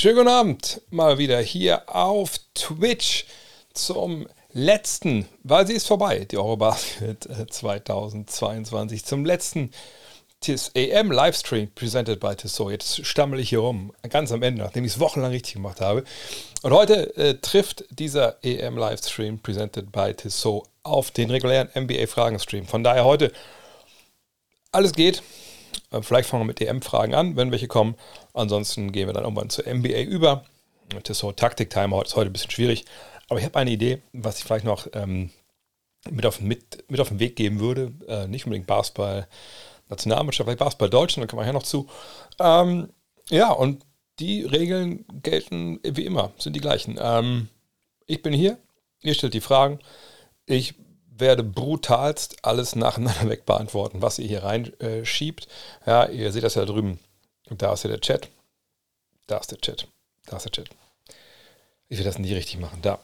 Schönen guten Abend, mal wieder hier auf Twitch zum letzten, weil sie ist vorbei, die Eurobasket 2022, zum letzten TIS AM Livestream presented by Tissot. Jetzt stammel ich hier rum, ganz am Ende, nachdem ich es wochenlang richtig gemacht habe. Und heute äh, trifft dieser AM Livestream presented by Tissot auf den regulären NBA Fragen-Stream. Von daher heute alles geht. Äh, vielleicht fangen wir mit EM-Fragen an, wenn welche kommen. Ansonsten gehen wir dann irgendwann zur NBA über. Das ist so Taktik-Timer ist heute ein bisschen schwierig. Aber ich habe eine Idee, was ich vielleicht noch ähm, mit, auf, mit, mit auf den Weg geben würde. Äh, nicht unbedingt Basketball Nationalmannschaft, vielleicht Basketball Deutschland, da kommen wir ja noch zu. Ähm, ja, und die Regeln gelten wie immer, sind die gleichen. Ähm, ich bin hier, ihr stellt die Fragen. Ich werde brutalst alles nacheinander weg beantworten, was ihr hier reinschiebt. Äh, ja, ihr seht das ja drüben. Da ist ja der Chat. Da ist der Chat. Da ist der Chat. Ich will das nicht richtig machen. Da.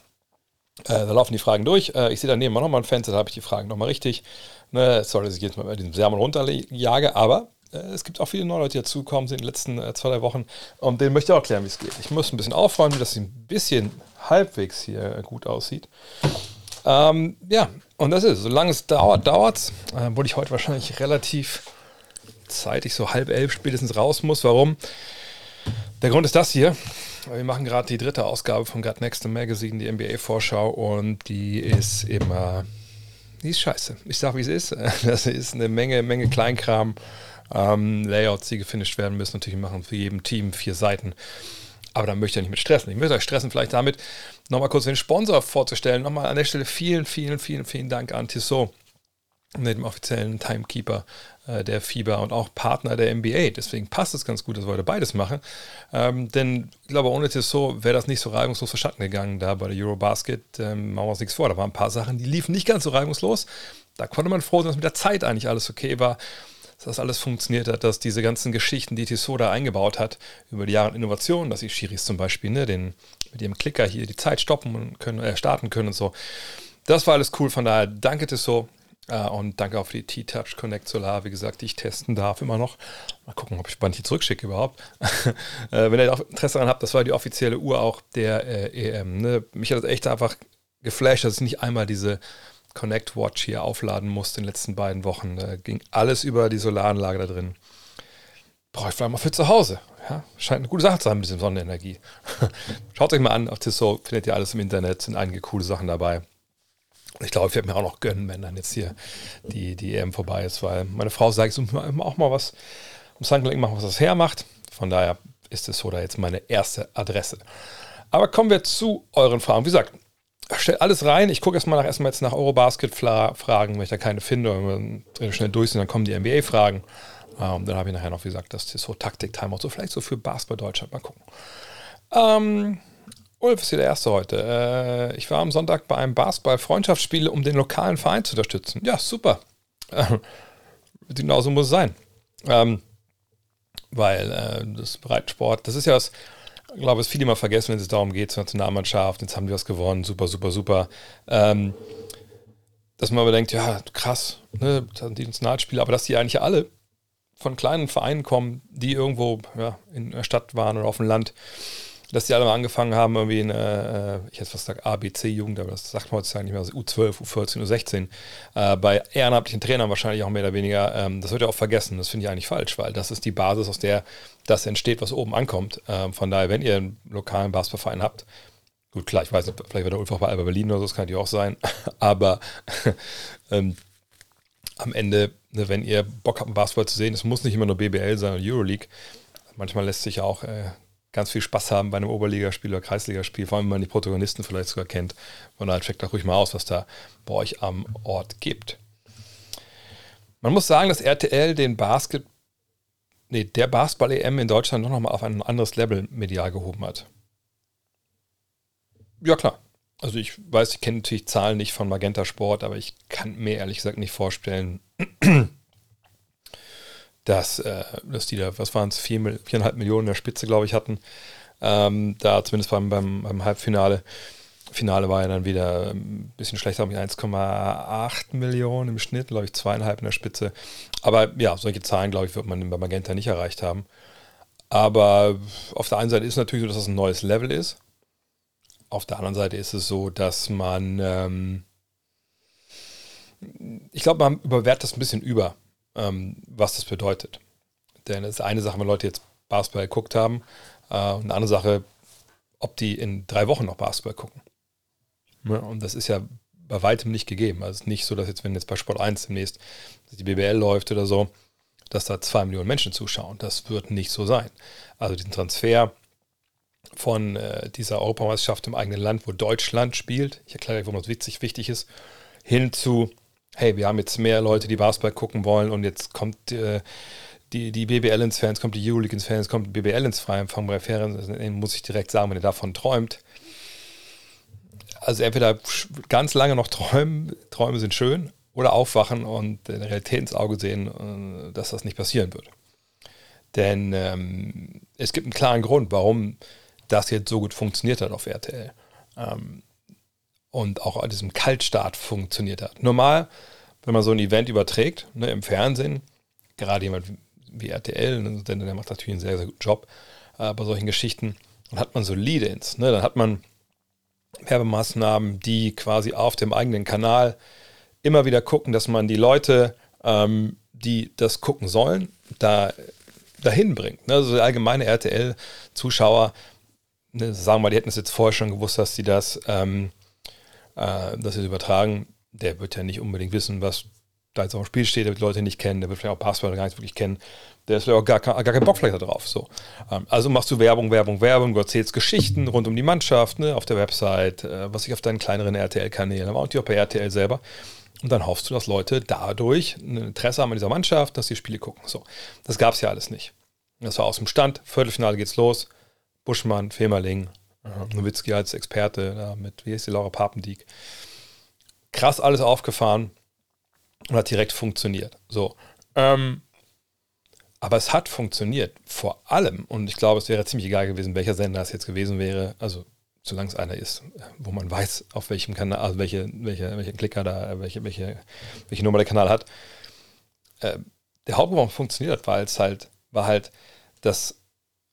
Äh, da laufen die Fragen durch. Äh, ich sehe daneben auch nochmal ein Fenster, da habe ich die Fragen nochmal richtig. Ne, sorry, dass ich jetzt mal bei diesem Sermon runterjage, aber äh, es gibt auch viele neue Leute, die dazugekommen sind in den letzten äh, zwei, drei Wochen. Und denen möchte ich auch erklären, wie es geht. Ich muss ein bisschen aufräumen, dass es ein bisschen halbwegs hier gut aussieht. Ähm, ja, und das ist, solange es dauert, dauert es. Äh, wurde ich heute wahrscheinlich relativ zeitig, so halb elf spätestens raus muss. Warum? Der Grund ist das hier. Wir machen gerade die dritte Ausgabe von God Next Magazine, die NBA-Vorschau, und die ist immer. Die ist scheiße. Ich sag, wie es ist. Das ist eine Menge, Menge Kleinkram. Ähm, Layouts, die gefinisht werden müssen. Natürlich machen für jedem Team vier Seiten. Aber da möchte ich nicht mit stressen. Ich möchte euch stressen vielleicht damit, nochmal kurz den Sponsor vorzustellen. Nochmal an der Stelle vielen, vielen, vielen, vielen Dank an Tissot, dem offiziellen Timekeeper äh, der FIBA und auch Partner der NBA. Deswegen passt es ganz gut, dass wir heute beides machen. Ähm, denn ich glaube, ohne Tissot wäre das nicht so reibungslos verschatten gegangen da bei der Eurobasket. Ähm, machen wir uns nichts vor. Da waren ein paar Sachen, die liefen nicht ganz so reibungslos. Da konnte man froh sein, dass mit der Zeit eigentlich alles okay war das alles funktioniert hat, dass diese ganzen Geschichten, die Tissot da eingebaut hat, über die Jahre Innovation, dass die Schiris zum Beispiel ne, den, mit ihrem Klicker hier die Zeit stoppen können, äh, starten können und so. Das war alles cool, von daher danke Tissot. Uh, und danke auch für die T-Touch Connect Solar, wie gesagt, die ich testen darf immer noch. Mal gucken, ob ich die zurückschicke überhaupt. uh, wenn ihr auch Interesse daran habt, das war die offizielle Uhr auch der äh, EM. Ne? Mich hat das echt einfach geflasht, dass ich nicht einmal diese Connect Watch hier aufladen musste in den letzten beiden Wochen. Da ging alles über die Solaranlage da drin. Brauche ich vielleicht mal für zu Hause. Ja, scheint eine gute Sache zu sein mit diesem Sonnenenergie. Schaut euch mal an, auf Tissot findet ihr alles im Internet, sind einige coole Sachen dabei. Ich glaube, ich werde mir auch noch gönnen, wenn dann jetzt hier die, die EM vorbei ist, weil meine Frau sagt, ich soll auch mal was um Cycling machen, was das hermacht. Von daher ist es so da jetzt meine erste Adresse. Aber kommen wir zu euren Fragen. Wie gesagt, stell alles rein. Ich gucke erstmal nach, erstmal jetzt nach Eurobasket-Fragen, wenn ich da keine finde, wenn wir schnell durch sind, dann kommen die NBA-Fragen. Ähm, dann habe ich nachher noch, wie gesagt, das ist so Taktik-Timeout, so vielleicht so für Basketball Deutschland. Mal gucken. Ähm, Ulf ist hier der Erste heute. Äh, ich war am Sonntag bei einem Basketball-Freundschaftsspiel, um den lokalen Verein zu unterstützen. Ja, super. Äh, genauso muss es sein. Ähm, weil äh, das Breitensport, das ist ja ich glaube, es viele immer vergessen, wenn es darum geht, zur Nationalmannschaft, jetzt haben die was gewonnen, super, super, super. Ähm, dass man aber denkt, ja, krass, ne, die Nationalspieler, aber dass die eigentlich alle von kleinen Vereinen kommen, die irgendwo ja, in der Stadt waren oder auf dem Land, dass die alle mal angefangen haben, irgendwie in, äh, ich hätte fast gesagt ABC-Jugend, aber das sagt man heutzutage nicht mehr, also U12, U14, U16, äh, bei ehrenamtlichen Trainern wahrscheinlich auch mehr oder weniger, ähm, das wird ja auch vergessen, das finde ich eigentlich falsch, weil das ist die Basis, aus der das entsteht, was oben ankommt. Ähm, von daher, wenn ihr einen lokalen Basketballverein habt, gut, klar, ich weiß nicht, vielleicht wird der Ulf auch bei Alba Berlin oder so, das kann natürlich auch sein, aber ähm, am Ende, ne, wenn ihr Bock habt, Basketball zu sehen, es muss nicht immer nur BBL sein oder Euroleague, manchmal lässt sich auch äh, ganz viel Spaß haben bei einem Oberligaspiel oder Kreisligaspiel, vor allem wenn man die Protagonisten vielleicht sogar kennt. Und dann checkt doch ruhig mal aus, was da bei euch am Ort gibt. Man muss sagen, dass RTL den Basket, nee, der Basketball-EM in Deutschland noch mal auf ein anderes Level medial gehoben hat. Ja, klar. Also ich weiß, ich kenne natürlich Zahlen nicht von Magenta Sport, aber ich kann mir ehrlich gesagt nicht vorstellen, dass, äh, dass die da, was waren es, vier, viereinhalb Millionen in der Spitze, glaube ich, hatten. Ähm, da zumindest beim, beim, beim Halbfinale. Finale war ja dann wieder ein bisschen schlechter mit 1,8 Millionen im Schnitt, glaube ich, zweieinhalb in der Spitze. Aber ja, solche Zahlen, glaube ich, wird man bei Magenta nicht erreicht haben. Aber auf der einen Seite ist natürlich so, dass das ein neues Level ist. Auf der anderen Seite ist es so, dass man, ähm, ich glaube, man überwertet das ein bisschen über, ähm, was das bedeutet. Denn es ist eine Sache, wenn Leute jetzt Basketball geguckt haben, äh, eine andere Sache, ob die in drei Wochen noch Basketball gucken. Ja, und das ist ja bei weitem nicht gegeben. Also es ist nicht so, dass jetzt, wenn jetzt bei Sport 1 demnächst die BBL läuft oder so, dass da zwei Millionen Menschen zuschauen. Das wird nicht so sein. Also diesen Transfer von äh, dieser Europameisterschaft im eigenen Land, wo Deutschland spielt, ich erkläre euch, warum das witzig wichtig ist, hin zu, hey, wir haben jetzt mehr Leute, die Basketball gucken wollen und jetzt kommt äh, die, die BBL ins Fans, kommt die Euroleague ins Fans, kommt BBL ins Freiempfang bei Fernsehen, muss ich direkt sagen, wenn ihr davon träumt. Also entweder ganz lange noch träumen, Träume sind schön, oder aufwachen und der Realität ins Auge sehen, äh, dass das nicht passieren wird. Denn ähm, es gibt einen klaren Grund, warum das jetzt so gut funktioniert hat auf RTL. Ähm, und auch an diesem Kaltstart funktioniert hat. Normal, wenn man so ein Event überträgt, ne, im Fernsehen, gerade jemand wie RTL, ne, der macht natürlich einen sehr, sehr guten Job äh, bei solchen Geschichten, dann hat man so Lead-ins. Ne, dann hat man Werbemaßnahmen, die quasi auf dem eigenen Kanal immer wieder gucken, dass man die Leute, ähm, die das gucken sollen, da dahin bringt. Ne? Also der allgemeine RTL-Zuschauer, ne, sagen wir mal, die hätten es jetzt vorher schon gewusst, dass sie das, ähm, äh, das übertragen, der wird ja nicht unbedingt wissen, was da jetzt auf dem Spiel steht, der wird die Leute nicht kennen, der wird vielleicht auch Passwörter gar nicht wirklich kennen, der ist vielleicht auch gar, gar keinen Bock vielleicht darauf. So. Ähm, also machst du Werbung, Werbung, Werbung, du erzählst Geschichten rund um die Mannschaft, ne, auf der Website, äh, was ich auf deinen kleineren RTL-Kanälen, aber auch die auch bei RTL selber. Und dann hoffst du, dass Leute dadurch ein Interesse haben an dieser Mannschaft, dass sie Spiele gucken. So, das gab es ja alles nicht. Das war aus dem Stand. Viertelfinale geht's los. Buschmann, Femerling, Nowitzki als Experte da mit, wie ist die Laura Papendieck. Krass alles aufgefahren und hat direkt funktioniert. So. Ähm, aber es hat funktioniert. Vor allem, und ich glaube, es wäre ziemlich egal gewesen, welcher Sender es jetzt gewesen wäre. Also solange es einer ist, wo man weiß, auf welchem Kanal, also welche, welche, welche Klicker da, welche, welche, welche Nummer der Kanal hat. Äh, der Hauptgrund funktioniert hat, es halt, war halt, dass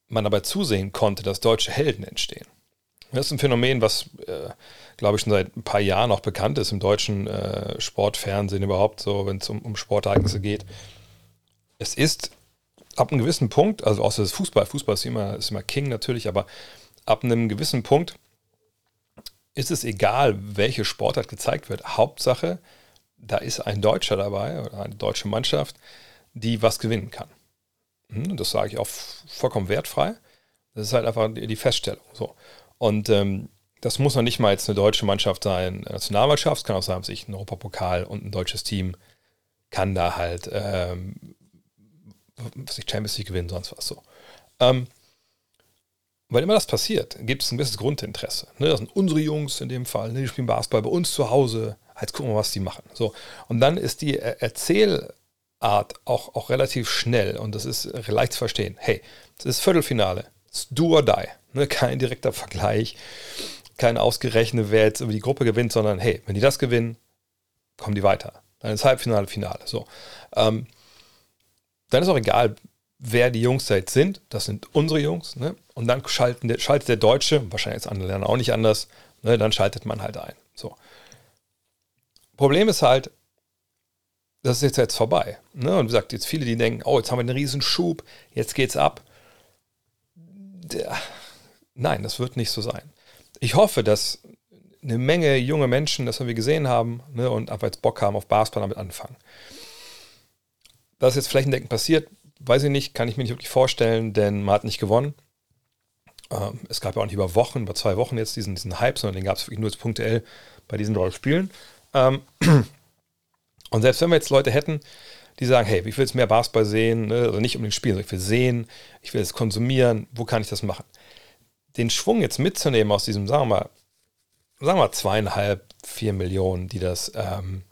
man dabei zusehen konnte, dass deutsche Helden entstehen. Das ist ein Phänomen, was, äh, glaube ich, schon seit ein paar Jahren auch bekannt ist im deutschen äh, Sportfernsehen überhaupt, so wenn es um, um Sportereignisse geht. Es ist ab einem gewissen Punkt, also außer das Fußball, Fußball ist immer, ist immer King natürlich, aber ab einem gewissen Punkt ist es egal, welche Sportart gezeigt wird. Hauptsache, da ist ein Deutscher dabei oder eine deutsche Mannschaft, die was gewinnen kann. Hm, das sage ich auch vollkommen wertfrei. Das ist halt einfach die Feststellung. So. Und ähm, das muss noch nicht mal jetzt eine deutsche Mannschaft sein, eine Nationalmannschaft, kann auch sein, sich ein Europapokal und ein deutsches Team kann da halt ähm, was ich Champions League gewinnen, sonst was so. Ähm, weil immer das passiert, gibt es ein gewisses Grundinteresse. Ne? Das sind unsere Jungs in dem Fall, ne? die spielen Basketball bei uns zu Hause. Jetzt gucken wir, was die machen. So. Und dann ist die Erzählart auch, auch relativ schnell und das ist leicht zu verstehen. Hey, das ist Viertelfinale, do or die. Ne? Kein direkter Vergleich, kein ausgerechnet, wer jetzt über die Gruppe gewinnt, sondern hey, wenn die das gewinnen, kommen die weiter. Dann ist Halbfinale, Finale. So. Ähm, dann ist auch egal, wer die Jungs da jetzt sind. Das sind unsere Jungs. Ne? Und dann schalten, schaltet der Deutsche, wahrscheinlich jetzt andere lernen auch nicht anders, ne? dann schaltet man halt ein. So. Problem ist halt, das ist jetzt, jetzt vorbei. Ne? Und wie gesagt, jetzt viele, die denken, oh, jetzt haben wir einen riesen Schub, jetzt geht's ab. Nein, das wird nicht so sein. Ich hoffe, dass eine Menge junge Menschen, das wir gesehen haben, ne, und einfach jetzt Bock haben auf Basketball damit anfangen. Das ist jetzt flächendeckend passiert, weiß ich nicht, kann ich mir nicht wirklich vorstellen, denn man hat nicht gewonnen. Ähm, es gab ja auch nicht über Wochen, über zwei Wochen jetzt diesen, diesen Hype, sondern den gab es wirklich nur jetzt punktuell bei diesen drei Spielen. Ähm, und selbst wenn wir jetzt Leute hätten, die sagen, hey, ich will jetzt mehr Basketball sehen, ne, also nicht unbedingt spielen, sondern ich will sehen, ich will es konsumieren, wo kann ich das machen? Den Schwung jetzt mitzunehmen aus diesem, sagen wir mal, sagen wir mal zweieinhalb, vier Millionen, die das, ähm,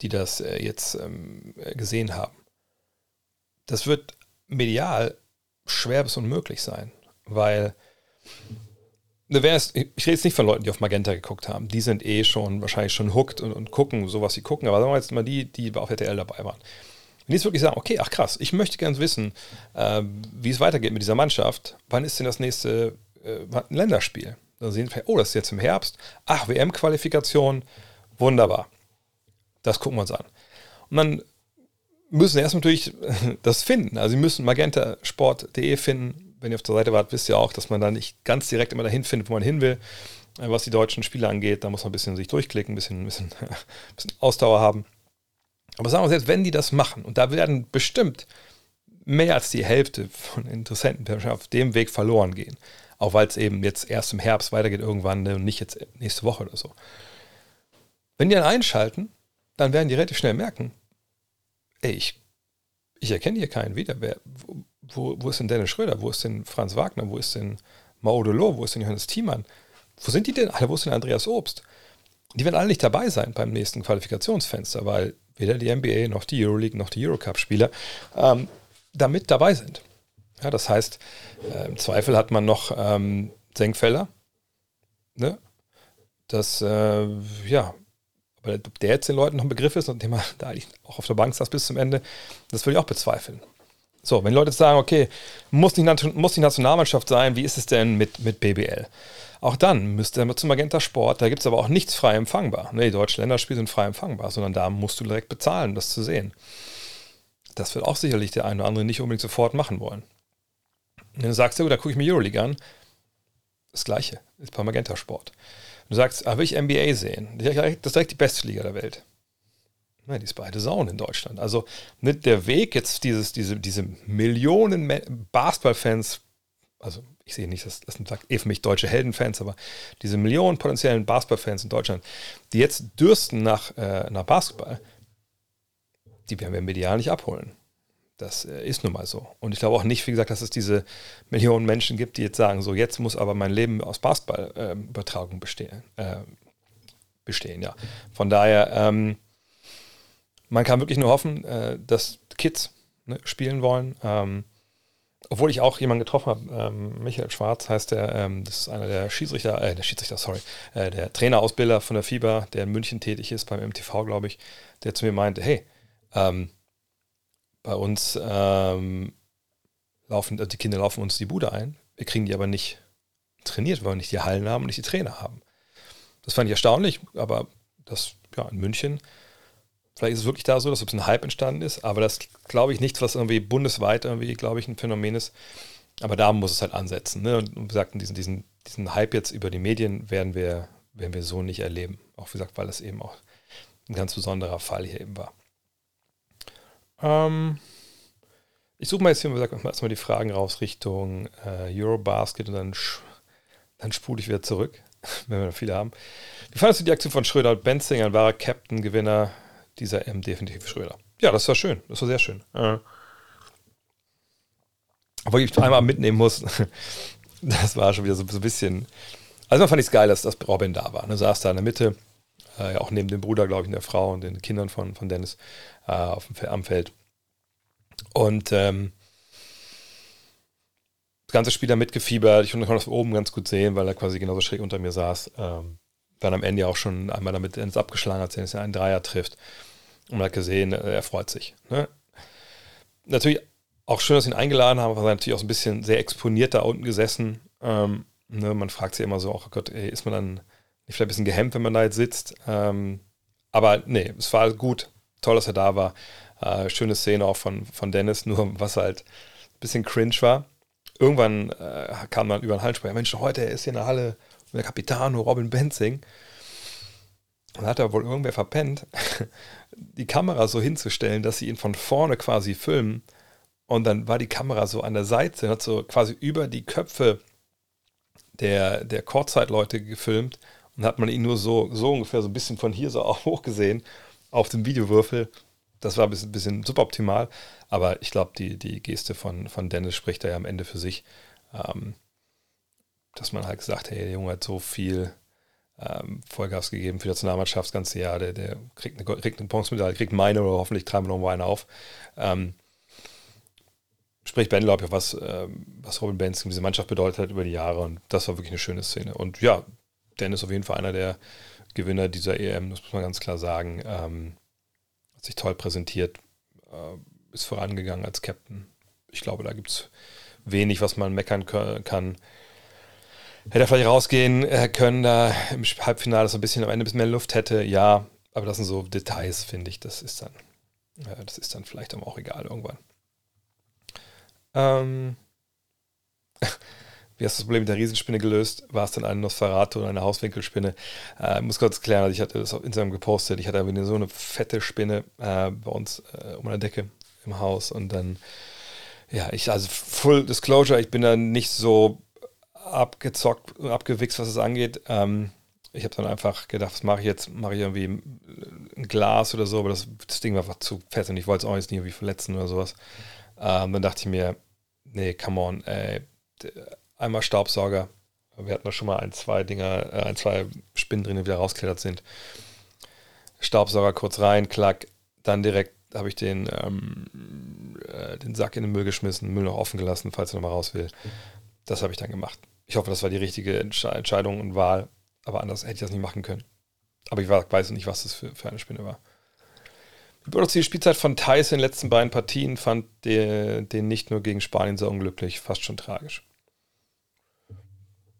die das äh, jetzt ähm, gesehen haben das wird medial schwer bis unmöglich sein, weil ich rede jetzt nicht von Leuten, die auf Magenta geguckt haben. Die sind eh schon wahrscheinlich schon hooked und, und gucken, so was sie gucken. Aber sagen wir jetzt mal die, die auf RTL dabei waren. Wenn die jetzt wirklich sagen, okay, ach krass, ich möchte gerne wissen, äh, wie es weitergeht mit dieser Mannschaft, wann ist denn das nächste äh, Länderspiel? Dann sehen wir, oh, das ist jetzt im Herbst, ach, WM-Qualifikation, wunderbar. Das gucken wir uns an. Und dann müssen erst natürlich das finden. Also sie müssen magentasport.de finden. Wenn ihr auf der Seite wart, wisst ihr auch, dass man da nicht ganz direkt immer dahin findet, wo man hin will. Äh, was die deutschen Spiele angeht, da muss man ein bisschen sich durchklicken, ein bisschen, ein bisschen, ein bisschen Ausdauer haben. Aber sagen wir selbst, wenn die das machen, und da werden bestimmt mehr als die Hälfte von Interessenten auf dem Weg verloren gehen. Auch weil es eben jetzt erst im Herbst weitergeht irgendwann ne, und nicht jetzt nächste Woche oder so. Wenn die dann einschalten, dann werden die relativ schnell merken, ey, ich, ich erkenne hier keinen wieder. Wer, wo, wo ist denn Dennis Schröder? Wo ist denn Franz Wagner? Wo ist denn Mao Delo? Wo ist denn Johannes Thiemann? Wo sind die denn alle? Wo ist denn Andreas Obst? Die werden alle nicht dabei sein beim nächsten Qualifikationsfenster, weil weder die NBA noch die Euroleague noch die Eurocup-Spieler ähm, damit dabei sind. Ja, das heißt, äh, im Zweifel hat man noch ähm, Senkfeller. Ne? Das, äh, ja, aber ob der jetzt den Leuten noch ein Begriff ist und dem man da eigentlich auch auf der Bank saß bis zum Ende, das würde ich auch bezweifeln. So, wenn Leute jetzt sagen, okay, muss die, muss die Nationalmannschaft sein, wie ist es denn mit, mit BBL? Auch dann müsste er zum Magenta Sport, da gibt es aber auch nichts frei empfangbar. Nee, die deutschen Länderspiele sind frei empfangbar, sondern da musst du direkt bezahlen, um das zu sehen. Das wird auch sicherlich der eine oder andere nicht unbedingt sofort machen wollen. Und dann sagst du, da gucke ich mir Euroleague an. Das gleiche ist bei Magenta Sport. Du sagst, ah, will ich NBA sehen? Das ist direkt die beste Liga der Welt. Ja, die ist beide Sauen in Deutschland. Also nicht der Weg jetzt dieses, diese, diese Millionen Basketballfans, also ich sehe nicht, das, das sind eh für mich deutsche Heldenfans, aber diese Millionen potenziellen Basketballfans in Deutschland, die jetzt dürsten nach, äh, nach Basketball, die werden wir medial nicht abholen. Das äh, ist nun mal so. Und ich glaube auch nicht, wie gesagt, dass es diese Millionen Menschen gibt, die jetzt sagen, so jetzt muss aber mein Leben aus Basketballübertragung ähm, äh, bestehen. bestehen, ja. Von daher, ähm, man kann wirklich nur hoffen, äh, dass Kids ne, spielen wollen. Ähm, obwohl ich auch jemanden getroffen habe, ähm, Michael Schwarz heißt der, ähm, das ist einer der Schiedsrichter, äh, der Schiedsrichter, sorry, äh, der Trainerausbilder von der FIBA, der in München tätig ist, beim MTV, glaube ich, der zu mir meinte, hey, ähm, bei uns ähm, laufen, also die Kinder laufen uns die Bude ein, wir kriegen die aber nicht trainiert, weil wir nicht die Hallen haben und nicht die Trainer haben. Das fand ich erstaunlich, aber das, ja, in München Vielleicht ist es wirklich da so, dass es ein Hype entstanden ist, aber das glaube ich nichts, was irgendwie bundesweit irgendwie, glaube ich, ein Phänomen ist. Aber da muss es halt ansetzen. Ne? Und wie gesagt, diesen, diesen, diesen Hype jetzt über die Medien werden wir, werden wir so nicht erleben. Auch wie gesagt, weil es eben auch ein ganz besonderer Fall hier eben war. Ähm, ich suche mal jetzt hier, wie gesagt, erstmal die Fragen raus Richtung äh, Eurobasket und dann, dann spule ich wieder zurück, wenn wir noch viele haben. Wie fandest du die Aktion von Schröder und Benzinger? Ein wahrer Captain-Gewinner dieser M definitiv Schröder. Ja, das war schön. Das war sehr schön. Äh, obwohl ich einmal mitnehmen muss, das war schon wieder so, so ein bisschen. Also, man fand ich es geil, dass, dass Robin da war. Ne, saß da in der Mitte, äh, auch neben dem Bruder, glaube ich, und der Frau und den Kindern von, von Dennis äh, auf dem, am Feld. Und ähm, das ganze Spiel da mitgefiebert. Ich konnte das von oben ganz gut sehen, weil er quasi genauso schräg unter mir saß. Ähm, dann am Ende auch schon einmal damit ins abgeschlagen, als er einen Dreier trifft. Und man hat gesehen, äh, er freut sich. Ne? Natürlich auch schön, dass sie ihn eingeladen haben, aber natürlich auch ein bisschen sehr exponiert da unten gesessen. Ähm, ne? Man fragt sich immer so, oh Gott, ey, ist man dann nicht vielleicht ein bisschen gehemmt, wenn man da jetzt sitzt? Ähm, aber nee, es war gut. Toll, dass er da war. Äh, schöne Szene auch von, von Dennis, nur was halt ein bisschen cringe war. Irgendwann äh, kam man über den Hallsprecher, Mensch, heute ist hier in der Halle der Capitano Robin Benzing. Dann hat er wohl irgendwer verpennt, die Kamera so hinzustellen, dass sie ihn von vorne quasi filmen. Und dann war die Kamera so an der Seite, hat so quasi über die Köpfe der, der Kurzzeitleute gefilmt und hat man ihn nur so, so ungefähr so ein bisschen von hier so auch hochgesehen auf dem Videowürfel. Das war ein bisschen, bisschen suboptimal, aber ich glaube, die, die Geste von, von Dennis spricht da ja am Ende für sich. Ähm, dass man halt gesagt hat, hey, der Junge hat so viel ähm, Vollgas gegeben für die Nationalmannschaft das ganze Jahr, der, der kriegt eine, kriegt eine Bronzemedaille, kriegt meine oder hoffentlich treiben wir noch mal eine auf. Ähm, spricht Ben, glaube ich, was, ähm, was Robin Benson diese Mannschaft bedeutet hat über die Jahre und das war wirklich eine schöne Szene. Und ja, Dennis ist auf jeden Fall einer der Gewinner dieser EM, das muss man ganz klar sagen. Ähm, hat sich toll präsentiert. Äh, ist vorangegangen als Captain. Ich glaube, da gibt es wenig, was man meckern kann. Hätte er vielleicht rausgehen äh, können, da im Halbfinale so ein bisschen am Ende ein bisschen mehr Luft hätte, ja, aber das sind so Details, finde ich. Das ist dann, ja, das ist dann vielleicht auch egal irgendwann. Ähm, wie hast du das Problem mit der Riesenspinne gelöst? War es dann eine Nosferatu oder eine Hauswinkelspinne? Äh, ich muss kurz klären, also ich hatte das auf Instagram gepostet. Ich hatte so eine fette Spinne äh, bei uns äh, um eine Decke im Haus und dann, ja, ich, also Full Disclosure, ich bin da nicht so abgezockt abgewichst, was es angeht. Ähm, ich habe dann einfach gedacht, was mache ich jetzt? Mache ich irgendwie ein Glas oder so, aber das, das Ding war einfach zu fest und ich wollte es auch jetzt nicht irgendwie verletzen oder sowas. Ähm, dann dachte ich mir, nee, come on, ey, einmal Staubsauger. Wir hatten da schon mal ein, zwei Dinger, äh, ein, zwei Spinnen drin, die wieder rausklettert sind. Staubsauger kurz rein, klack, dann direkt habe ich den, ähm, äh, den Sack in den Müll geschmissen, Müll noch offen gelassen, falls er nochmal raus will. Das habe ich dann gemacht. Ich hoffe, das war die richtige Entscheidung und Wahl, aber anders hätte ich das nicht machen können. Aber ich weiß nicht, was das für, für eine Spinne war. Die produzierte Spielzeit von Thais in den letzten beiden Partien fand den, den nicht nur gegen Spanien sehr unglücklich, fast schon tragisch.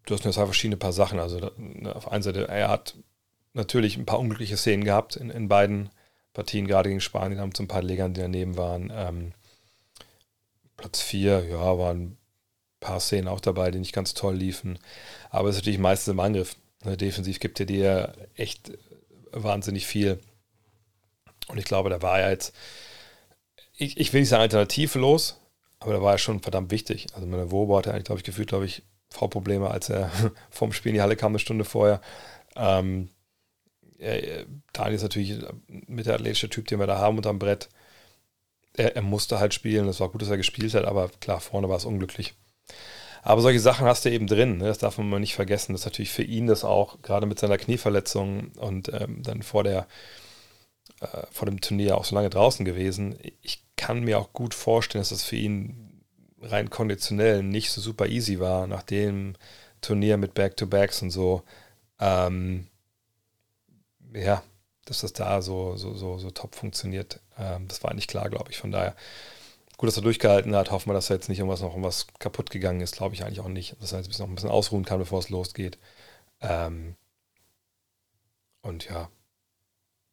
Du hast nur zwei verschiedene paar Sachen. Also ne, auf einer Seite, er hat natürlich ein paar unglückliche Szenen gehabt in, in beiden Partien, gerade gegen Spanien, haben so ein paar Legern, die daneben waren. Ähm, Platz 4, ja, waren paar Szenen auch dabei, die nicht ganz toll liefen. Aber es ist natürlich meistens im Angriff. Ne, defensiv gibt er dir echt wahnsinnig viel. Und ich glaube, da war er jetzt, ich, ich will nicht sagen alternativlos, aber da war er schon verdammt wichtig. Also meine Wobo hatte eigentlich, glaube ich, gefühlt, glaube ich, V-Probleme, als er vom Spiel in die Halle kam, eine Stunde vorher. Ähm, er, Daniel ist natürlich mit der athletische Typ, den wir da haben unterm Brett. Er, er musste halt spielen. Es war gut, dass er gespielt hat, aber klar, vorne war es unglücklich. Aber solche Sachen hast du eben drin, ne? das darf man mal nicht vergessen. Das ist natürlich für ihn das auch, gerade mit seiner Knieverletzung und ähm, dann vor, der, äh, vor dem Turnier auch so lange draußen gewesen. Ich kann mir auch gut vorstellen, dass das für ihn rein konditionell nicht so super easy war, nach dem Turnier mit Back-to-Backs und so. Ähm, ja, dass das da so, so, so, so top funktioniert. Ähm, das war eigentlich klar, glaube ich. Von daher gut, dass er durchgehalten hat. Hoffen wir, dass er jetzt nicht irgendwas noch irgendwas kaputt gegangen ist. Glaube ich eigentlich auch nicht. Dass er jetzt noch ein bisschen ausruhen kann, bevor es losgeht. Ähm und ja,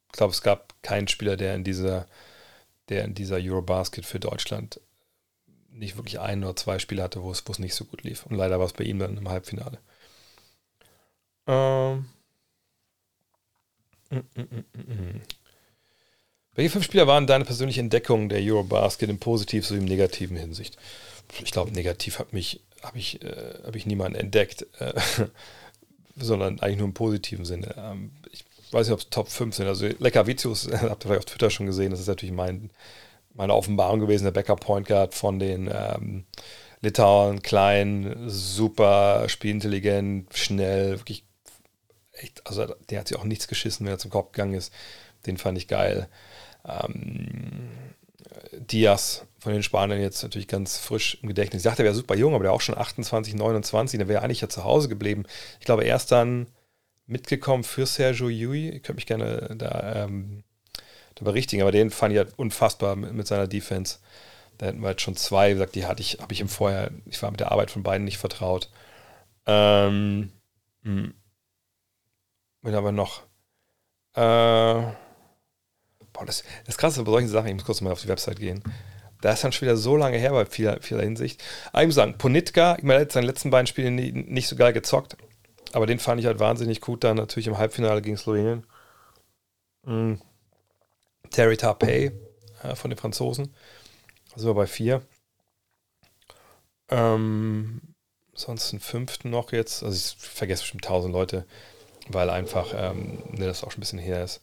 ich glaube, es gab keinen Spieler, der in dieser, der in dieser Eurobasket für Deutschland nicht wirklich ein oder zwei Spiele hatte, wo es, wo es nicht so gut lief. Und leider war es bei ihm dann im Halbfinale. Ähm. Mm, mm, mm, welche fünf Spieler waren deine persönliche Entdeckung der Eurobasket im positiven sowie im negativen Hinsicht? Ich glaube, negativ habe ich, äh, hab ich niemanden entdeckt, äh, sondern eigentlich nur im positiven Sinne. Ähm, ich weiß nicht, ob es Top 5 sind. Also Lecker Vicius, habt ihr vielleicht auf Twitter schon gesehen, das ist natürlich mein, meine Offenbarung gewesen, der Backup Point Guard von den ähm, Litauen, klein, super spielintelligent, schnell, wirklich echt, also der hat sich auch nichts geschissen, wenn er zum Kopf gegangen ist. Den fand ich geil. Ähm, Diaz von den Spaniern jetzt natürlich ganz frisch im Gedächtnis. Ich dachte, er wäre super jung, aber der auch schon 28, 29, der wäre eigentlich ja zu Hause geblieben. Ich glaube, er ist dann mitgekommen für Sergio Yui. Ich könnte mich gerne da, ähm, da berichtigen, aber den fand ich halt unfassbar mit, mit, seiner Defense. Da hätten wir jetzt schon zwei gesagt, die hatte ich, habe ich ihm vorher, ich war mit der Arbeit von beiden nicht vertraut. Ähm, hm. Wen haben noch? Äh, Boah, das, das Krasse bei solchen Sachen, ich muss kurz mal auf die Website gehen. Da ist dann schon wieder so lange her bei vieler, vieler Hinsicht. Aber ich muss sagen, Ponitka, ich meine, er hat seine letzten beiden Spiele nie, nicht so geil gezockt. Aber den fand ich halt wahnsinnig gut dann natürlich im Halbfinale gegen Slowenien. Mhm. Terry Tarpey äh, von den Franzosen. Wir bei vier. Ähm, sonst einen fünften noch jetzt. Also ich vergesse bestimmt tausend Leute, weil einfach ähm, ne, das auch schon ein bisschen her ist.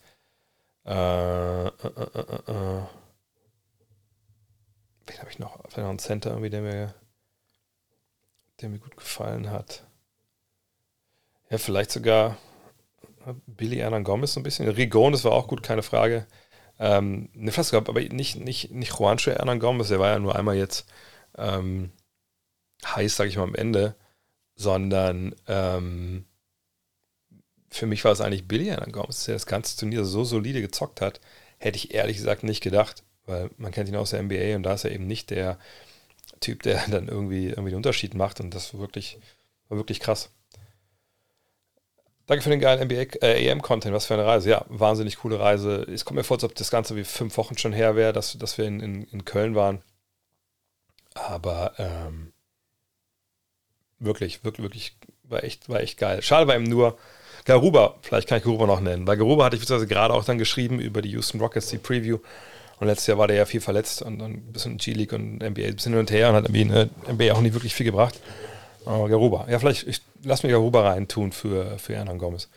Äh, äh, äh, äh, Wen habe ich noch? Vielleicht noch einen Center irgendwie, der mir, der mir gut gefallen hat. Ja, vielleicht sogar Billy Hernan Gomez so ein bisschen. Rigon, das war auch gut, keine Frage. Ähm, ne, fast sogar, aber nicht, nicht, nicht Juancho Hernan Gomez, der war ja nur einmal jetzt ähm, heiß, sage ich mal, am Ende, sondern ähm, für mich war es eigentlich Billy Hernan Gomez, der das ganze Turnier so solide gezockt hat, hätte ich ehrlich gesagt nicht gedacht, weil man kennt ihn aus der NBA und da ist er eben nicht der Typ, der dann irgendwie, irgendwie den Unterschied macht und das war wirklich, war wirklich krass. Danke für den geilen NBA, äh, EM-Content. Was für eine Reise. Ja, wahnsinnig coole Reise. Es kommt mir vor, als ob das Ganze wie fünf Wochen schon her wäre, dass, dass wir in, in, in Köln waren. Aber ähm, wirklich, wirklich, wirklich, war echt, war echt geil. Schade war eben nur, Garuba, vielleicht kann ich Garuba noch nennen. Bei Garuba hatte ich gerade auch dann geschrieben über die Houston Rockets, die Preview. Und letztes Jahr war der ja viel verletzt und dann ein bisschen G-League und NBA ein bisschen hin und her und hat irgendwie in der NBA auch nicht wirklich viel gebracht. Aber Garuba. Ja, vielleicht, ich lass mir Garuba reintun für, für Hernan Gomez.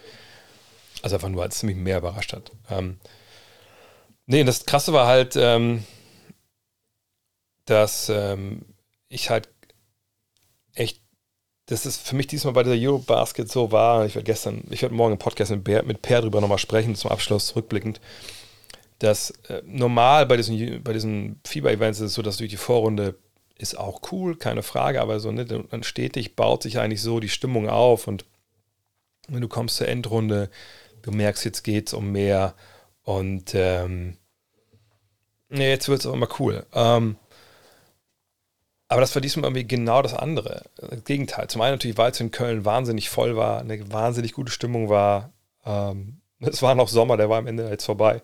Also einfach nur, als es mich mehr überrascht hat. Ähm, nee, das Krasse war halt, ähm, dass ähm, ich halt echt, das ist für mich diesmal bei der Eurobasket so war. Ich werde gestern, ich werde morgen im Podcast mit, Bär, mit Per drüber nochmal sprechen, zum Abschluss rückblickend dass äh, normal bei diesen, bei diesen FIBA-Events ist es so, dass durch die Vorrunde ist auch cool, keine Frage, aber so ne, dann stetig baut sich eigentlich so die Stimmung auf und wenn du kommst zur Endrunde, du merkst, jetzt geht es um mehr und ähm, nee, jetzt wird es auch immer cool. Ähm, aber das war diesmal irgendwie genau das andere. Das Gegenteil. Zum einen natürlich, weil es in Köln wahnsinnig voll war, eine wahnsinnig gute Stimmung war. Ähm, es war noch Sommer, der war am Ende jetzt vorbei.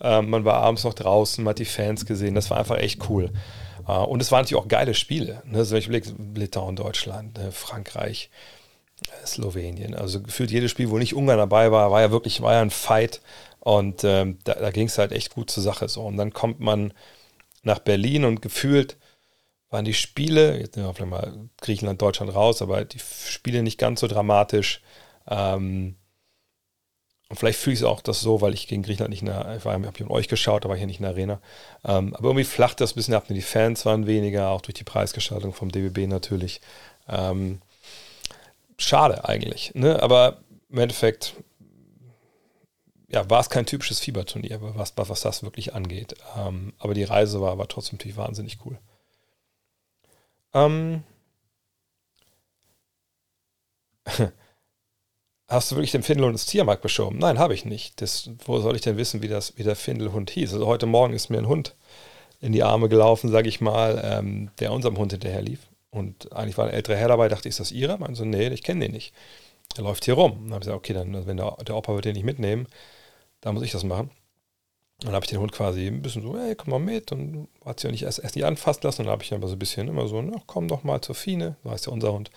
Ähm, man war abends noch draußen, man hat die Fans gesehen. Das war einfach echt cool. Äh, und es waren natürlich auch geile Spiele. Also ich überlege, Litauen, Deutschland, ne? Frankreich, äh, Slowenien. Also gefühlt jedes Spiel, wo nicht Ungarn dabei war, war ja wirklich war ja ein Fight. Und ähm, da, da ging es halt echt gut zur Sache. So. Und dann kommt man nach Berlin und gefühlt waren die Spiele, jetzt nehmen wir vielleicht mal Griechenland, Deutschland raus, aber die Spiele nicht ganz so dramatisch. Ähm, und vielleicht fühle ich es auch das so, weil ich gegen Griechenland nicht in der, ich habe hier euch geschaut, aber hier nicht in der Arena. Ähm, aber irgendwie flacht das ein bisschen ab. Die Fans waren weniger, auch durch die Preisgestaltung vom DBB natürlich. Ähm, schade eigentlich. Ne? Aber im Endeffekt, ja, war es kein typisches Fieberturnier, was, was das wirklich angeht. Ähm, aber die Reise war, war trotzdem natürlich wahnsinnig cool. Ähm, Hast du wirklich den Findelhund ins Tiermarkt beschoben? Nein, habe ich nicht. Das, wo soll ich denn wissen, wie, das, wie der Findelhund hieß? Also heute Morgen ist mir ein Hund in die Arme gelaufen, sage ich mal, ähm, der unserem Hund hinterher lief. Und eigentlich war ein älterer Herr dabei, dachte ich, ist das ihrer? Meinte so, nee, ich kenne den nicht. Er läuft hier rum. dann habe ich gesagt, okay, dann, wenn der, der Opa wird den nicht mitnehmen, dann muss ich das machen. Dann habe ich den Hund quasi ein bisschen so, hey, komm mal mit. Und hat sich auch nicht erst, erst nicht anfassen lassen. Und dann habe ich aber so ein bisschen immer so, na, komm doch mal zur Fine. So heißt ja unser Hund.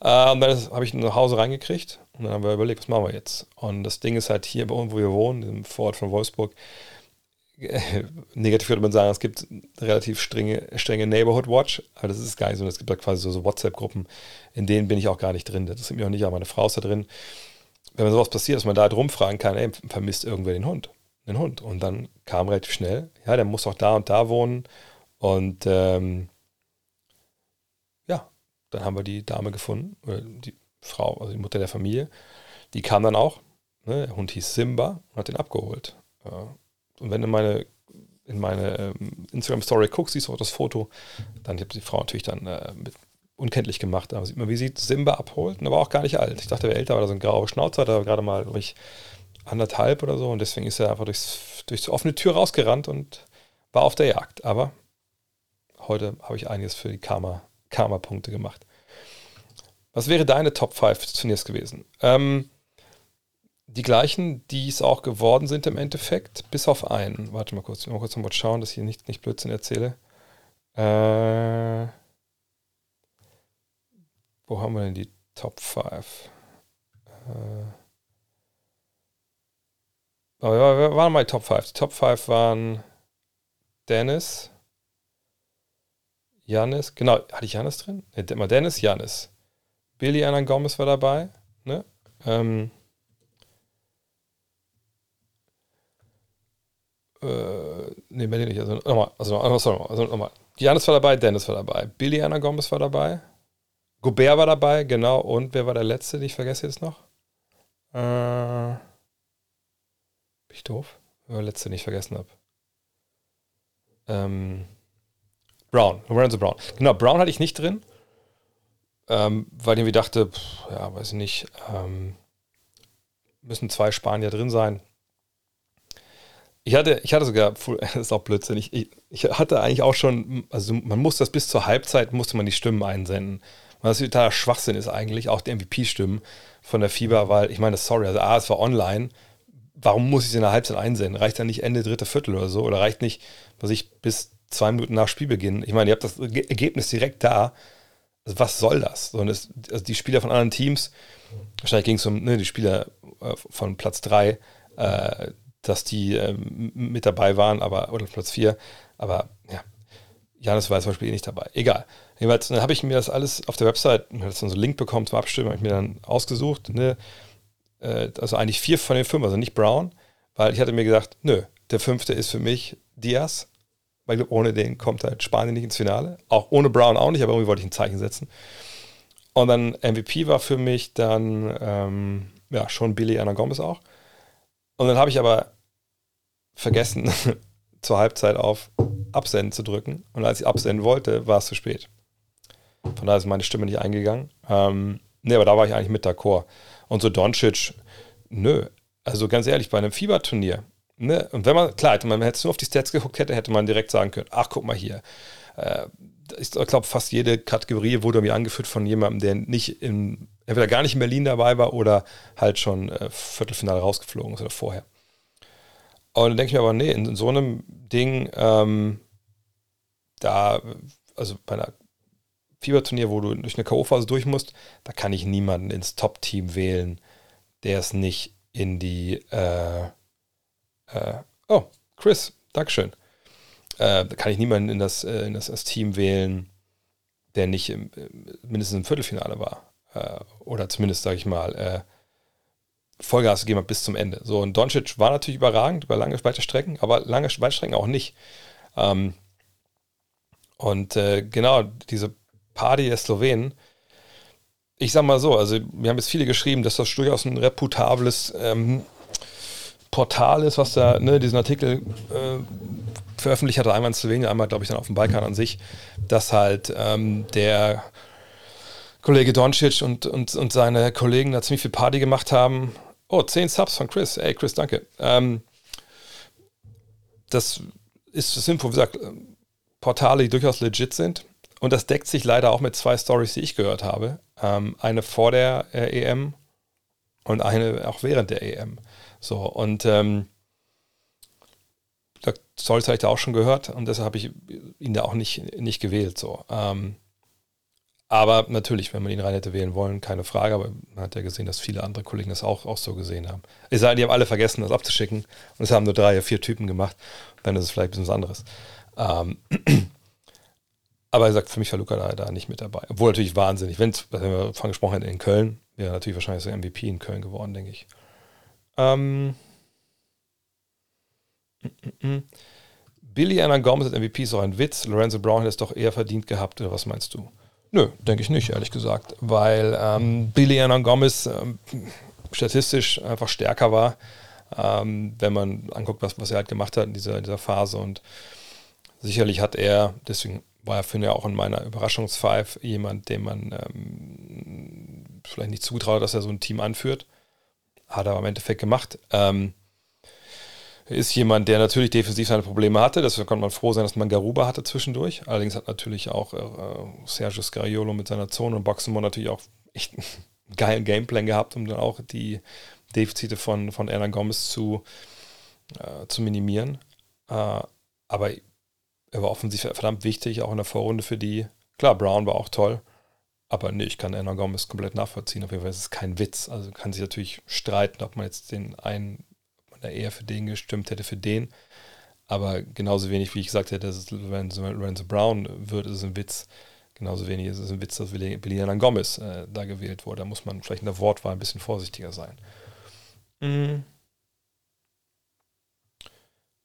Äh, und dann habe ich ihn nach Hause reingekriegt und dann haben wir überlegt, was machen wir jetzt? Und das Ding ist halt hier bei uns, wo wir wohnen, im Vorort von Wolfsburg, negativ würde man sagen, es gibt relativ strenge, strenge Neighborhood Watch, aber das ist gar nicht so. Es gibt da quasi so, so WhatsApp-Gruppen, in denen bin ich auch gar nicht drin. Das sind mir auch nicht, aber meine Frau ist da drin. Wenn sowas passiert, dass man da halt rumfragen kann, ey, vermisst irgendwer den Hund? Den Hund. Und dann kam relativ schnell, ja, der muss auch da und da wohnen. Und ähm, dann haben wir die Dame gefunden, die Frau, also die Mutter der Familie. Die kam dann auch. Ne? Der Hund hieß Simba und hat den abgeholt. Und wenn du meine, in meine ähm, Instagram-Story guckst, siehst du auch das Foto, dann hat die Frau natürlich dann äh, mit unkenntlich gemacht. Da sieht man, wie sie Simba abholt. Und er war auch gar nicht alt. Ich dachte, er wäre älter, weil er so ein grauer Schnauzer hat, aber gerade mal, glaube ich, anderthalb oder so. Und deswegen ist er einfach durchs, durch offene Tür rausgerannt und war auf der Jagd. Aber heute habe ich einiges für die Karma Karma-Punkte gemacht. Was wäre deine Top 5 des Turniers gewesen? Ähm, die gleichen, die es auch geworden sind im Endeffekt, bis auf einen. Warte mal kurz, mal kurz mal schauen, dass ich hier nicht, nicht Blödsinn erzähle. Äh, wo haben wir denn die Top 5? Äh, oh, waren mal die Top 5. Die Top 5 waren Dennis, Janis, genau, hatte ich Janis drin? Ne, mal Dennis, Janis. Billy Anan Gomez war dabei, ne? Ähm, äh, ne, Billy nicht, also nochmal, also, also, sorry, also nochmal. Janis war dabei, Dennis war dabei, Billy Anan Gomez war dabei, Gobert war dabei, genau, und wer war der Letzte, den ich vergesse jetzt noch? Äh, ich doof? Letzte, den ich vergessen habe? Ähm, Brown, Lorenzo Brown. Genau, Brown hatte ich nicht drin, ähm, weil ich irgendwie dachte, pff, ja, weiß ich nicht, ähm, müssen zwei Spanier drin sein. Ich hatte, ich hatte sogar, das ist auch Blödsinn, ich, ich, ich hatte eigentlich auch schon, also man muss das bis zur Halbzeit, musste man die Stimmen einsenden. Was totaler Schwachsinn ist eigentlich, auch die MVP-Stimmen von der Fieber, weil ich meine, sorry, also A, es war online, warum muss ich sie in der Halbzeit einsenden? Reicht ja nicht Ende dritte Viertel oder so? Oder reicht nicht, was ich bis zwei Minuten nach Spielbeginn? Ich meine, ihr habt das Ergebnis direkt da. Also was soll das? So, das also die Spieler von anderen Teams, wahrscheinlich ging es um ne, die Spieler äh, von Platz 3, äh, dass die äh, mit dabei waren, aber, oder Platz 4, aber ja, Janis war zum Beispiel eh nicht dabei. Egal. Jedenfalls, dann habe ich mir das alles auf der Website, ich habe so einen Link bekommen zum Abstimmen, habe ich mir dann ausgesucht, ne, äh, also eigentlich vier von den fünf, also nicht Brown, weil ich hatte mir gesagt, nö, der fünfte ist für mich Diaz, weil ohne den kommt halt Spanien nicht ins Finale. Auch ohne Brown auch nicht, aber irgendwie wollte ich ein Zeichen setzen. Und dann MVP war für mich dann ähm, ja schon Billy Anna Gomez auch. Und dann habe ich aber vergessen, zur Halbzeit auf Absenden zu drücken. Und als ich absenden wollte, war es zu spät. Von daher ist meine Stimme nicht eingegangen. Ähm, ne, aber da war ich eigentlich mit d'accord. Und so Doncic, nö. Also ganz ehrlich, bei einem Fieberturnier, ne? Und wenn man, klar, wenn man jetzt nur auf die Stats geguckt hätte, hätte man direkt sagen können, ach, guck mal hier. Äh, ich glaube, fast jede Kategorie wurde mir angeführt von jemandem, der nicht in, entweder gar nicht in Berlin dabei war oder halt schon äh, Viertelfinale rausgeflogen ist oder vorher. Und dann denke ich mir aber, nee, in, in so einem Ding, ähm, da, also bei einer Fieberturnier, wo du durch eine K.O.-Phase durch musst, da kann ich niemanden ins Top-Team wählen, der es nicht in die. Äh, äh, oh, Chris, Dankeschön. Äh, da kann ich niemanden in das, äh, in das, das, Team wählen, der nicht im, mindestens im Viertelfinale war. Äh, oder zumindest, sage ich mal, äh, Vollgas gegeben hat bis zum Ende. So, und Doncic war natürlich überragend über lange, weite Strecken, aber lange, weite Strecken auch nicht. Ähm, und genau, diese Party der Slowenen. Ich sag mal so, also wir haben jetzt viele geschrieben, dass das durchaus ein reputables ähm, Portal ist, was da ne, diesen Artikel äh, veröffentlicht hatte, einmal in Slowenien, einmal glaube ich dann auf dem Balkan an sich, dass halt ähm, der Kollege Doncic und, und, und seine Kollegen da ziemlich viel Party gemacht haben. Oh, 10 Subs von Chris. Ey, Chris, danke. Ähm, das ist Info, wie gesagt, Portale, die durchaus legit sind. Und das deckt sich leider auch mit zwei Stories, die ich gehört habe. Ähm, eine vor der äh, EM und eine auch während der EM. So, und ähm, Stories habe ich da auch schon gehört und deshalb habe ich ihn da auch nicht, nicht gewählt. So. Ähm, aber natürlich, wenn man ihn rein hätte wählen wollen, keine Frage. Aber man hat ja gesehen, dass viele andere Kollegen das auch, auch so gesehen haben. Ich sage, die haben alle vergessen, das abzuschicken. Und es haben nur drei vier Typen gemacht. Dann ist es vielleicht ein bisschen was anderes. Ähm, aber er sagt, für mich war Luca da, da nicht mit dabei. Obwohl natürlich wahnsinnig. Wenn wir davon gesprochen hätten in Köln, wäre natürlich wahrscheinlich so MVP in Köln geworden, denke ich. Ähm, mm, mm, mm. Billy Anna Gomez als MVP ist auch ein Witz. Lorenzo Brown hätte es doch eher verdient gehabt, oder was meinst du? Nö, denke ich nicht, ehrlich gesagt. Weil ähm, Billy Anna Gomez ähm, statistisch einfach stärker war, ähm, wenn man anguckt, was, was er halt gemacht hat in dieser, in dieser Phase. Und sicherlich hat er, deswegen war für mich auch in meiner Überraschungsfive jemand, dem man ähm, vielleicht nicht zutraut, dass er so ein Team anführt. Hat er im Endeffekt gemacht. Ähm, ist jemand, der natürlich defensiv seine Probleme hatte. Deswegen konnte man froh sein, dass man Garuba hatte zwischendurch. Allerdings hat natürlich auch äh, Sergio Scariolo mit seiner Zone und Boxenmon natürlich auch echt einen geilen Gameplan gehabt, um dann auch die Defizite von, von Erna Gomez zu, äh, zu minimieren. Äh, aber er war offensichtlich verdammt wichtig, auch in der Vorrunde für die. Klar, Brown war auch toll, aber nee, ich kann Anna Gomez komplett nachvollziehen. Auf jeden Fall ist es kein Witz. Also kann sich natürlich streiten, ob man jetzt den einen man eher für den gestimmt hätte, für den. Aber genauso wenig, wie ich gesagt hätte, dass es Lorenzo Brown wird, ist es ein Witz. Genauso wenig ist es ein Witz, dass Belina Gomez äh, da gewählt wurde. Da muss man vielleicht in der Wortwahl ein bisschen vorsichtiger sein. Mhm.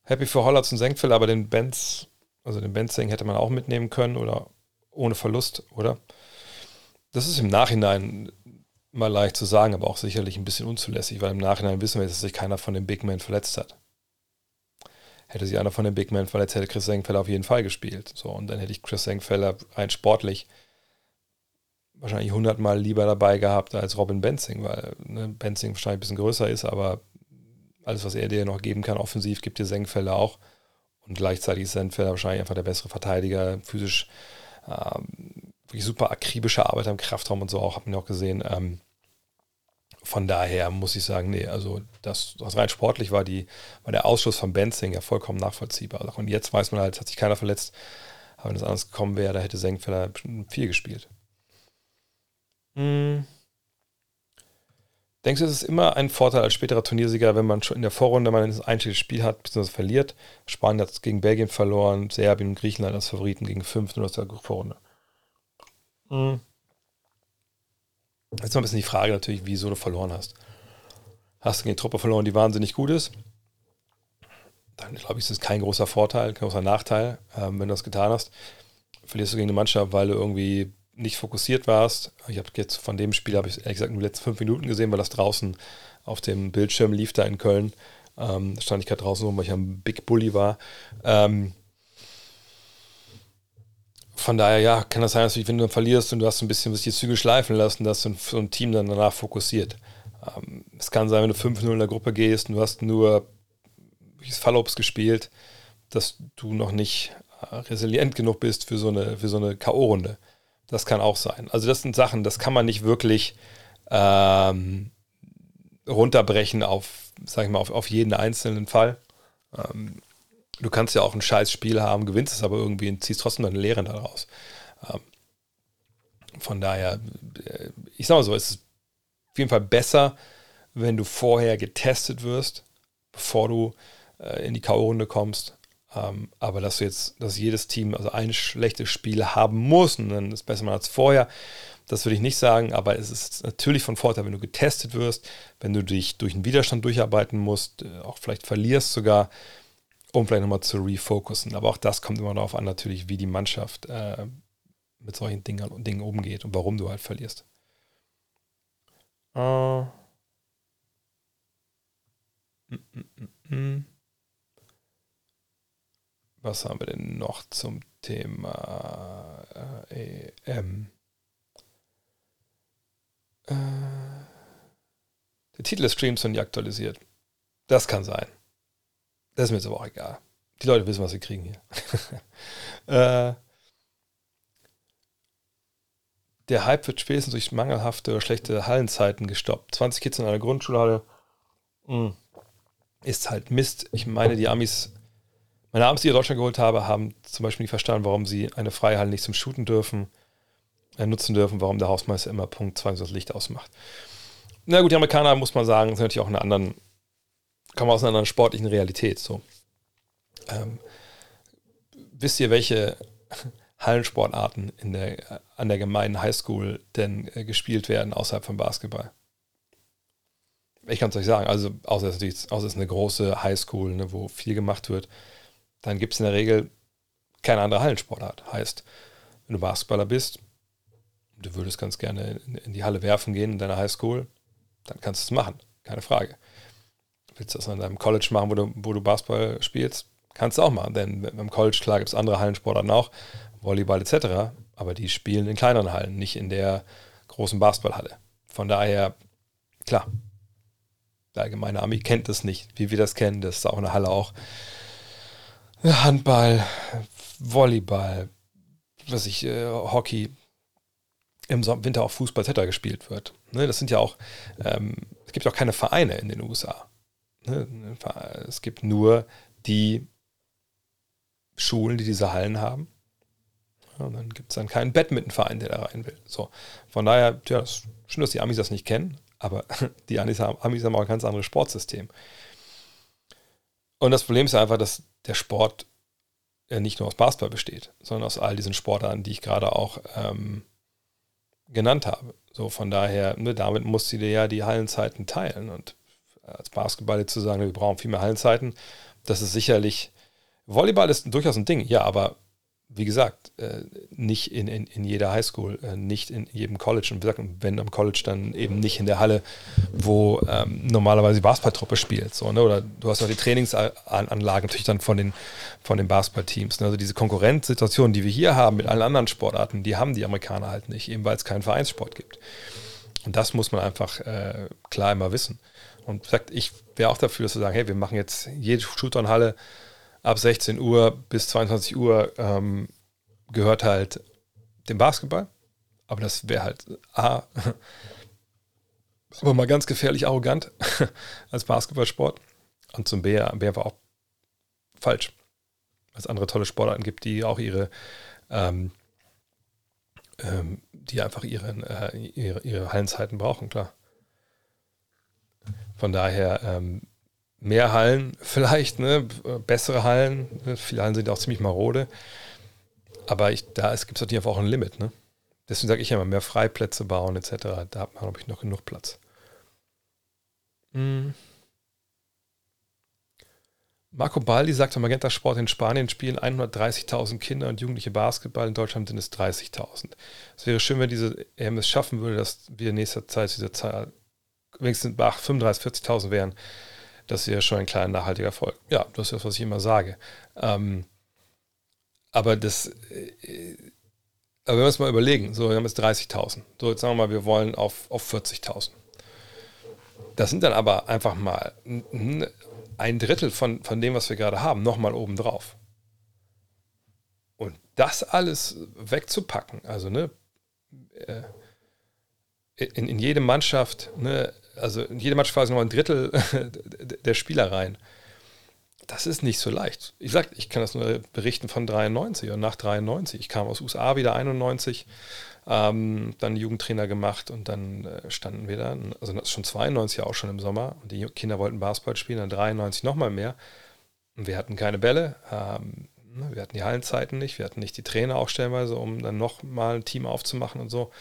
Happy für Hollatz und Senkfeld, aber den Benz also den Benzing hätte man auch mitnehmen können oder ohne Verlust, oder? Das ist im Nachhinein mal leicht zu sagen, aber auch sicherlich ein bisschen unzulässig, weil im Nachhinein wissen wir, dass sich keiner von den Big Men verletzt hat. Hätte sich einer von den Big Men verletzt, hätte Chris Senkfeller auf jeden Fall gespielt. So, und dann hätte ich Chris Senkfeller rein sportlich wahrscheinlich hundertmal lieber dabei gehabt als Robin Benzing, weil ne, Benzing wahrscheinlich ein bisschen größer ist, aber alles, was er dir noch geben kann, offensiv, gibt dir Senkfelder auch. Und gleichzeitig ist Senkfelder wahrscheinlich einfach der bessere Verteidiger, physisch ähm, wirklich super akribische Arbeit im Kraftraum und so auch, hat man auch gesehen. Ähm, von daher muss ich sagen, nee, also das, was rein sportlich war, die, war der Ausschluss von Benzing ja vollkommen nachvollziehbar. Und jetzt weiß man halt, hat sich keiner verletzt. Aber wenn es anders gekommen wäre, da hätte Senkfelder viel gespielt. Hm. Denkst du, es ist immer ein Vorteil als späterer Turniersieger, wenn man schon in der Vorrunde mal ein einziges Spiel hat, beziehungsweise verliert? Spanien hat gegen Belgien verloren, Serbien und Griechenland als Favoriten gegen 5 nur aus der Vorrunde. Mhm. Jetzt mal ein bisschen die Frage natürlich, wieso du verloren hast. Hast du gegen die Truppe verloren, die wahnsinnig gut ist? Dann glaube ich, ist es kein großer Vorteil, kein großer Nachteil, ähm, wenn du das getan hast. Verlierst du gegen eine Mannschaft, weil du irgendwie nicht fokussiert warst. Ich habe jetzt von dem Spiel, habe ich ehrlich gesagt nur die letzten fünf Minuten gesehen, weil das draußen auf dem Bildschirm lief da in Köln. Ähm, da stand ich gerade draußen rum, weil ich am Big Bully war. Ähm, von daher, ja, kann das sein, dass wenn du verlierst und du hast ein bisschen die Züge schleifen lassen, dass so ein Team dann danach fokussiert. Ähm, es kann sein, wenn du 5-0 in der Gruppe gehst und du hast nur Fallobst gespielt, dass du noch nicht äh, resilient genug bist für so eine, für so eine K.O.-Runde. Das kann auch sein. Also das sind Sachen, das kann man nicht wirklich ähm, runterbrechen auf, sag ich mal, auf, auf jeden einzelnen Fall. Ähm, du kannst ja auch ein scheiß Spiel haben, gewinnst es aber irgendwie und ziehst trotzdem deine Lehren daraus. Ähm, von daher, äh, ich sag mal so, es ist auf jeden Fall besser, wenn du vorher getestet wirst, bevor du äh, in die K.O.-Runde kommst, aber dass jetzt, dass jedes Team also ein schlechtes Spiel haben muss und dann ist besser mal als vorher, das würde ich nicht sagen, aber es ist natürlich von Vorteil, wenn du getestet wirst, wenn du dich durch einen Widerstand durcharbeiten musst, äh, auch vielleicht verlierst sogar, um vielleicht nochmal zu refokussen. Aber auch das kommt immer darauf an, natürlich, wie die Mannschaft äh, mit solchen Dingen, Dingen umgeht und warum du halt verlierst. Uh. Mm, mm, mm, was haben wir denn noch zum Thema äh, EM? Äh, der Titel des Streams noch nie aktualisiert. Das kann sein. Das ist mir jetzt aber auch egal. Die Leute wissen, was sie kriegen hier. äh, der Hype wird spätestens durch mangelhafte oder schlechte Hallenzeiten gestoppt. 20 Kids in einer Grundschulhalle mh, hm, ist halt Mist. Ich meine, die Amis meine Abends, die ich Deutschland geholt habe, haben zum Beispiel nicht verstanden, warum sie eine Freihalle nicht zum Shooten dürfen, äh, nutzen dürfen, warum der Hausmeister immer Punkt 2 das Licht ausmacht. Na gut, die Amerikaner, muss man sagen, sind natürlich auch in einer anderen, kommen aus einer anderen sportlichen Realität. So. Ähm, wisst ihr, welche Hallensportarten in der, an der gemeinen Highschool denn äh, gespielt werden außerhalb von Basketball? Ich kann es euch sagen, also außer es ist, außer es ist eine große Highschool, ne, wo viel gemacht wird, dann gibt es in der Regel keine andere Hallensportart. Heißt, wenn du Basketballer bist, du würdest ganz gerne in, die Halle werfen gehen in deiner Highschool, dann kannst du es machen, keine Frage. Willst du das an deinem College machen, wo du, wo du Basketball spielst, kannst du auch machen, denn beim College, klar, gibt es andere Hallensportarten auch, Volleyball etc., aber die spielen in kleineren Hallen, nicht in der großen Basketballhalle. Von daher, klar, der allgemeine Ami kennt das nicht, wie wir das kennen, das ist auch eine Halle auch Handball, Volleyball, was ich, äh, Hockey, im Winter auch Fußball etc. gespielt wird. Ne, das sind ja auch, ähm, es gibt auch keine Vereine in den USA. Ne, es gibt nur die Schulen, die diese Hallen haben. Und dann gibt es dann keinen Badmintonverein, der da rein will. So, von daher, ja, das ist schön, dass die Amis das nicht kennen, aber die Amis haben auch ein ganz anderes Sportsystem. Und das Problem ist einfach, dass der Sport nicht nur aus Basketball besteht, sondern aus all diesen Sportarten, die ich gerade auch ähm, genannt habe. So von daher, ne, damit musst du dir ja die Hallenzeiten teilen. Und als Basketballer zu sagen, wir brauchen viel mehr Hallenzeiten, das ist sicherlich, Volleyball ist durchaus ein Ding, ja, aber wie gesagt, äh, nicht in, in, in jeder Highschool, äh, nicht in jedem College. Und wie gesagt, wenn am College dann eben nicht in der Halle, wo ähm, normalerweise die Basketballtruppe spielt. So, ne? Oder du hast noch die Trainingsanlagen natürlich dann von den, von den Basketballteams. Ne? Also diese Konkurrenzsituation, die wir hier haben mit allen anderen Sportarten, die haben die Amerikaner halt nicht, eben weil es keinen Vereinssport gibt. Und das muss man einfach äh, klar immer wissen. Und sagt, ich wäre auch dafür, dass wir sagen, hey, wir machen jetzt jede Shooter-Halle ab 16 Uhr bis 22 Uhr ähm, gehört halt dem Basketball. Aber das wäre halt A, aber mal ganz gefährlich arrogant als Basketballsport. Und zum B, B war auch falsch. Weil es andere tolle Sportarten gibt, die auch ihre, ähm, ähm, die einfach ihren, äh, ihre, ihre Hallenzeiten brauchen, klar. Von daher ähm, mehr Hallen vielleicht, ne? bessere Hallen. Ne? Viele Hallen sind auch ziemlich marode. Aber ich, da gibt es natürlich auch ein Limit. Ne? Deswegen sage ich immer, mehr Freiplätze bauen etc. Da hat man, glaube ich, noch genug Platz. Mhm. Marco Baldi sagt, am Magenta Sport in Spanien spielen 130.000 Kinder und Jugendliche Basketball. In Deutschland sind es 30.000. Es wäre schön, wenn diese EM es schaffen würde, dass wir in nächster Zeit diese Zahl wenigstens 35.000, 40.000 wären. Das wäre schon ein kleiner nachhaltiger Erfolg. Ja, das ist das, was ich immer sage. Ähm, aber das, äh, aber wenn wir uns mal überlegen, so, wir haben jetzt 30.000. So, jetzt sagen wir mal, wir wollen auf, auf 40.000. Das sind dann aber einfach mal ein Drittel von, von dem, was wir gerade haben, nochmal obendrauf. Und das alles wegzupacken, also ne, äh, in, in jede Mannschaft, ne, also in jede Mannschaft quasi noch ein Drittel der Spieler rein. Das ist nicht so leicht. Ich sag, ich kann das nur berichten von 93 und nach 93. Ich kam aus USA wieder 91 ähm, dann Jugendtrainer gemacht und dann äh, standen wir dann, also das ist schon 92 auch schon im Sommer und die Kinder wollten Basketball spielen, dann 93 nochmal mehr. Und wir hatten keine Bälle, ähm, ne, wir hatten die Hallenzeiten nicht, wir hatten nicht die Trainer auch stellenweise, um dann nochmal ein Team aufzumachen und so.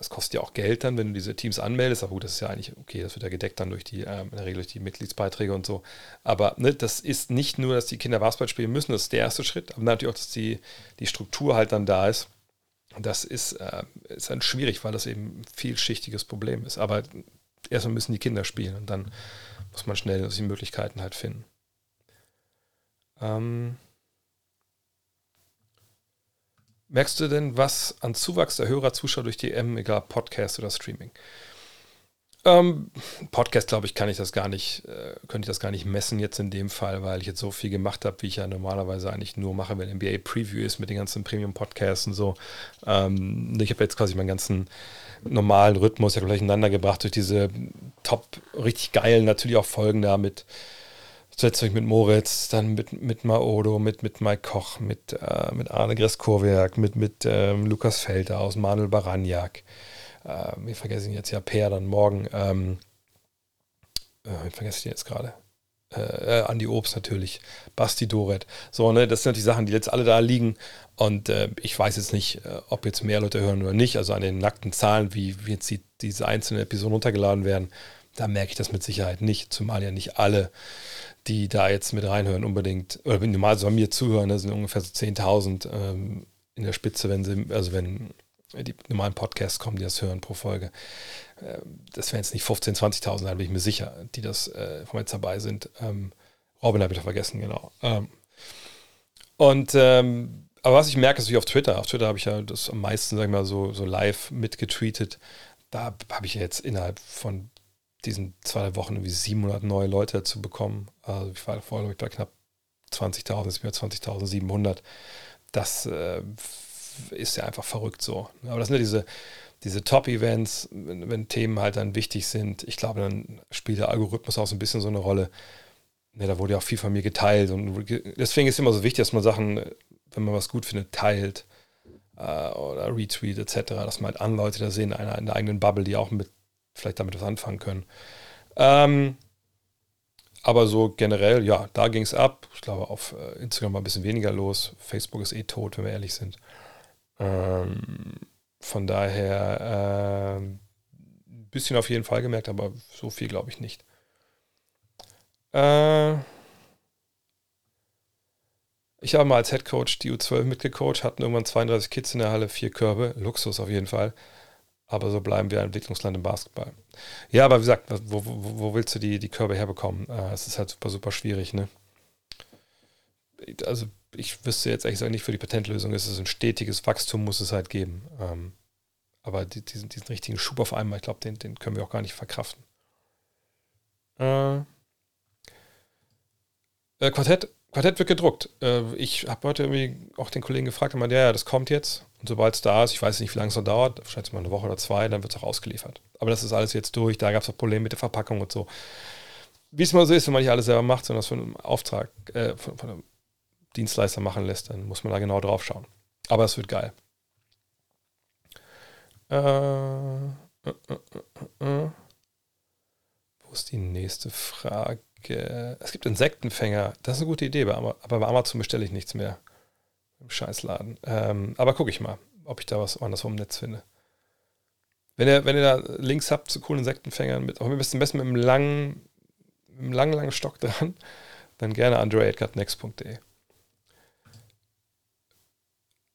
Es kostet ja auch Geld dann, wenn du diese Teams anmeldest. Aber gut, das ist ja eigentlich okay, das wird ja gedeckt dann durch die, äh, in der Regel durch die Mitgliedsbeiträge und so. Aber ne, das ist nicht nur, dass die Kinder Basketball spielen müssen, das ist der erste Schritt, aber natürlich auch, dass die, die Struktur halt dann da ist das ist, äh, ist dann schwierig, weil das eben ein vielschichtiges Problem ist. Aber erstmal müssen die Kinder spielen und dann muss man schnell die Möglichkeiten halt finden. Ähm, merkst du denn was an Zuwachs der Hörer, Zuschauer durch die M, egal Podcast oder Streaming? Ähm, Podcast, glaube ich, kann ich das gar nicht, äh, könnte ich das gar nicht messen jetzt in dem Fall, weil ich jetzt so viel gemacht habe, wie ich ja normalerweise eigentlich nur mache, wenn NBA Preview ist mit den ganzen Premium-Podcasts und so. Ähm, ich habe jetzt quasi meinen ganzen normalen Rhythmus ja durcheinander gebracht durch diese top, richtig geilen, natürlich auch Folgen da mit zuletzt mit Moritz, dann mit, mit Maodo, mit, mit Mike Koch, mit, äh, mit Arne Greskorwerk, mit, mit ähm, Lukas Felder aus Manuel Baraniak äh, wir vergessen jetzt ja Per dann morgen, ähm, äh, ich vergesse den jetzt gerade. Äh, Andi Obst natürlich, Basti Doret. So, ne, das sind die Sachen, die jetzt alle da liegen. Und äh, ich weiß jetzt nicht, äh, ob jetzt mehr Leute hören oder nicht. Also an den nackten Zahlen, wie, wie jetzt die, diese einzelnen Episoden runtergeladen werden, da merke ich das mit Sicherheit nicht. Zumal ja nicht alle, die da jetzt mit reinhören, unbedingt, oder normal so an mir zuhören, das sind ungefähr so 10.000 ähm, in der Spitze, wenn sie, also wenn die normalen Podcasts kommen, die das hören pro Folge. Ähm, das wären jetzt nicht 15.000, 20.000, da bin ich mir sicher, die das äh, von jetzt dabei sind. Ähm, Robin habe ich vergessen, genau. Ähm, und ähm, aber was ich merke, ist wie auf Twitter. Auf Twitter habe ich ja das am meisten, sag ich mal, so, so live mitgetweetet. Da habe ich jetzt innerhalb von diesen zwei Wochen irgendwie 700 neue Leute dazu bekommen. Also ich war vorher, ich, bei knapp 20.000, jetzt bin ich 20.700. Das äh, ist ja einfach verrückt so. Aber das sind ja diese, diese Top-Events, wenn, wenn, Themen halt dann wichtig sind. Ich glaube, dann spielt der Algorithmus auch so ein bisschen so eine Rolle. Ja, da wurde ja auch viel von mir geteilt. Und deswegen ist es immer so wichtig, dass man Sachen, wenn man was gut findet, teilt äh, oder retweet etc., dass man halt andere Leute da sehen, einer in der eigenen Bubble, die auch mit vielleicht damit was anfangen können. Ähm, aber so generell, ja, da ging es ab. Ich glaube, auf äh, Instagram war ein bisschen weniger los. Facebook ist eh tot, wenn wir ehrlich sind. Ähm, von daher ein äh, bisschen auf jeden Fall gemerkt, aber so viel glaube ich nicht. Äh, ich habe mal als Head Coach die U12 mitgecoacht, hatten irgendwann 32 Kids in der Halle, vier Körbe, Luxus auf jeden Fall. Aber so bleiben wir ein Entwicklungsland im Basketball. Ja, aber wie gesagt, wo, wo, wo willst du die, die Körbe herbekommen? Äh, es ist halt super, super schwierig, ne? Also ich wüsste jetzt gesagt nicht für die Patentlösung, es ist ein stetiges Wachstum, muss es halt geben. Ähm, Aber diesen, diesen richtigen Schub auf einmal, ich glaube, den, den können wir auch gar nicht verkraften. Äh, äh, Quartett, Quartett wird gedruckt. Äh, ich habe heute irgendwie auch den Kollegen gefragt und meinte, ja, ja, das kommt jetzt. Und sobald es da ist, ich weiß nicht, wie lange es noch dauert, wahrscheinlich mal eine Woche oder zwei, dann wird es auch ausgeliefert. Aber das ist alles jetzt durch. Da gab es auch Probleme mit der Verpackung und so. Wie es mal so ist, wenn man nicht alles selber macht, sondern das von einem Auftrag, äh, von, von einem Dienstleister machen lässt, dann muss man da genau drauf schauen. Aber es wird geil. Äh, äh, äh, äh, Wo ist die nächste Frage? Es gibt Insektenfänger. Das ist eine gute Idee, aber bei Amazon bestelle ich nichts mehr. Im Scheißladen. Ähm, aber gucke ich mal, ob ich da was anderswo im Netz finde. Wenn ihr, wenn ihr da Links habt zu coolen Insektenfängern, mit, auch ein bisschen besser mit einem langen, mit einem langen, langen Stock dran, dann gerne andrew.next.de.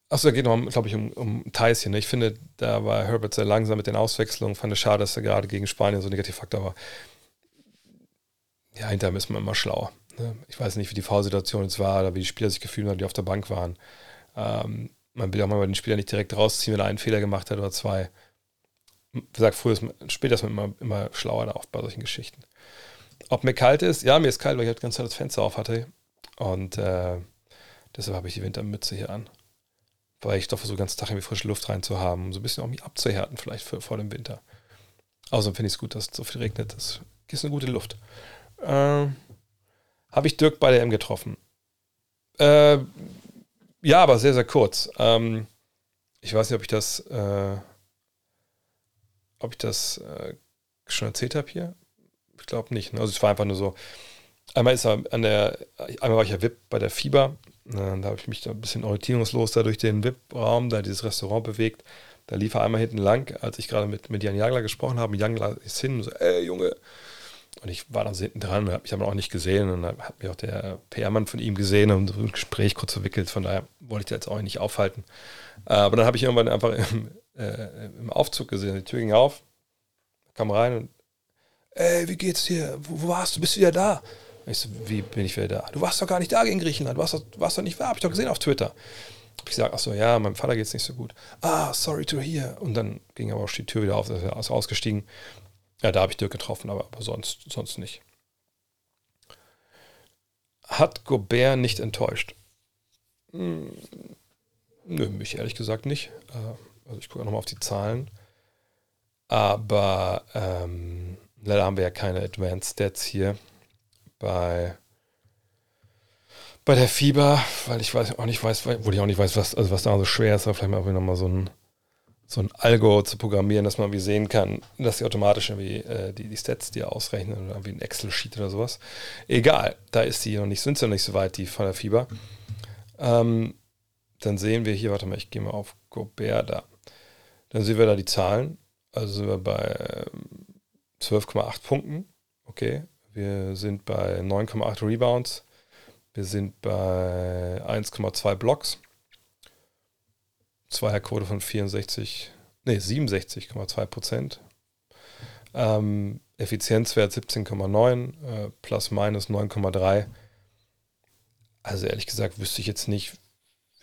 Achso, da geht noch, glaube ich, um, um Teilchen. Ne? Ich finde, da war Herbert sehr langsam mit den Auswechslungen. Fand es schade, dass er gerade gegen Spanien so ein Negativfaktor war. Ja, hinterher ist man immer schlauer. Ne? Ich weiß nicht, wie die V-Situation jetzt war oder wie die Spieler sich gefühlt haben, die auf der Bank waren. Ähm, man will auch mal den Spieler nicht direkt rausziehen, wenn er einen Fehler gemacht hat oder zwei. Wie gesagt, früher ist man, später ist man immer, immer schlauer da auch bei solchen Geschichten. Ob mir kalt ist? Ja, mir ist kalt, weil ich halt Zeit das Fenster auf hatte. Und äh, deshalb habe ich die Wintermütze hier an weil ich doch versuche, den ganzen Tag irgendwie frische Luft reinzuhaben, um so ein bisschen auch mich abzuhärten, vielleicht für, vor dem Winter. Außerdem finde ich es gut, dass es so viel regnet. Das ist eine gute Luft. Ähm, Habe ich Dirk bei der M getroffen? Äh, ja, aber sehr, sehr kurz. Ähm, ich weiß nicht, ob ich das, äh, ob ich das äh, schon erzählt habe hier. Ich glaube nicht. Ne? Also es war einfach nur so. Einmal ist er an der, einmal war ich ja VIP bei der Fieber da habe ich mich da ein bisschen orientierungslos da durch den VIP-Raum, da dieses Restaurant bewegt. Da lief er einmal hinten lang, als ich gerade mit, mit Jan Jagler gesprochen habe. Jagler ist hin und so, ey Junge. Und ich war dann hinten dran und habe mich aber auch nicht gesehen. Und dann hat mich auch der PR-Mann von ihm gesehen und so ein Gespräch kurz verwickelt. Von daher wollte ich da jetzt auch nicht aufhalten. Äh, aber dann habe ich irgendwann einfach im, äh, im Aufzug gesehen. Die Tür ging auf, kam rein und, ey, wie geht's dir? Wo, wo warst du? Bist du wieder da? Ich so, wie bin ich wieder da? Du warst doch gar nicht da gegen Griechenland, du warst doch, warst doch nicht da, hab ich doch gesehen auf Twitter. Hab ich gesagt, ach so, ja, meinem Vater geht's nicht so gut. Ah, sorry to hear. Und dann ging aber auch die Tür wieder auf, ist ausgestiegen. Ja, da habe ich Dirk getroffen, aber, aber sonst, sonst nicht. Hat Gobert nicht enttäuscht? Hm, nö, mich ehrlich gesagt nicht. Äh, also ich gucke nochmal auf die Zahlen. Aber ähm, leider haben wir ja keine Advanced Stats hier bei, bei der Fieber, weil ich weiß auch nicht weiß, wo ich auch nicht weiß, was, also was da so schwer ist, aber vielleicht mal nochmal so ein, so ein Algo zu programmieren, dass man irgendwie sehen kann, dass sie automatisch irgendwie äh, die, die Stats dir ausrechnen oder irgendwie ein Excel-Sheet oder sowas. Egal, da ist die noch nicht, sind sie noch nicht so weit, die von der Fieber. Ähm, dann sehen wir hier, warte mal, ich gehe mal auf Gobert da. Dann sehen wir da die Zahlen. Also sind wir bei 12,8 ähm, Punkten. Okay, wir sind bei 9,8 Rebounds. Wir sind bei 1,2 Blocks. Zweierquote von 64, nee, 67,2 Prozent. Ähm, Effizienzwert 17,9, äh, plus minus 9,3. Also ehrlich gesagt wüsste ich jetzt nicht,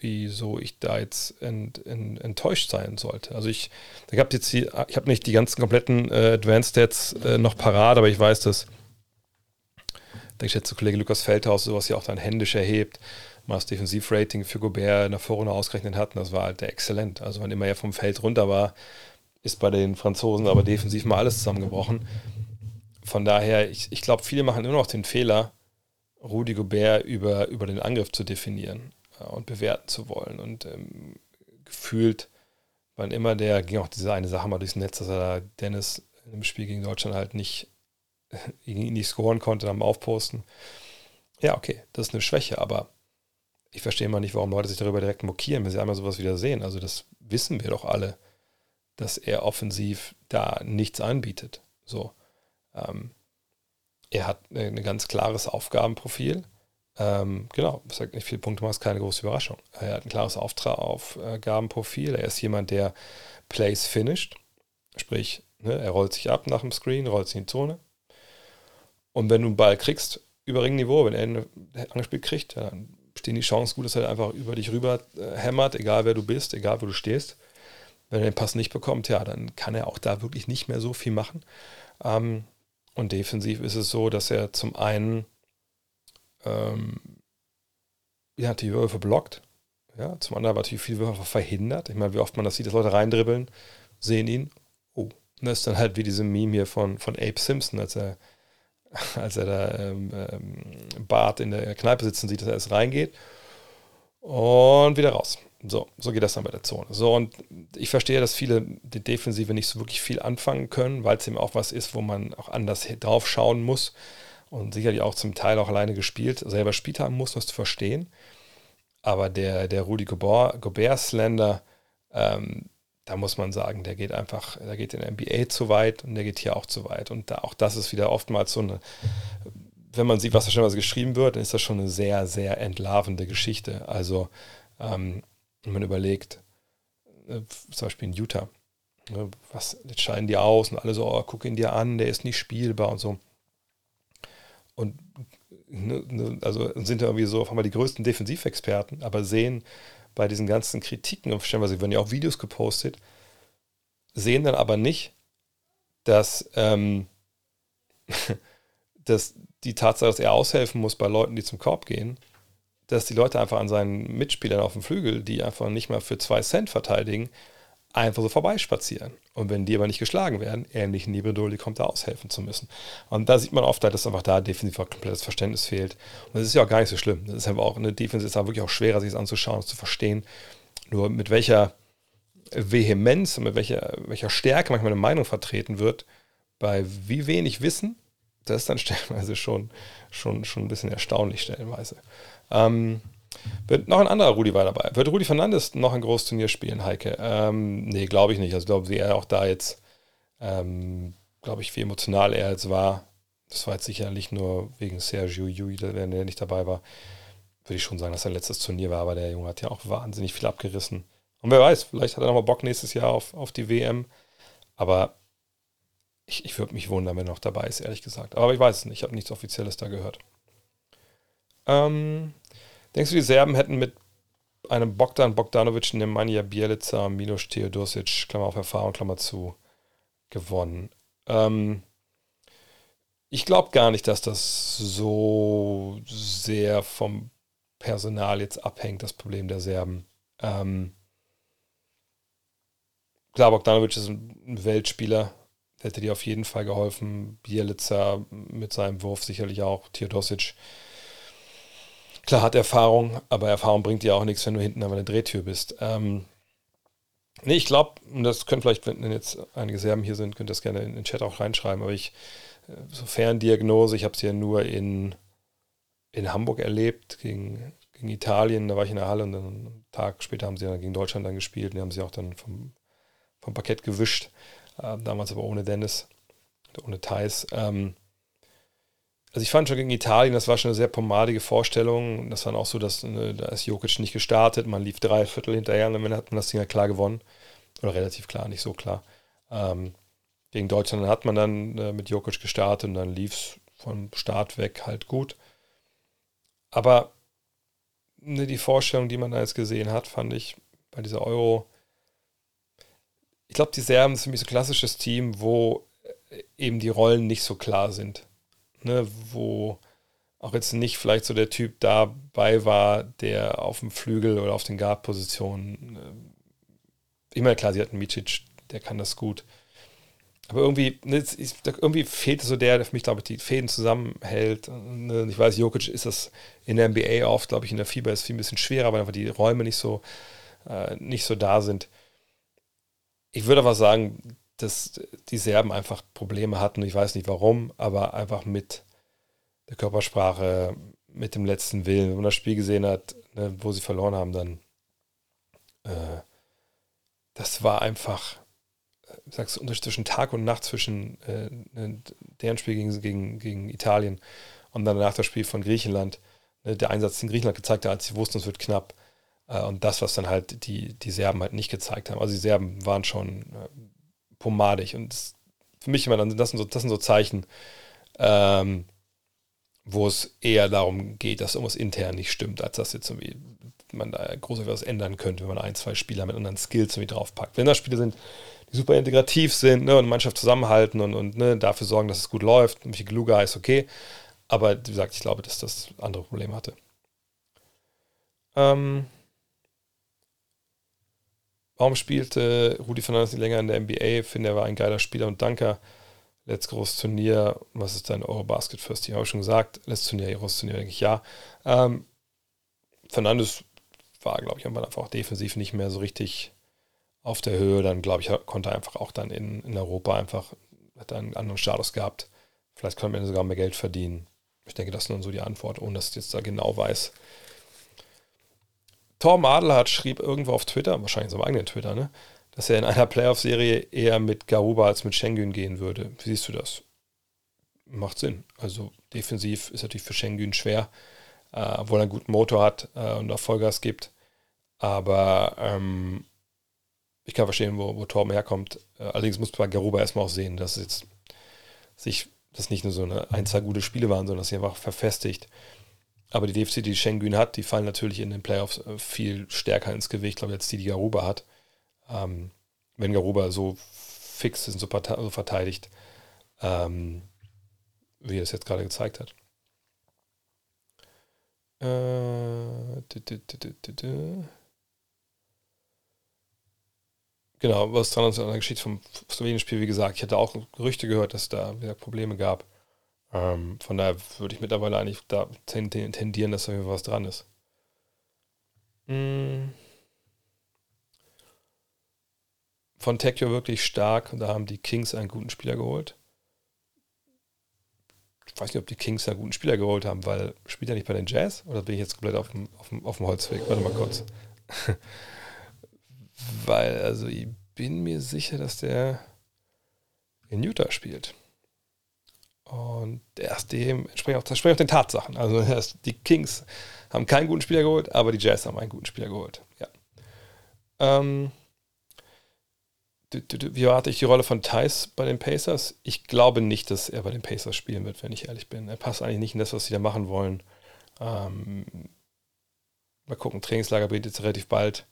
wieso ich da jetzt ent, ent, enttäuscht sein sollte. Also ich, da gab jetzt die, ich habe nicht die ganzen kompletten äh, Advanced Stats äh, noch parat, aber ich weiß, dass der geschätzte Kollege Lukas Feldhaus sowas ja auch dann händisch erhebt, mal das Defensivrating für Gobert in der Vorrunde ausgerechnet hat. Und das war halt exzellent. Also wann immer er vom Feld runter war, ist bei den Franzosen aber defensiv mal alles zusammengebrochen. Von daher, ich, ich glaube, viele machen immer noch den Fehler, Rudi Gobert über, über den Angriff zu definieren äh, und bewerten zu wollen. Und ähm, gefühlt, wann immer der, ging auch diese eine Sache mal durchs Netz, dass er da Dennis im Spiel gegen Deutschland halt nicht nicht scoren konnte, dann aufposten. Ja, okay, das ist eine Schwäche, aber ich verstehe mal nicht, warum Leute sich darüber direkt mokieren, wenn sie einmal sowas wieder sehen. Also das wissen wir doch alle, dass er offensiv da nichts anbietet. So. Ähm, er hat ein ganz klares Aufgabenprofil. Ähm, genau, ich sage nicht viele Punkte mal, ist keine große Überraschung. Er hat ein klares Aufgabenprofil. Er ist jemand, der Plays finisht. Sprich, ne, er rollt sich ab nach dem Screen, rollt sich in die Zone, und wenn du einen Ball kriegst, über Ringniveau, wenn er ihn angespielt kriegt, dann stehen die Chancen gut, dass er einfach über dich rüber äh, hämmert, egal wer du bist, egal wo du stehst. Wenn er den Pass nicht bekommt, ja, dann kann er auch da wirklich nicht mehr so viel machen. Ähm, und defensiv ist es so, dass er zum einen ähm, ja, die Würfe blockt, ja, zum anderen natürlich viele Würfe verhindert. Ich meine, wie oft man das sieht, dass Leute reindribbeln, sehen ihn. Oh, und das ist dann halt wie diese Meme hier von, von Abe Simpson, als er, als er da ähm, ähm, Bart in der Kneipe sitzen sieht, dass er erst reingeht und wieder raus. So, so geht das dann bei der Zone. So, und ich verstehe, dass viele die Defensive nicht so wirklich viel anfangen können, weil es eben auch was ist, wo man auch anders drauf schauen muss und sicherlich auch zum Teil auch alleine gespielt, selber gespielt haben muss, das zu verstehen. Aber der, der Rudi Gobert, Gobert ähm, da muss man sagen, der geht einfach, der geht in der NBA zu weit und der geht hier auch zu weit. Und da, auch das ist wieder oftmals so eine, wenn man sieht, was da schon geschrieben wird, dann ist das schon eine sehr, sehr entlarvende Geschichte. Also ähm, wenn man überlegt, äh, zum Beispiel in Utah, ne, was jetzt scheinen die aus und alle so, oh, guck ihn dir an, der ist nicht spielbar und so. Und ne, ne, also sind ja irgendwie so auf einmal die größten Defensivexperten, aber sehen bei diesen ganzen Kritiken, und stellenweise werden ja auch Videos gepostet, sehen dann aber nicht, dass, ähm, dass die Tatsache, dass er aushelfen muss bei Leuten, die zum Korb gehen, dass die Leute einfach an seinen Mitspielern auf dem Flügel, die einfach nicht mal für zwei Cent verteidigen, einfach so vorbeispazieren. Und wenn die aber nicht geschlagen werden, ähnlich Nibredoli kommt da aushelfen zu müssen. Und da sieht man oft, dass einfach da definitiv auch komplettes Verständnis fehlt. Und das ist ja auch gar nicht so schlimm. Das ist einfach auch eine Defensive, ist wirklich auch schwerer, sich das anzuschauen und zu verstehen. Nur mit welcher Vehemenz und mit welcher, welcher Stärke manchmal eine Meinung vertreten wird, bei wie wenig Wissen, das ist dann stellenweise schon, schon, schon ein bisschen erstaunlich, stellenweise. Ähm, wird noch ein anderer Rudi war dabei. Wird Rudi Fernandes noch ein großes Turnier spielen, Heike? Ähm, nee, glaube ich nicht. Also glaube, wie er auch da jetzt, ähm, glaube ich, wie emotional er jetzt war. Das war jetzt sicherlich nur wegen Sergio Yui, wenn er nicht dabei war. Würde ich schon sagen, dass sein letztes Turnier war, aber der Junge hat ja auch wahnsinnig viel abgerissen. Und wer weiß, vielleicht hat er nochmal Bock nächstes Jahr auf, auf die WM. Aber ich, ich würde mich wundern, wenn er noch dabei ist, ehrlich gesagt. Aber ich weiß es nicht, ich habe nichts Offizielles da gehört. Ähm, denkst du, die Serben hätten mit einem Bogdan Bogdanovic, Nemanja Bielica, Milos Teodosic, Klammer auf Erfahrung, Klammer zu, gewonnen? Ähm, ich glaube gar nicht, dass das so sehr vom Personal jetzt abhängt, das Problem der Serben. Ähm, klar, Bogdanovic ist ein Weltspieler, hätte dir auf jeden Fall geholfen. Bielica mit seinem Wurf sicherlich auch. Teodosic Klar hat Erfahrung, aber Erfahrung bringt dir auch nichts, wenn du hinten an der Drehtür bist. Ähm, nee, ich glaube, und das können vielleicht, wenn jetzt einige Serben hier sind, könnt ihr das gerne in den Chat auch reinschreiben, aber ich, äh, so Ferndiagnose, ich habe es ja nur in, in Hamburg erlebt, gegen, gegen Italien, da war ich in der Halle und dann einen Tag später haben sie dann gegen Deutschland dann gespielt und die haben sie auch dann vom, vom Parkett gewischt, äh, damals aber ohne Dennis, ohne Thais. Ähm, also ich fand schon gegen Italien, das war schon eine sehr pomadige Vorstellung. Das war auch so, dass ne, da ist Jokic nicht gestartet, man lief drei Viertel hinterher und dann hat man das Ding ja klar gewonnen. Oder relativ klar, nicht so klar. Ähm, gegen Deutschland hat man dann äh, mit Jokic gestartet und dann lief es vom Start weg halt gut. Aber ne, die Vorstellung, die man da jetzt gesehen hat, fand ich bei dieser Euro. Ich glaube, die Serben sind für mich so ein klassisches Team, wo äh, eben die Rollen nicht so klar sind ne, wo auch jetzt nicht vielleicht so der Typ dabei war, der auf dem Flügel oder auf den Guard-Positionen. Äh, ich meine, klar, sie hatten Micic, der kann das gut. Aber irgendwie, ne, irgendwie fehlt so der, der für mich, glaube ich, die Fäden zusammenhält. Ne, ich weiß, Jokic ist das in der NBA oft, glaube ich, in der Fieber ist es viel ein bisschen schwerer, weil einfach die Räume nicht so, äh, nicht so da sind. Ich würde aber sagen, dass die Serben einfach Probleme hatten. Ich weiß nicht warum, aber einfach mit der Körpersprache, mit dem letzten Willen. Wenn man das Spiel gesehen hat, ne, wo sie verloren haben, dann äh, das war einfach, sagst du, Unterschied zwischen Tag und Nacht zwischen äh, ne, deren Spiel gegen, gegen, gegen Italien und dann danach das Spiel von Griechenland. Ne, der Einsatz, den Griechenland gezeigt hat, als sie wussten, es wird knapp. Äh, und das, was dann halt die, die Serben halt nicht gezeigt haben. Also die Serben waren schon äh, pomadig. Und das, für mich immer dann, das sind so, das sind so Zeichen, ähm, wo es eher darum geht, dass irgendwas intern nicht stimmt, als dass jetzt irgendwie man da groß etwas ändern könnte, wenn man ein, zwei Spieler mit anderen Skills irgendwie draufpackt. Wenn das Spiele sind, die super integrativ sind ne, und Mannschaft zusammenhalten und, und ne, dafür sorgen, dass es gut läuft, und wie Gluga ist okay. Aber wie gesagt, ich glaube, dass das andere Probleme hatte. Ähm, warum spielte Rudi Fernandes nicht länger in der NBA? Finde, er war ein geiler Spieler und Danker. Letztes großes Turnier, was ist dein Eurobasket First Team? Habe ich schon gesagt. Letztes Turnier, großes Turnier, denke ich, ja. Ähm, Fernandes war, glaube ich, einfach auch defensiv nicht mehr so richtig auf der Höhe. Dann, glaube ich, konnte er einfach auch dann in, in Europa einfach, hat einen anderen Status gehabt. Vielleicht konnte er sogar mehr Geld verdienen. Ich denke, das ist nun so die Antwort, ohne dass ich jetzt da genau weiß. Torben Adelhardt schrieb irgendwo auf Twitter, wahrscheinlich in seinem eigenen Twitter, ne, dass er in einer Playoff-Serie eher mit Garuba als mit Schengen gehen würde. Wie siehst du das? Macht Sinn. Also defensiv ist natürlich für Schengen schwer, äh, obwohl er einen guten Motor hat äh, und auch Vollgas gibt. Aber ähm, ich kann verstehen, wo, wo Torben herkommt. Äh, allerdings muss man Garuba erstmal auch sehen, dass jetzt sich das nicht nur so eine ein, zwei gute Spiele waren, sondern dass sie einfach verfestigt. Aber die Defizite, die Schengen hat, die fallen natürlich in den Playoffs äh, viel stärker ins Gewicht, glaube ich, als die, die Garuba hat. Ähm, wenn Garuba so fix ist und so, so verteidigt, ähm, wie er es jetzt gerade gezeigt hat. Äh, genau, was dran an der Geschichte vom Slowenien-Spiel, wie gesagt, ich hatte auch Gerüchte gehört, dass es da wieder Probleme gab. Ähm, von daher würde ich mittlerweile eigentlich da tendieren, dass da was dran ist. Mm. Von Tecchio wirklich stark und da haben die Kings einen guten Spieler geholt. Ich weiß nicht, ob die Kings einen guten Spieler geholt haben, weil spielt er nicht bei den Jazz oder bin ich jetzt komplett auf dem, auf dem, auf dem Holzweg? Warte mal kurz. weil, also ich bin mir sicher, dass der in Utah spielt. Und erst dem entspricht auch, entspricht auch den Tatsachen. Also die Kings haben keinen guten Spieler geholt, aber die Jazz haben einen guten Spieler geholt. Ja. Ähm, wie erwarte ich die Rolle von Thais bei den Pacers? Ich glaube nicht, dass er bei den Pacers spielen wird, wenn ich ehrlich bin. Er passt eigentlich nicht in das, was sie da machen wollen. Ähm, mal gucken, Trainingslager beginnt jetzt relativ bald.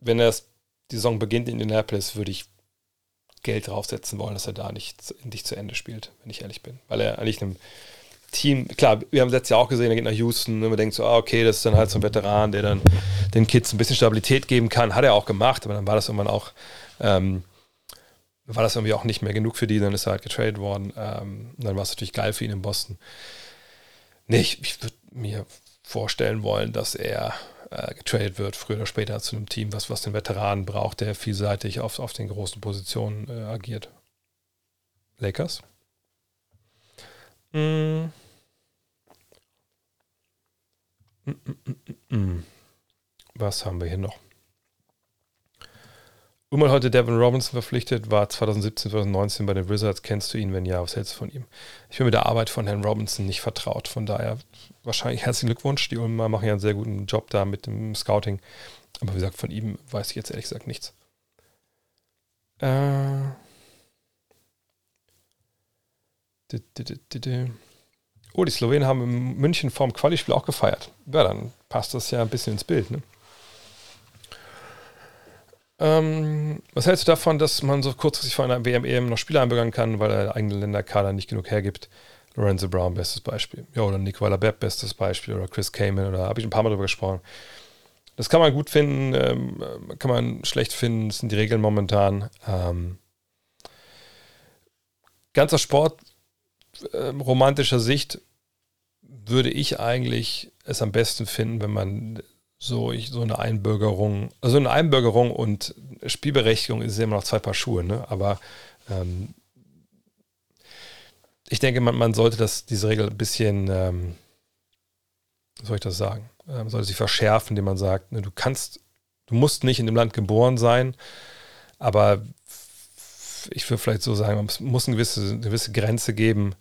Wenn er die Saison beginnt in Indianapolis, würde ich Geld draufsetzen wollen, dass er da nicht, nicht zu Ende spielt, wenn ich ehrlich bin. Weil er eigentlich einem Team, klar, wir haben letztes Jahr auch gesehen, er geht nach Houston und man denkt so, ah, okay, das ist dann halt so ein Veteran, der dann den Kids ein bisschen Stabilität geben kann. Hat er auch gemacht, aber dann war das irgendwann auch, ähm, war das irgendwie auch nicht mehr genug für die, dann ist er halt getradet worden. Ähm, dann war es natürlich geil für ihn in Boston. Nee, ich, ich würde mir vorstellen wollen, dass er äh, getradet wird, früher oder später zu einem Team, was, was den Veteranen braucht, der vielseitig auf, auf den großen Positionen äh, agiert. Lakers? Mm. Mm, mm, was haben wir hier noch? Umal heute Devin Robinson verpflichtet, war 2017, 2019 bei den Wizards. Kennst du ihn? Wenn ja, was hältst du von ihm? Ich bin mit der Arbeit von Herrn Robinson nicht vertraut. Von daher wahrscheinlich herzlichen Glückwunsch. Die Ulmer machen ja einen sehr guten Job da mit dem Scouting. Aber wie gesagt, von ihm weiß ich jetzt ehrlich gesagt nichts. Äh. Oh, die Slowenen haben in München vorm Quali-Spiel auch gefeiert. Ja, dann passt das ja ein bisschen ins Bild, ne? Ähm, was hältst du davon, dass man so kurzfristig vor einer WM EM noch Spieler einbürgern kann, weil der eigene Länderkader nicht genug hergibt? Lorenzo Brown, bestes Beispiel. Ja, oder Nicola Bepp, bestes Beispiel. Oder Chris Kamen, oder habe ich ein paar Mal darüber gesprochen. Das kann man gut finden, ähm, kann man schlecht finden, das sind die Regeln momentan. Ähm, ganzer Sport, äh, romantischer Sicht, würde ich eigentlich es am besten finden, wenn man so, ich, so eine Einbürgerung, also eine Einbürgerung und Spielberechtigung ist immer noch zwei Paar Schuhe, ne? aber ähm, ich denke, man, man sollte das, diese Regel ein bisschen, ähm, soll ich das sagen, ähm, sollte sie verschärfen, indem man sagt, ne, du kannst, du musst nicht in dem Land geboren sein, aber ich würde vielleicht so sagen, es muss eine gewisse, eine gewisse Grenze geben,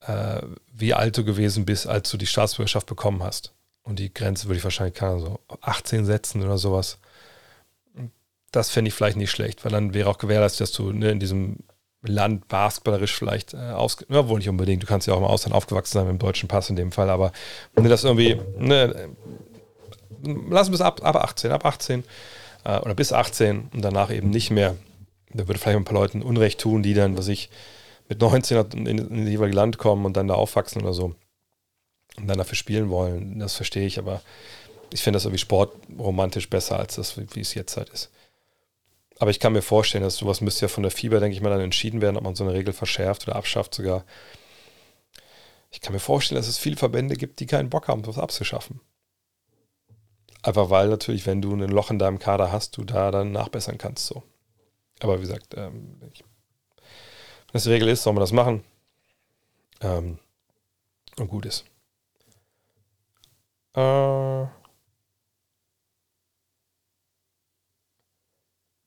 äh, wie alt du gewesen bist, als du die Staatsbürgerschaft bekommen hast. Und die Grenze würde ich wahrscheinlich keine so 18 setzen oder sowas. Das fände ich vielleicht nicht schlecht, weil dann wäre auch gewährleistet, dass du ne, in diesem Land basketballerisch vielleicht äh, aus, ja, wohl nicht unbedingt, du kannst ja auch im Ausland aufgewachsen sein mit dem deutschen Pass in dem Fall, aber wenn du das irgendwie, ne, lass bis ab, ab 18, ab 18 äh, oder bis 18 und danach eben nicht mehr, da würde vielleicht ein paar Leuten Unrecht tun, die dann, was ich, mit 19 in, in, das jeweilige Land kommen und dann da aufwachsen oder so und dann dafür spielen wollen, das verstehe ich, aber ich finde das irgendwie sportromantisch besser als das, wie es jetzt halt ist. Aber ich kann mir vorstellen, dass sowas müsste ja von der FIBA, denke ich mal, dann entschieden werden, ob man so eine Regel verschärft oder abschafft sogar. Ich kann mir vorstellen, dass es viele Verbände gibt, die keinen Bock haben, das abzuschaffen. Einfach weil natürlich, wenn du ein Loch in deinem Kader hast, du da dann nachbessern kannst. So. Aber wie gesagt, ähm, ich, wenn das die Regel ist, soll man das machen. Ähm, und gut ist. Äh,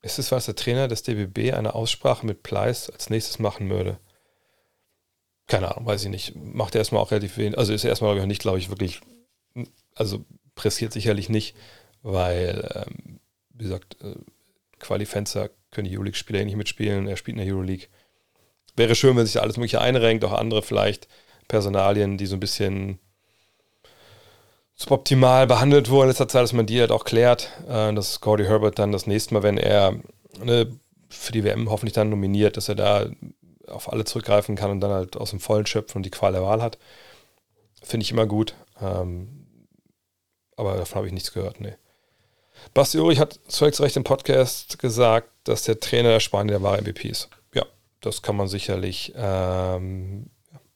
Ist es, was der Trainer des DBB eine Aussprache mit Pleiss als nächstes machen würde? Keine Ahnung, weiß ich nicht. Macht er erstmal auch relativ wenig. Also ist er erstmal nicht, glaube ich, wirklich. Also pressiert sicherlich nicht, weil, ähm, wie gesagt, äh, Qualifenster können die Euroleague-Spieler nicht mitspielen. Er spielt in der Euroleague. Wäre schön, wenn sich da alles Mögliche einrenkt, auch andere vielleicht Personalien, die so ein bisschen suboptimal behandelt wurde in letzter Zeit, dass man die halt auch klärt, äh, dass Cody Herbert dann das nächste Mal, wenn er ne, für die WM hoffentlich dann nominiert, dass er da auf alle zurückgreifen kann und dann halt aus dem Vollen schöpfen und die Qual der Wahl hat. Finde ich immer gut. Ähm, aber davon habe ich nichts gehört, nee. Basti Ulrich hat zunächst recht im Podcast gesagt, dass der Trainer der Spanier der wahre MVP ist. Ja, das kann man sicherlich ähm,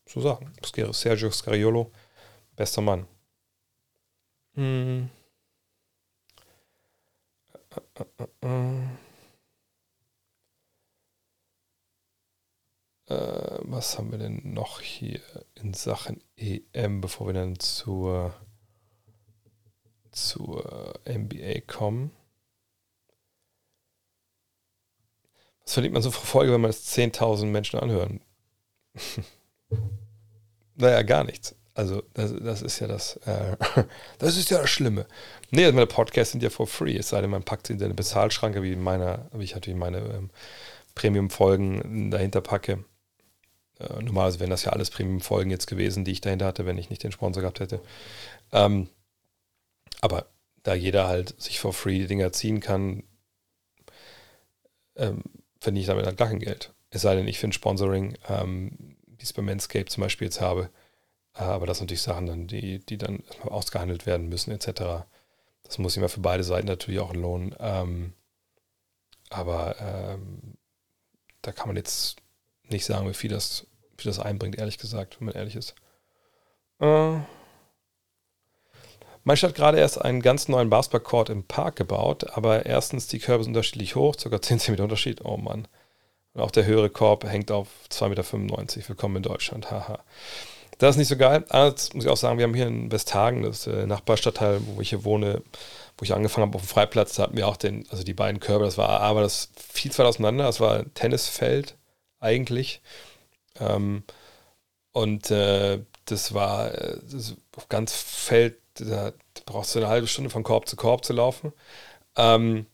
so sagen. Sergio Scariolo, bester Mann. Hm. Äh, was haben wir denn noch hier in Sachen EM, bevor wir dann zur, zur NBA kommen? Was verdient man so für Folge, wenn man es 10.000 Menschen anhören? naja, gar nichts. Also, das, das ist ja das, äh, das ist ja das Schlimme. Nee, also meine Podcasts sind ja for free, es sei denn, man packt sie in eine Bezahlschranke, wie in meiner, wie ich natürlich meine ähm, Premium-Folgen dahinter packe. Äh, normalerweise wären das ja alles Premium-Folgen jetzt gewesen, die ich dahinter hatte, wenn ich nicht den Sponsor gehabt hätte. Ähm, aber da jeder halt sich for free die Dinger ziehen kann, ähm, finde ich damit halt gar kein Geld. Es sei denn, ich finde Sponsoring, ähm, wie es bei Manscape zum Beispiel jetzt habe, aber das sind natürlich Sachen, dann, die, die dann ausgehandelt werden müssen, etc. Das muss immer für beide Seiten natürlich auch lohnen. Ähm, aber ähm, da kann man jetzt nicht sagen, wie viel das, wie das einbringt, ehrlich gesagt, wenn man ehrlich ist. Äh, Stadt hat gerade erst einen ganz neuen Basketballcourt im Park gebaut, aber erstens, die Körbe sind unterschiedlich hoch, sogar 10 cm Unterschied. Oh Mann. Und auch der höhere Korb hängt auf 2,95 Meter. Willkommen in Deutschland. Haha. Das ist nicht so geil. Allerdings muss ich auch sagen, wir haben hier in Westhagen, das äh, Nachbarstadtteil, wo ich hier wohne, wo ich angefangen habe auf dem Freiplatz, da hatten wir auch den, also die beiden Körbe, das war aber das viel weit auseinander, das war ein Tennisfeld eigentlich. Ähm, und äh, das war äh, das auf ganz Feld, da brauchst du eine halbe Stunde von Korb zu Korb zu laufen. Ähm,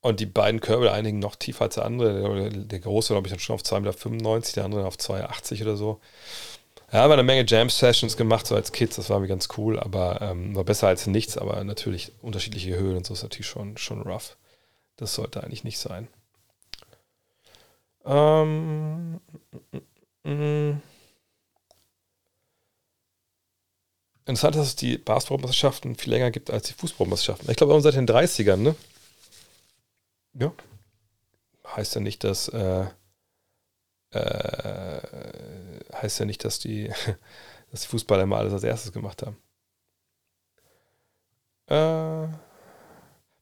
und die beiden Körbe, der einigen noch tiefer als der andere, der, der große, glaube ich, dann schon auf 2,95 Meter, der andere auf 2,80 oder so. Ja, haben eine Menge Jam-Sessions gemacht, so als Kids, das war mir ganz cool, aber ähm, war besser als nichts, aber natürlich unterschiedliche Höhen und so ist natürlich schon, schon rough. Das sollte eigentlich nicht sein. Ähm, mm, mm, mm. Interessant, dass es die Basketballmeisterschaften viel länger gibt als die Fußballmeisterschaften. Ich glaube, seit den 30ern, ne? Ja. Heißt ja nicht, dass äh, äh, heißt ja nicht, dass die, dass die Fußballer immer alles als erstes gemacht haben. Äh,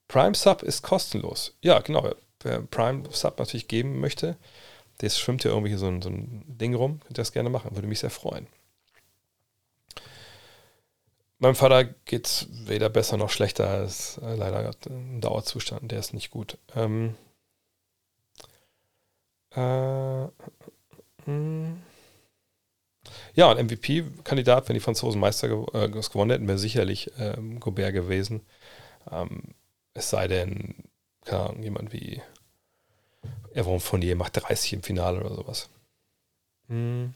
Prime Sub ist kostenlos. Ja, genau. Wer Prime Sub natürlich geben möchte, der schwimmt ja irgendwie so ein, so ein Ding rum, könnte das gerne machen, würde mich sehr freuen. Meinem Vater geht es weder besser noch schlechter. Er ist äh, leider ein Dauerzustand, der ist nicht gut. Ähm, äh. Ja, und MVP-Kandidat, wenn die Franzosen Meister gew äh, gewonnen hätten, wäre sicherlich ähm, Gobert gewesen. Ähm, es sei denn, keine Ahnung, jemand wie Evan Fournier macht 30 im Finale oder sowas. Hm.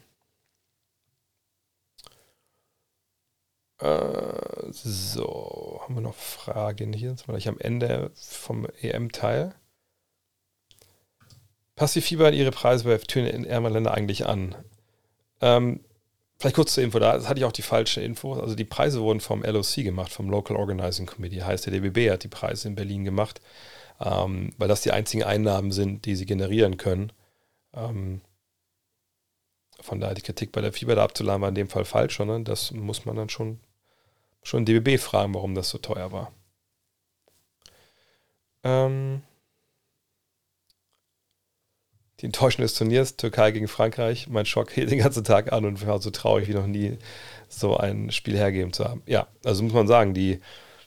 Äh, so, haben wir noch Fragen hier? Jetzt war ich am Ende vom EM-Teil. Passt die Fieber ihre Preise bei Türen in ärmeren Ländern eigentlich an? Ähm, vielleicht kurz zur Info, da hatte ich auch die falsche Info. Also die Preise wurden vom LOC gemacht, vom Local Organizing Committee. Heißt, der DBB hat die Preise in Berlin gemacht, ähm, weil das die einzigen Einnahmen sind, die sie generieren können. Ähm, von daher die Kritik bei der Fieber da abzuladen war in dem Fall falsch, sondern das muss man dann schon schon DBB fragen, warum das so teuer war. Ähm, die Enttäuschung des Turniers, Türkei gegen Frankreich, mein Schock hielt den ganzen Tag an und war so traurig wie noch nie, so ein Spiel hergeben zu haben. Ja, also muss man sagen, die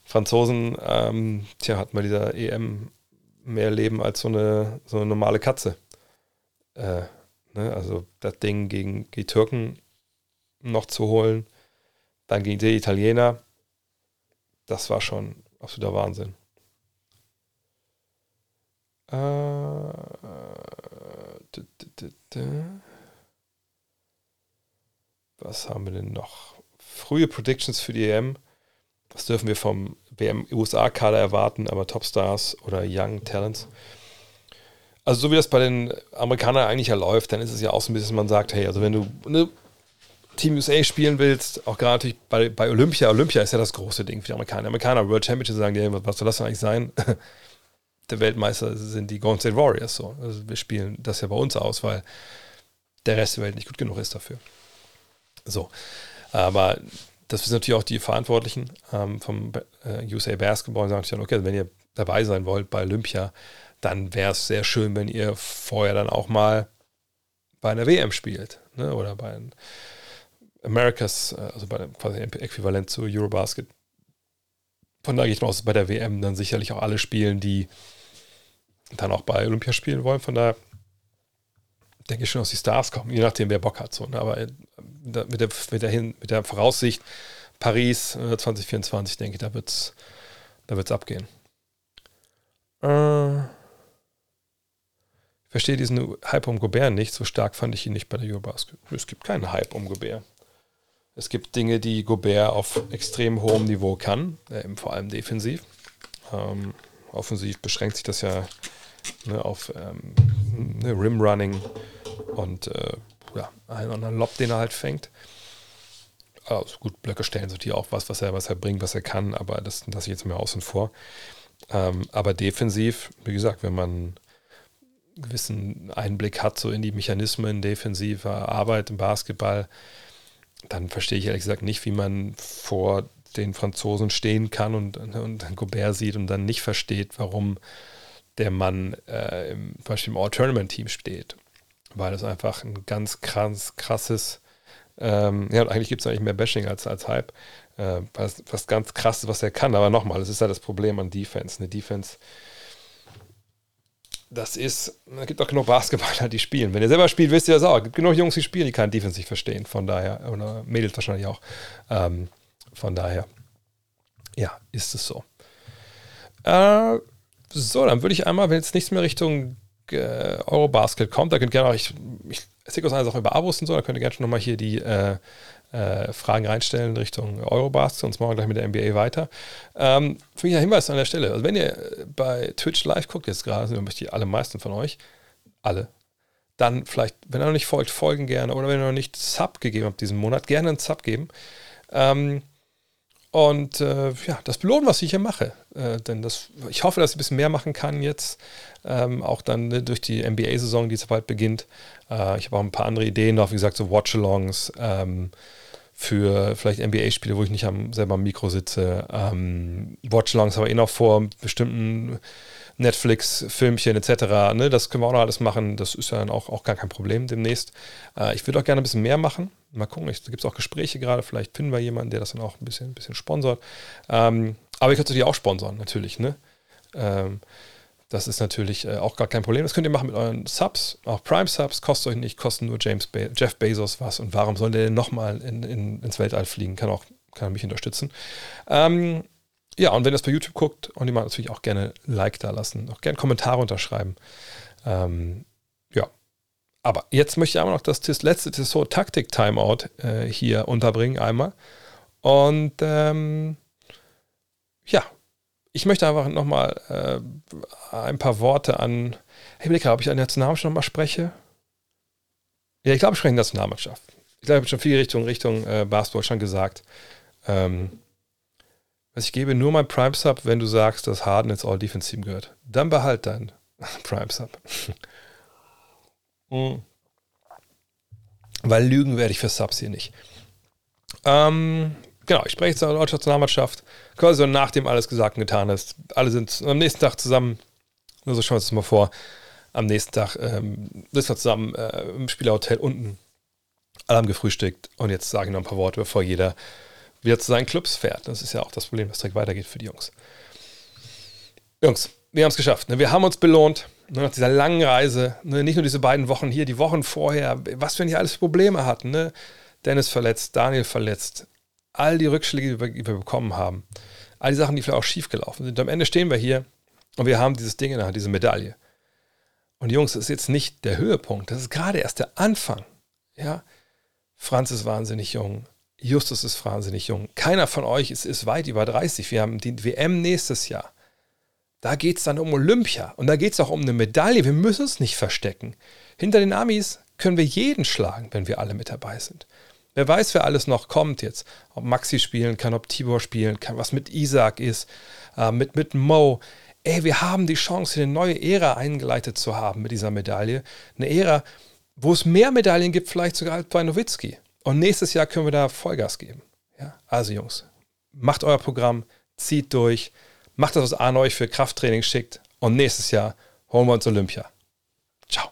Franzosen, ähm, tja, hatten bei dieser EM mehr Leben als so eine, so eine normale Katze. Äh, ne, also das Ding gegen die Türken noch zu holen, dann gegen die Italiener. Das war schon absoluter Wahnsinn. Äh, was haben wir denn noch? Frühe Predictions für die EM. Was dürfen wir vom WM-USA-Kader erwarten, aber Topstars oder Young Talents? Also so wie das bei den Amerikanern eigentlich ja läuft, dann ist es ja auch so ein bisschen, man sagt, hey, also wenn du eine Team USA spielen willst, auch gerade natürlich bei, bei Olympia, Olympia ist ja das große Ding für die Amerikaner. Die Amerikaner World Championship sagen dir, was soll das denn eigentlich sein? der Weltmeister sind die Golden State Warriors so. Also wir spielen das ja bei uns aus, weil der Rest der Welt nicht gut genug ist dafür. So. Aber das sind natürlich auch die Verantwortlichen ähm, vom äh, USA Basketball und sagen dann, okay, wenn ihr dabei sein wollt bei Olympia, dann wäre es sehr schön, wenn ihr vorher dann auch mal bei einer WM spielt. Ne? Oder bei Americas, äh, also bei quasi Äquivalent zu Eurobasket. Von daher gehe ich mal aus, bei der WM dann sicherlich auch alle spielen, die dann auch bei Olympia spielen wollen. Von daher denke ich schon, dass die Stars kommen, je nachdem, wer Bock hat. So, ne? Aber äh, mit der, mit, der Hin, mit der Voraussicht Paris 2024, äh, denke ich, da wird es da wird's abgehen. Äh, ich verstehe diesen Hype um Gobert nicht. So stark fand ich ihn nicht bei der Eurobasket. Es gibt keinen Hype um Gobert. Es gibt Dinge, die Gobert auf extrem hohem Niveau kann, äh, vor allem defensiv. Ähm, offensiv beschränkt sich das ja ne, auf ähm, ne, Rim-Running und äh, ja, einen anderen Lob, den er halt fängt. Also gut, Blöcke stellen sind hier auch was, was er, was er bringt, was er kann, aber das lasse ich jetzt mal außen vor. Ähm, aber defensiv, wie gesagt, wenn man einen gewissen Einblick hat so in die Mechanismen defensiver Arbeit im Basketball, dann verstehe ich ehrlich gesagt nicht, wie man vor den Franzosen stehen kann und, und Gobert sieht und dann nicht versteht, warum der Mann äh, im, zum Beispiel im All-Tournament-Team steht. Weil das einfach ein ganz krass, krasses, ähm, ja, eigentlich gibt es eigentlich mehr Bashing als, als Hype, äh, was, was ganz krasses, was er kann. Aber nochmal, das ist ja das Problem an Defense. Eine Defense das ist, es gibt auch genug Basketballer, die spielen. Wenn ihr selber spielt, wisst ihr das auch. Es gibt genug Jungs, die spielen, die keinen Defense nicht verstehen. Von daher, oder Mädels wahrscheinlich auch. Ähm, von daher, ja, ist es so. Äh, so, dann würde ich einmal, wenn jetzt nichts mehr Richtung äh, Eurobasket kommt, da könnt ihr gerne auch, ich, ich aus einer Sache über Abos und so, da könnt ihr gerne schon nochmal hier die äh, äh, Fragen reinstellen Richtung Eurobasket, machen wir gleich mit der NBA weiter. Ähm, für mich ein Hinweis an der Stelle, also wenn ihr bei Twitch live guckt, jetzt gerade sind nämlich die allermeisten von euch, alle, dann vielleicht, wenn ihr noch nicht folgt, folgen gerne oder wenn ihr noch nicht Sub gegeben habt diesen Monat, gerne einen Sub geben. Ähm, und äh, ja, das belohnen, was ich hier mache. Äh, denn das, ich hoffe, dass ich ein bisschen mehr machen kann jetzt. Ähm, auch dann ne, durch die NBA-Saison, die jetzt bald beginnt. Äh, ich habe auch ein paar andere Ideen noch, wie gesagt, so Watch-Alongs. Ähm, für vielleicht NBA-Spiele, wo ich nicht am, selber am Mikro sitze. Ähm, Watchalongs aber eh noch vor bestimmten Netflix-Filmchen etc. Ne, das können wir auch noch alles machen. Das ist ja dann auch, auch gar kein Problem demnächst. Äh, ich würde auch gerne ein bisschen mehr machen. Mal gucken, da gibt es auch Gespräche gerade. Vielleicht finden wir jemanden, der das dann auch ein bisschen, ein bisschen sponsort. Ähm, aber ich könnte die auch sponsern, natürlich. Ne? Ähm, das ist natürlich äh, auch gar kein Problem. Das könnt ihr machen mit euren Subs, auch Prime-Subs, kostet euch nicht, kosten nur James Be Jeff Bezos was. Und warum soll der denn nochmal in, in, ins Weltall fliegen? Kann auch kann mich unterstützen. Ähm, ja, und wenn ihr das bei YouTube guckt, und ihr mal natürlich auch gerne Like da lassen, auch gerne Kommentare unterschreiben. Ähm, ja. Aber jetzt möchte ich aber noch das, letzte Tissot Taktik Timeout äh, hier unterbringen einmal. Und ähm, ja, ich möchte einfach nochmal äh, ein paar Worte an. Ich überlege, ob ich an der Nationalmannschaft nochmal spreche. Ja, ich glaube, ich spreche in der Nationalmannschaft. Ich glaube, ich habe schon viel Richtung, Richtung äh, Basketball schon gesagt. Ähm, also ich gebe nur mein Prime Sub, wenn du sagst, dass Harden ins All-Defense-Team gehört. Dann behalt dein Prime Sub. mhm. Weil lügen werde ich für Subs hier nicht. Ähm, genau, ich spreche jetzt zur deutschen Nationalmannschaft. Quasi so nach alles gesagt und getan ist. Alle sind am nächsten Tag zusammen. Nur so schauen wir uns das mal vor. Am nächsten Tag ähm, sitzen wir zusammen äh, im Spielerhotel unten. Alle haben gefrühstückt. Und jetzt sage ich noch ein paar Worte, bevor jeder wieder zu seinen Clubs fährt. Das ist ja auch das Problem, dass direkt weitergeht für die Jungs. Jungs, wir haben es geschafft. Ne? Wir haben uns belohnt. Ne? Nach dieser langen Reise. Ne? Nicht nur diese beiden Wochen hier, die Wochen vorher. Was wir nicht alles Probleme hatten. Ne? Dennis verletzt, Daniel verletzt. All die Rückschläge, die wir, die wir bekommen haben. All die Sachen, die vielleicht auch schief gelaufen sind. Am Ende stehen wir hier und wir haben dieses Ding in der Hand, diese Medaille. Und Jungs, das ist jetzt nicht der Höhepunkt. Das ist gerade erst der Anfang. Ja, Franz ist wahnsinnig jung. Justus ist wahnsinnig jung. Keiner von euch ist, ist weit über 30. Wir haben die WM nächstes Jahr. Da geht es dann um Olympia und da geht es auch um eine Medaille. Wir müssen es nicht verstecken. Hinter den Amis können wir jeden schlagen, wenn wir alle mit dabei sind. Wer weiß, wer alles noch kommt jetzt. Ob Maxi spielen kann, ob Tibor spielen kann, was mit Isaac ist, äh, mit, mit Mo. Ey, wir haben die Chance, eine neue Ära eingeleitet zu haben mit dieser Medaille. Eine Ära, wo es mehr Medaillen gibt, vielleicht sogar als bei Nowitzki. Und nächstes Jahr können wir da Vollgas geben. Ja? Also Jungs, macht euer Programm, zieht durch, macht das, was Arne euch für Krafttraining schickt. Und nächstes Jahr holen wir uns Olympia. Ciao.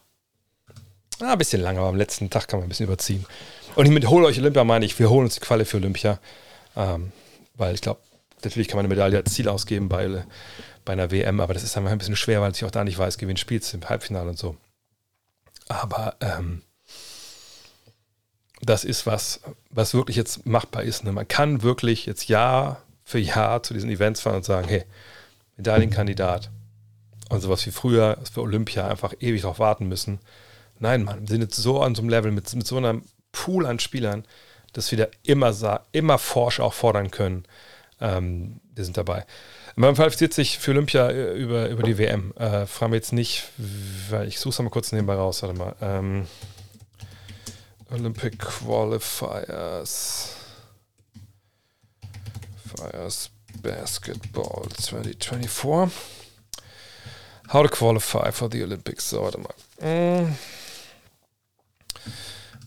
Ah, ein bisschen lang, aber am letzten Tag kann man ein bisschen überziehen. Und ich mit hol euch Olympia meine ich, wir holen uns die Quali für Olympia. Ähm, weil ich glaube, natürlich kann man eine Medaille als Ziel ausgeben bei, bei einer WM, aber das ist einfach ein bisschen schwer, weil ich auch da nicht weiß, gewinnt spielt im Halbfinale und so. Aber ähm, das ist was, was wirklich jetzt machbar ist. Ne? Man kann wirklich jetzt Jahr für Jahr zu diesen Events fahren und sagen, hey, Medaillenkandidat und sowas wie früher, dass wir Olympia einfach ewig darauf warten müssen. Nein, Mann, wir sind jetzt so an so einem Level mit, mit so einem Pool an Spielern, dass wir da immer, immer forsch auch fordern können. Ähm, wir sind dabei. Man qualifiziert sich für Olympia äh, über, über die WM. Äh, fragen wir jetzt nicht, weil ich suche es mal kurz nebenbei raus. Warte mal. Ähm, Olympic Qualifiers. Fires Basketball 2024. How to qualify for the Olympics. So, warte mal. Mm.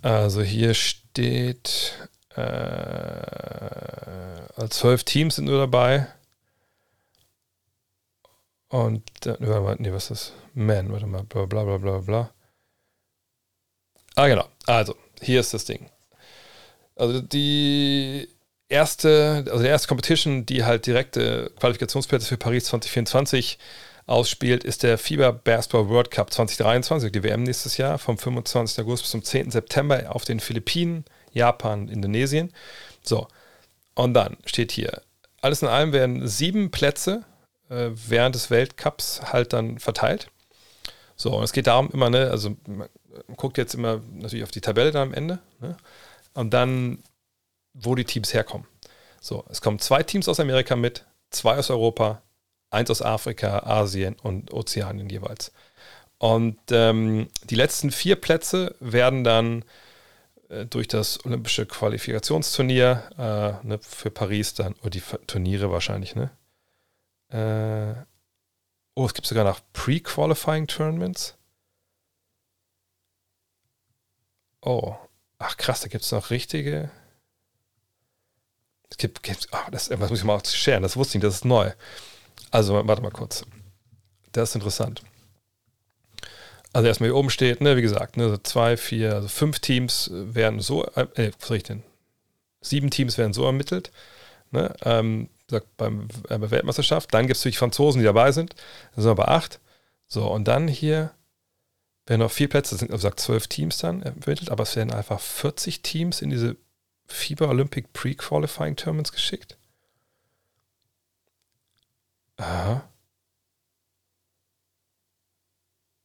Also hier steht, äh, zwölf Teams sind nur dabei. Und dann, warte mal, nee, was ist das? Man, warte mal, bla bla bla bla bla. Ah, genau. Also, hier ist das Ding. Also die erste, also die erste Competition, die halt direkte Qualifikationsplätze für Paris 2024 ausspielt, ist der FIBA Basketball World Cup 2023, die WM nächstes Jahr, vom 25. August bis zum 10. September auf den Philippinen, Japan, Indonesien. So, und dann steht hier, alles in allem werden sieben Plätze äh, während des Weltcups halt dann verteilt. So, und es geht darum immer, ne, also guckt jetzt immer natürlich auf die Tabelle dann am Ende ne, und dann, wo die Teams herkommen. So, es kommen zwei Teams aus Amerika mit, zwei aus Europa, eins aus Afrika, Asien und Ozeanien jeweils. Und ähm, die letzten vier Plätze werden dann äh, durch das olympische Qualifikationsturnier äh, ne, für Paris dann, oder die Turniere wahrscheinlich, ne? Äh, Oh, es gibt sogar noch Pre-Qualifying Tournaments. Oh, ach krass, da gibt es noch richtige. Es gibt, gibt oh, das, was muss ich mal scheren, das wusste ich nicht, das ist neu. Also, warte mal kurz. Das ist interessant. Also erstmal hier oben steht, ne, wie gesagt, ne, so zwei, vier, also fünf Teams werden so, äh, was soll ich denn? Sieben Teams werden so ermittelt. Ne, ähm, beim, äh, bei Weltmeisterschaft. Dann gibt es natürlich Franzosen, die dabei sind. Da sind wir bei acht. So, und dann hier werden noch vier Plätze, sind, also sagt zwölf Teams dann ermittelt, aber es werden einfach 40 Teams in diese FIBA Olympic Pre-Qualifying Tournaments geschickt. Aha.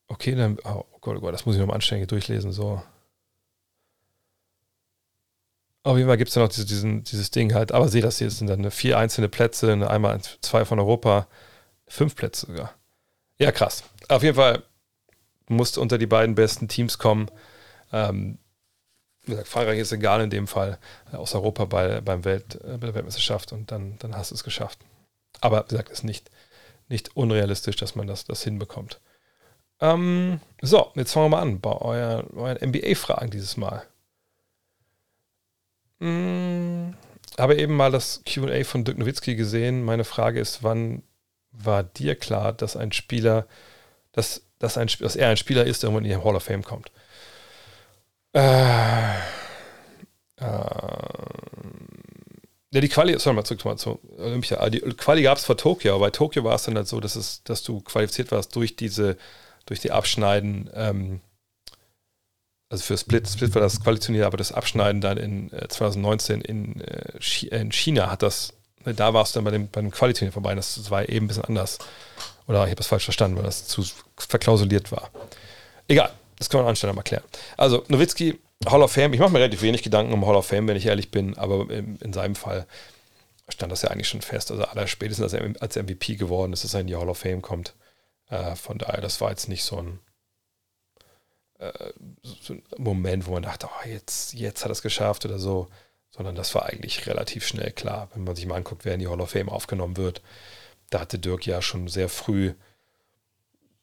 Okay, dann, oh Gott, oh Gott, das muss ich nochmal anständig durchlesen, so. Auf jeden Fall gibt es ja noch diese, diesen, dieses Ding halt, aber sehe das hier, es sind dann vier einzelne Plätze, einmal zwei von Europa, fünf Plätze sogar. Ja, krass. Auf jeden Fall musste unter die beiden besten Teams kommen. Ähm, wie gesagt, Frankreich ist egal in dem Fall, äh, aus Europa bei, beim Welt, äh, bei der Weltmeisterschaft und dann, dann hast du es geschafft. Aber wie gesagt, ist nicht, nicht unrealistisch, dass man das, das hinbekommt. Ähm, so, jetzt fangen wir mal an bei euren, euren NBA-Fragen dieses Mal. Hm, habe eben mal das QA von Dirk Nowitzki gesehen. Meine Frage ist, wann war dir klar, dass ein Spieler, dass, dass, ein, dass er ein Spieler ist, der irgendwann in die Hall of Fame kommt? Äh, äh, ja, die Quali, sorry mal zurück zu Olympia. Die Quali gab es vor Tokio, aber bei Tokio war es dann halt so, dass, es, dass du qualifiziert warst durch diese, durch die Abschneiden, ähm, also für Split, Split war das qualifizierend, aber das Abschneiden dann in äh, 2019 in, äh, in, China hat das, da warst du dann bei dem, bei dem vorbei, das, war eben ein bisschen anders. Oder ich habe das falsch verstanden, weil das zu verklausuliert war. Egal, das kann man anstelle mal klären. Also, Nowitzki, Hall of Fame, ich mache mir relativ wenig Gedanken um Hall of Fame, wenn ich ehrlich bin, aber in, in seinem Fall stand das ja eigentlich schon fest. Also, aller spätestens als als MVP geworden ist, dass er in die Hall of Fame kommt. Äh, von daher, das war jetzt nicht so ein, äh, so ein Moment, wo man dachte, oh, jetzt, jetzt hat er es geschafft oder so, sondern das war eigentlich relativ schnell klar, wenn man sich mal anguckt, wer in die Hall of Fame aufgenommen wird. Da hatte Dirk ja schon sehr früh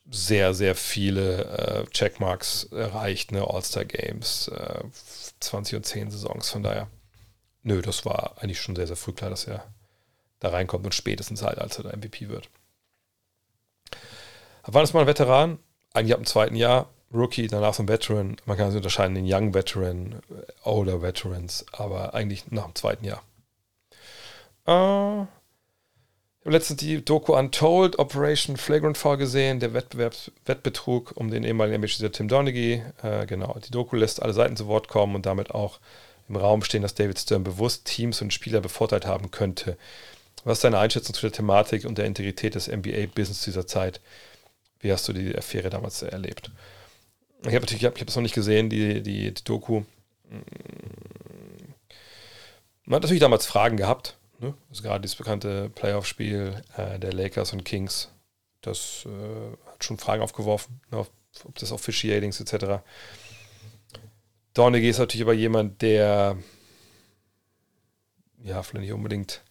sehr, sehr viele äh, Checkmarks erreicht, ne? All-Star Games, äh, 20 und 10 Saisons. Von daher, nö, das war eigentlich schon sehr, sehr früh klar, dass er da reinkommt und spätestens halt, als er der MVP wird. Wann ist man ein Veteran? Eigentlich ab dem zweiten Jahr. Rookie, danach so ein Veteran. Man kann sich unterscheiden in Young Veteran, Older Veterans, aber eigentlich nach dem zweiten Jahr. Äh, habe letztens die Doku Untold Operation Flagrant Fall gesehen, der Wettbewerbs Wettbetrug um den ehemaligen NBA-Spieler Tim Donaghy. Äh, genau, die Doku lässt alle Seiten zu Wort kommen und damit auch im Raum stehen, dass David Stern bewusst Teams und Spieler bevorteilt haben könnte. Was ist deine Einschätzung zu der Thematik und der Integrität des NBA-Business dieser Zeit? Wie hast du die Affäre damals erlebt? Ich habe ich habe es noch nicht gesehen, die, die, die Doku. Man hat natürlich damals Fragen gehabt, Ne? Also gerade dieses bekannte Playoff-Spiel äh, der Lakers und Kings, das äh, hat schon Fragen aufgeworfen, ne, auf, ob das Officiatings etc. Dornige ist natürlich aber jemand, der ja, vielleicht nicht unbedingt,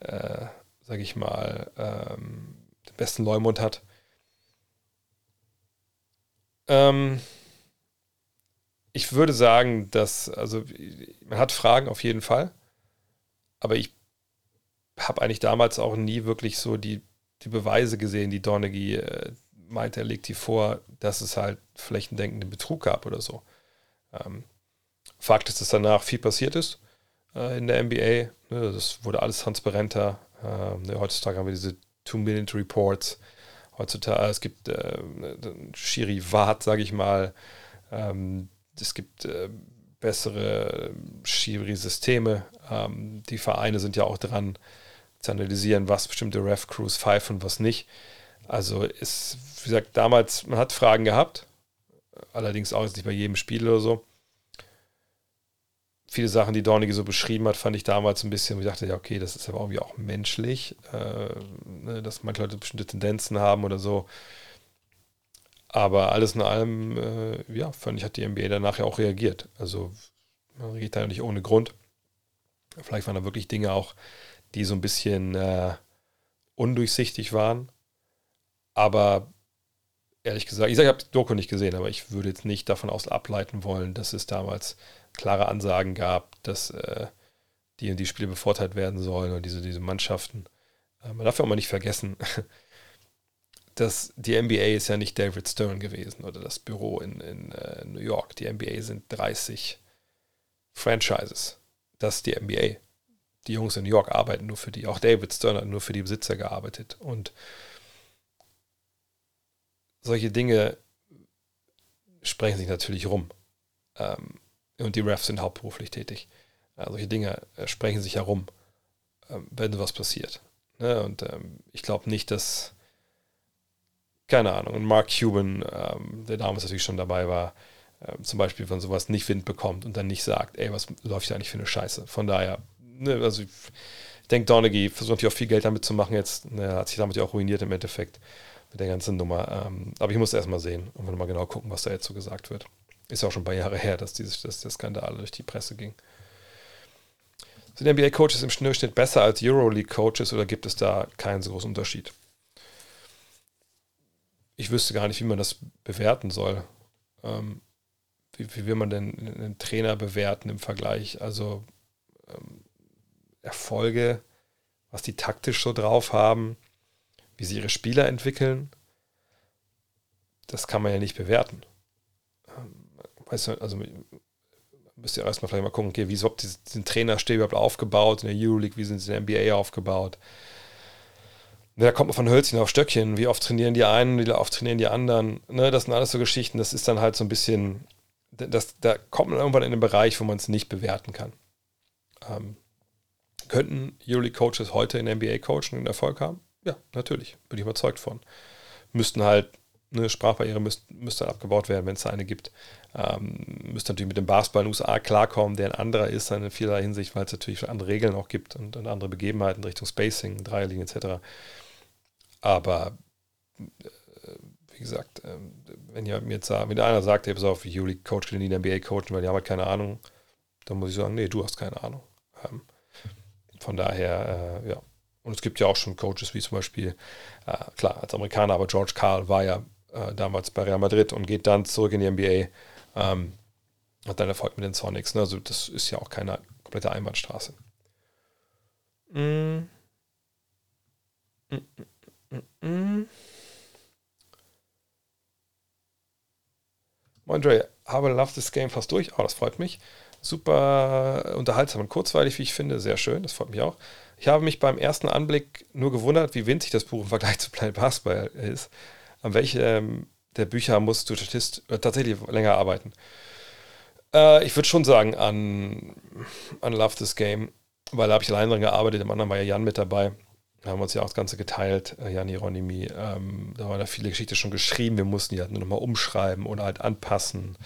äh, sage ich mal, ähm, den besten Leumund hat. Ähm, ich würde sagen, dass, also man hat Fragen auf jeden Fall aber ich habe eigentlich damals auch nie wirklich so die, die Beweise gesehen, die Dornegy äh, meinte, er legt die vor, dass es halt flächendeckenden Betrug gab oder so. Ähm, Fakt ist, dass danach viel passiert ist äh, in der NBA. Ne, das wurde alles transparenter. Ähm, ne, heutzutage haben wir diese Two-Minute-Reports. Heutzutage, es gibt äh, Shiri Wart, sage ich mal. Ähm, es gibt äh, bessere Schiri-Systeme. Ähm, die Vereine sind ja auch dran zu analysieren, was bestimmte Ref-Crews pfeifen und was nicht. Also ist, wie gesagt, damals, man hat Fragen gehabt, allerdings auch jetzt nicht bei jedem Spiel oder so. Viele Sachen, die Dornige so beschrieben hat, fand ich damals ein bisschen, ich dachte, ja, okay, das ist aber irgendwie auch menschlich, äh, ne, dass manche Leute bestimmte Tendenzen haben oder so. Aber alles in allem, äh, ja, fand ich, hat die NBA danach ja auch reagiert. Also man reagiert da nicht ohne Grund. Vielleicht waren da wirklich Dinge auch, die so ein bisschen äh, undurchsichtig waren. Aber ehrlich gesagt, ich sage, ich habe die Doku nicht gesehen, aber ich würde jetzt nicht davon aus ableiten wollen, dass es damals klare Ansagen gab, dass äh, die und die Spiele bevorteilt werden sollen und diese, diese Mannschaften. Äh, man darf ja auch mal nicht vergessen, dass die NBA ist ja nicht David Stern gewesen oder das Büro in, in äh, New York. Die NBA sind 30 Franchises. Das ist die NBA. Die Jungs in New York arbeiten nur für die. Auch David Stern hat nur für die Besitzer gearbeitet. Und solche Dinge sprechen sich natürlich rum. Ähm, und die Refs sind hauptberuflich tätig. Ja, solche Dinge äh, sprechen sich herum, ähm, wenn was passiert. Ne? Und ähm, ich glaube nicht, dass keine Ahnung. Und Mark Cuban, ähm, der damals natürlich schon dabei war, äh, zum Beispiel von sowas nicht Wind bekommt und dann nicht sagt, ey, was läuft hier eigentlich für eine Scheiße. Von daher, ne, also ich, ich denke, Donaghy versucht natürlich auch viel Geld damit zu machen jetzt. Ne, hat sich damit ja auch ruiniert im Endeffekt mit der ganzen Nummer. Ähm, aber ich muss erst mal sehen und mal genau gucken, was da jetzt so gesagt wird. Ist auch schon ein paar Jahre her, dass, dieses, dass der Skandal durch die Presse ging. Sind NBA-Coaches im Durchschnitt besser als Euroleague-Coaches oder gibt es da keinen so großen Unterschied? Ich wüsste gar nicht, wie man das bewerten soll. Ähm, wie, wie, will man denn einen Trainer bewerten im Vergleich? Also ähm, Erfolge, was die taktisch so drauf haben, wie sie ihre Spieler entwickeln, das kann man ja nicht bewerten. Weißt du, also müsst ihr erstmal vielleicht mal gucken, okay, wie ist überhaupt diesen Trainerstab überhaupt aufgebaut in der Euroleague, wie sind sie in der NBA aufgebaut. Da kommt man von Hölzchen auf Stöckchen, wie oft trainieren die einen, wie oft trainieren die anderen. Ne, das sind alles so Geschichten, das ist dann halt so ein bisschen, das, da kommt man irgendwann in den Bereich, wo man es nicht bewerten kann. Ähm, könnten Euroleague-Coaches heute in der NBA coachen und Erfolg haben? Ja, natürlich, bin ich überzeugt von. Müssten halt eine Sprachbarriere müsste, müsste abgebaut werden, wenn es eine gibt. Ähm, müsste natürlich mit dem Basketball in den USA klarkommen, der ein anderer ist in vielerlei Hinsicht, weil es natürlich andere Regeln auch gibt und, und andere Begebenheiten Richtung Spacing, Dreierlinie etc. Aber äh, wie gesagt, äh, wenn ihr mir jetzt wenn einer sagt, hey, pass auf, Juli Coach in der NBA coachen, weil die haben halt keine Ahnung, dann muss ich sagen, nee, du hast keine Ahnung. Ähm, von daher, äh, ja. Und es gibt ja auch schon Coaches wie zum Beispiel, äh, klar, als Amerikaner, aber George Carl war ja äh, damals bei Real Madrid und geht dann zurück in die NBA. Ähm, hat dann Erfolg mit den Sonics. Ne? Also das ist ja auch keine komplette Einbahnstraße. Mm. Mm, mm, Moin Dre, habe Love This Game fast durch. Oh, das freut mich. Super unterhaltsam und kurzweilig, wie ich finde. Sehr schön, das freut mich auch. Ich habe mich beim ersten Anblick nur gewundert, wie winzig das Buch im Vergleich zu Planet Basketball ist. An welchem der Bücher musst du Statist äh, tatsächlich länger arbeiten? Äh, ich würde schon sagen an, an Love This Game, weil da habe ich allein dran gearbeitet. Im anderen war ja Jan mit dabei. Da haben wir uns ja auch das Ganze geteilt, äh, Jan Hieronymi. Ähm, da waren da viele Geschichten schon geschrieben. Wir mussten die halt nur nochmal umschreiben oder halt anpassen.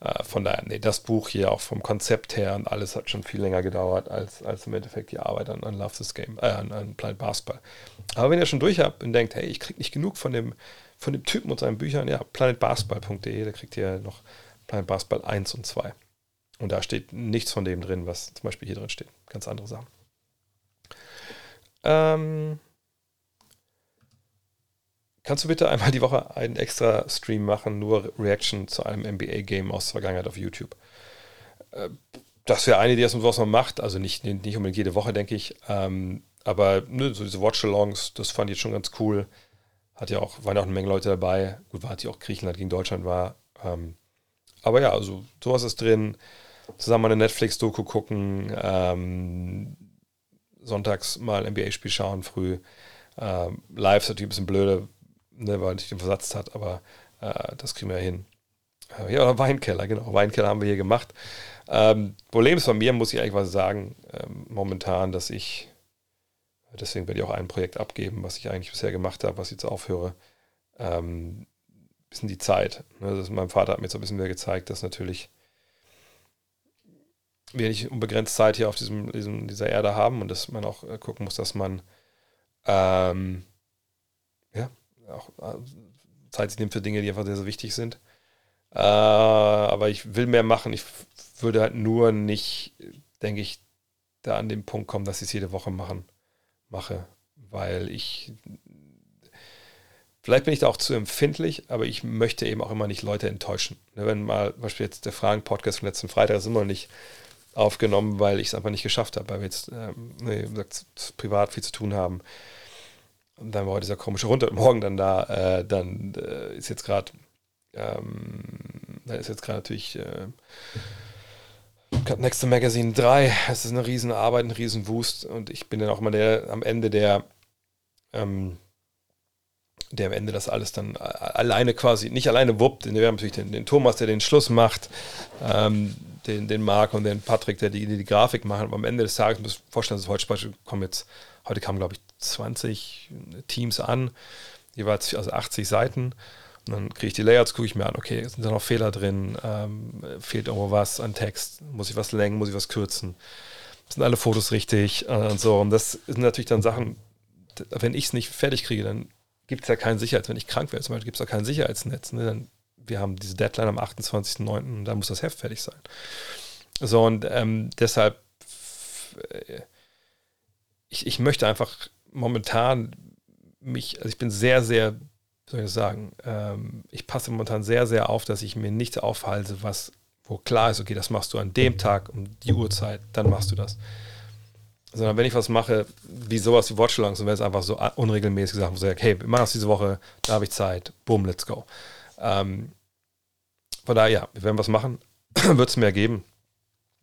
Äh, von daher, nee, das Buch hier auch vom Konzept her und alles hat schon viel länger gedauert als, als im Endeffekt die Arbeit an, an Love This Game, an, an Planet Basketball. Aber wenn ihr schon durch habt und denkt, hey, ich kriege nicht genug von dem, von dem Typen und seinen Büchern, ja, planetbasketball.de, da kriegt ihr noch Planet Basketball 1 und 2. Und da steht nichts von dem drin, was zum Beispiel hier drin steht. Ganz andere Sachen. Ähm, Kannst du bitte einmal die Woche einen extra Stream machen, nur Reaction zu einem NBA-Game aus der Vergangenheit auf YouTube? Äh, das wäre eine Idee, was man macht. Also nicht, nicht unbedingt jede Woche, denke ich. Ähm, aber ne, so diese Watch-Alongs, das fand ich schon ganz cool. Hat ja auch, waren ja auch eine Menge Leute dabei. Gut, war ja auch Griechenland gegen Deutschland war. Ähm, aber ja, also sowas ist drin. Zusammen eine Netflix-Doku gucken. Ähm, sonntags mal NBA-Spiel schauen früh. Ähm, live ist natürlich ein bisschen blöde, ne, weil nicht den Versatz hat, aber äh, das kriegen wir ja hin. Äh, ja, Weinkeller, genau. Weinkeller haben wir hier gemacht. Ähm, Problem ist bei mir, muss ich eigentlich was sagen, ähm, momentan, dass ich, deswegen werde ich auch ein Projekt abgeben, was ich eigentlich bisher gemacht habe, was ich jetzt aufhöre. Ähm, bisschen die Zeit. Ne? Mein Vater hat mir jetzt ein bisschen mehr gezeigt, dass natürlich wir nicht unbegrenzt Zeit hier auf diesem, diesem, dieser Erde haben und dass man auch äh, gucken muss, dass man ähm, ja, auch äh, Zeit sich nimmt für Dinge, die einfach sehr, sehr wichtig sind. Äh, aber ich will mehr machen. Ich würde halt nur nicht, denke ich, da an den Punkt kommen, dass ich es jede Woche machen, mache. Weil ich, vielleicht bin ich da auch zu empfindlich, aber ich möchte eben auch immer nicht Leute enttäuschen. Ne, wenn mal, zum Beispiel jetzt der Fragen-Podcast vom letzten Freitag ist immer noch nicht aufgenommen, weil ich es einfach nicht geschafft habe, weil wir jetzt ähm, nee, gesagt, privat viel zu tun haben. Und dann war heute dieser komische Hund und morgen dann da, äh, dann äh, ist jetzt gerade, ähm, da ist jetzt gerade natürlich äh, Next Magazine 3, es ist eine riesen Arbeit, ein riesen Wust und ich bin dann auch immer der am Ende der, ähm, der am Ende das alles dann alleine quasi, nicht alleine wuppt, wir haben natürlich den, den Thomas, der den Schluss macht, ähm, den, den Marc und den Patrick, der die, die, die Grafik machen, aber am Ende des Tages muss ich vorstellen, dass heute kommen jetzt Heute kamen, glaube ich, 20 Teams an. jeweils also 80 Seiten. Und dann kriege ich die Layouts, gucke ich mir an, okay, sind da noch Fehler drin, ähm, fehlt irgendwo was an Text, muss ich was längen, muss ich was kürzen, sind alle Fotos richtig äh, und so. Und das sind natürlich dann Sachen, wenn ich es nicht fertig kriege, dann gibt es ja keinen Sicherheits, wenn ich krank werde, zum Beispiel gibt es ja kein Sicherheitsnetz. Ne? Dann, wir haben diese Deadline am 28.09. und da muss das Heft fertig sein. So, und ähm, deshalb, äh, ich, ich möchte einfach momentan mich, also ich bin sehr, sehr, soll ich sagen, ähm, ich passe momentan sehr, sehr auf, dass ich mir nichts aufhalte, was, wo klar ist, okay, das machst du an dem Tag um die Uhrzeit, dann machst du das. Sondern wenn ich was mache, wie sowas wie Watchalongs, und wenn es einfach so unregelmäßig Sachen, wo ich sage, hey, wir machen das diese Woche, da habe ich Zeit, boom, let's go. Ähm, von daher, ja, wir werden was machen, wird es mehr geben,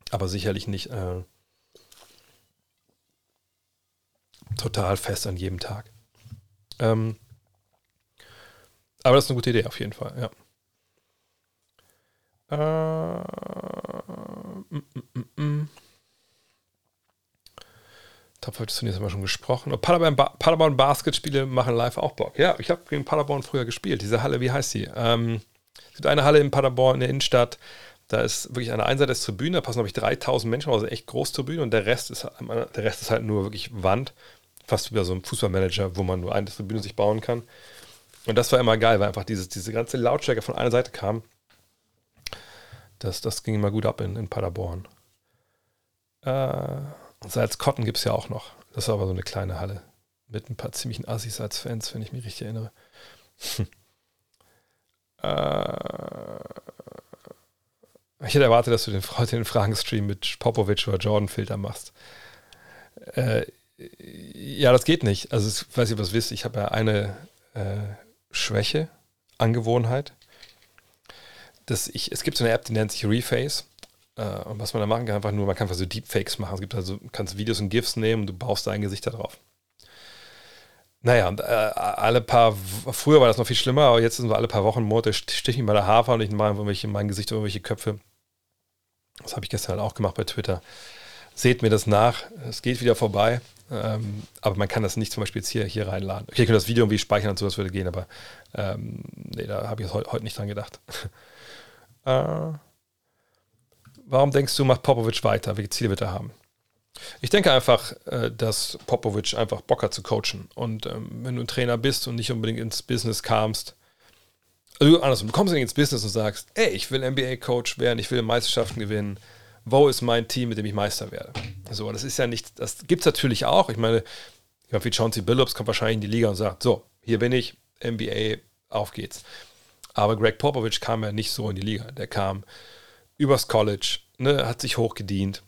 aber sicherlich nicht äh, total fest an jedem Tag. Ähm, aber das ist eine gute Idee auf jeden Fall, ja. Äh, mm, mm, mm. Top 5 Turniers haben wir schon gesprochen. Und Paderborn, ba Paderborn Basketspiele machen live auch Bock. Ja, ich habe gegen Paderborn früher gespielt. Diese Halle, wie heißt sie? Ähm, es gibt eine Halle in Paderborn in der Innenstadt. Da ist wirklich eine Einseite des Tribüne, da passen, glaube ich, 3000 Menschen, also echt groß Tribüne und der Rest ist, der Rest ist halt nur wirklich Wand fast wie so ein Fußballmanager, wo man nur eine Tribüne sich bauen kann. Und das war immer geil, weil einfach dieses, diese ganze Lautstärke von einer Seite kam. Das, das ging immer gut ab in, in Paderborn. Äh, Salzkotten gibt es ja auch noch. Das war aber so eine kleine Halle. Mit ein paar ziemlichen Assis als Fans, wenn ich mich richtig erinnere. äh, ich hätte erwartet, dass du den, den Fragenstream mit Popovic oder Jordan-Filter machst. Äh, ja, das geht nicht. Also, ich weiß nicht, was wisst. Ich habe ja eine äh, Schwäche, Angewohnheit. Dass ich, es gibt so eine App, die nennt sich Reface. Äh, und was man da machen kann, einfach nur, man kann einfach so Deepfakes machen. Es gibt also, kannst Videos und GIFs nehmen und du baust dein Gesicht da drauf. Naja, und, äh, alle paar, früher war das noch viel schlimmer, aber jetzt sind wir alle paar Wochen, Monate, stich ich mal der Hafer und ich mache irgendwelche, in mein Gesicht irgendwelche Köpfe. Das habe ich gestern halt auch gemacht bei Twitter. Seht mir das nach, es geht wieder vorbei. Ähm, aber man kann das nicht zum Beispiel jetzt hier, hier reinladen. Okay, ich könnte das Video irgendwie speichern und so, das würde gehen, aber ähm, nee, da habe ich heute nicht dran gedacht. äh, warum denkst du, macht Popovic weiter? Welche Ziele wird er haben? Ich denke einfach, äh, dass Popovic einfach Bock hat zu coachen. Und ähm, wenn du ein Trainer bist und nicht unbedingt ins Business kamst, also andersrum, du kommst nicht ins Business und sagst, ey, ich will NBA-Coach werden, ich will Meisterschaften gewinnen, wo ist mein Team, mit dem ich Meister werde? So, das ist ja nicht, das gibt es natürlich auch. Ich meine, jemand wie Chauncey Billups kommt wahrscheinlich in die Liga und sagt, so, hier bin ich, NBA, auf geht's. Aber Greg Popovich kam ja nicht so in die Liga. Der kam übers College, ne, hat sich hochgedient,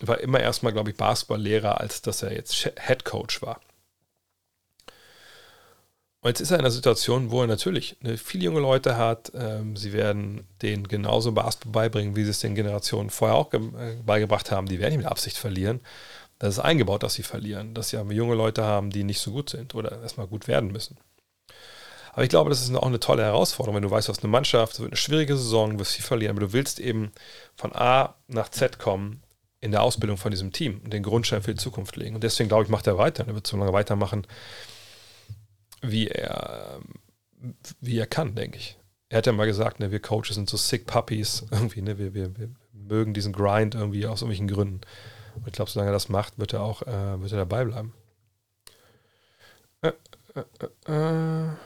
war immer erstmal, glaube ich, Basketballlehrer, als dass er jetzt Head Coach war. Und jetzt ist er in einer Situation, wo er natürlich ne, viele junge Leute hat. Ähm, sie werden denen genauso Basketball beibringen, wie sie es den Generationen vorher auch äh, beigebracht haben. Die werden nicht mit Absicht verlieren. Das ist eingebaut, dass sie verlieren. Dass sie aber junge Leute haben, die nicht so gut sind oder erstmal gut werden müssen. Aber ich glaube, das ist auch eine tolle Herausforderung, wenn du weißt, du hast eine Mannschaft, es wird eine schwierige Saison, du wirst viel verlieren, aber du willst eben von A nach Z kommen in der Ausbildung von diesem Team und den Grundstein für die Zukunft legen. Und deswegen glaube ich, macht er weiter. Er wird so lange weitermachen, wie er, wie er kann, denke ich. Er hat ja mal gesagt, ne, wir Coaches sind so sick Puppies, irgendwie, ne, wir, wir, wir mögen diesen Grind irgendwie aus irgendwelchen Gründen. Und ich glaube, solange er das macht, wird er auch äh, wird er dabei bleiben. Äh, äh, äh, äh.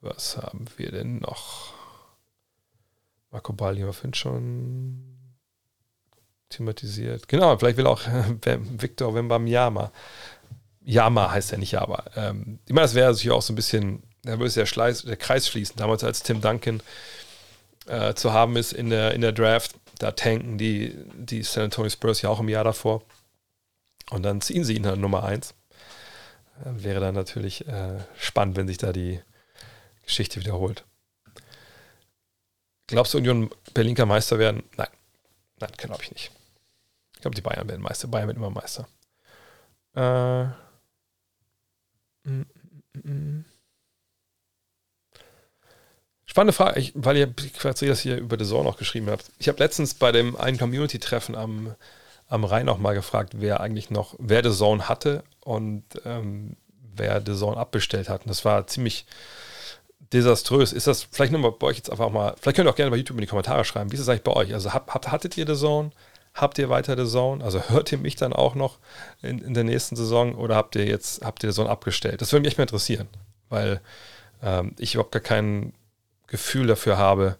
was haben wir denn noch? Marco Balli haben wir schon thematisiert. Genau, vielleicht will auch Victor Wembanyama Yama heißt er nicht Yama. Ähm, ich meine, das wäre natürlich auch so ein bisschen, da würde der, Schleiß, der Kreis schließen. Damals, als Tim Duncan äh, zu haben ist in der, in der Draft, da tanken die, die San Antonio Spurs ja auch im Jahr davor. Und dann ziehen sie ihn an Nummer 1. Äh, wäre dann natürlich äh, spannend, wenn sich da die Geschichte wiederholt. Glaubst du, Union Berlin kann Meister werden? Nein. Nein, glaube ich nicht. Ich glaube, die Bayern werden Meister. Bayern wird immer Meister. Äh, Spannende Frage, ich, weil ihr quasi das hier über The Zone auch geschrieben habt. Ich habe letztens bei dem einen Community-Treffen am, am Rhein auch mal gefragt, wer eigentlich noch, wer The Zone hatte und ähm, wer The Zone abbestellt hat. Und das war ziemlich desaströs. Ist das vielleicht nochmal bei euch jetzt einfach mal, vielleicht könnt ihr auch gerne bei YouTube in die Kommentare schreiben, wie ist es eigentlich bei euch? Also habt, hattet ihr The Zone? Habt ihr weiter The Zone? Also hört ihr mich dann auch noch in, in der nächsten Saison oder habt ihr jetzt, habt ihr The Zone abgestellt? Das würde mich echt mal interessieren, weil ähm, ich überhaupt gar kein Gefühl dafür habe.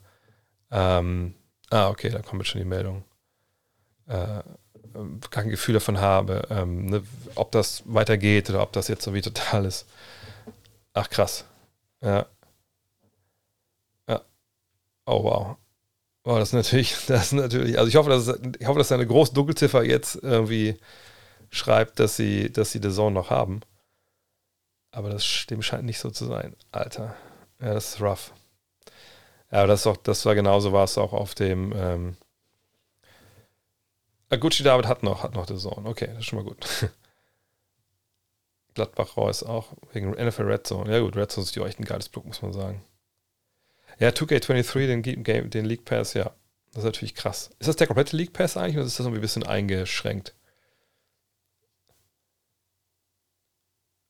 Ähm, ah, okay, da kommt jetzt schon die Meldung. Äh, kein Gefühl davon habe, ähm, ne, ob das weitergeht oder ob das jetzt so wie total ist. Ach krass. Ja. Ja. Oh wow. Oh, das ist natürlich, das ist natürlich, also ich hoffe, dass ich hoffe, dass eine große Dunkelziffer jetzt irgendwie schreibt, dass sie, dass sie The Zone noch haben. Aber das dem scheint nicht so zu sein. Alter. Ja, das ist rough. Ja, aber das, auch, das war genauso war es auch auf dem ähm, Gucci David hat noch, hat noch The Zone. Okay, das ist schon mal gut. Gladbach Reus auch wegen NFL Red Zone. Ja gut, Red Zone ist ja echt ein geiles Produkt, muss man sagen. Ja, 2K23, den, Game, den League Pass, ja. Das ist natürlich krass. Ist das der komplette League Pass eigentlich oder ist das irgendwie ein bisschen eingeschränkt?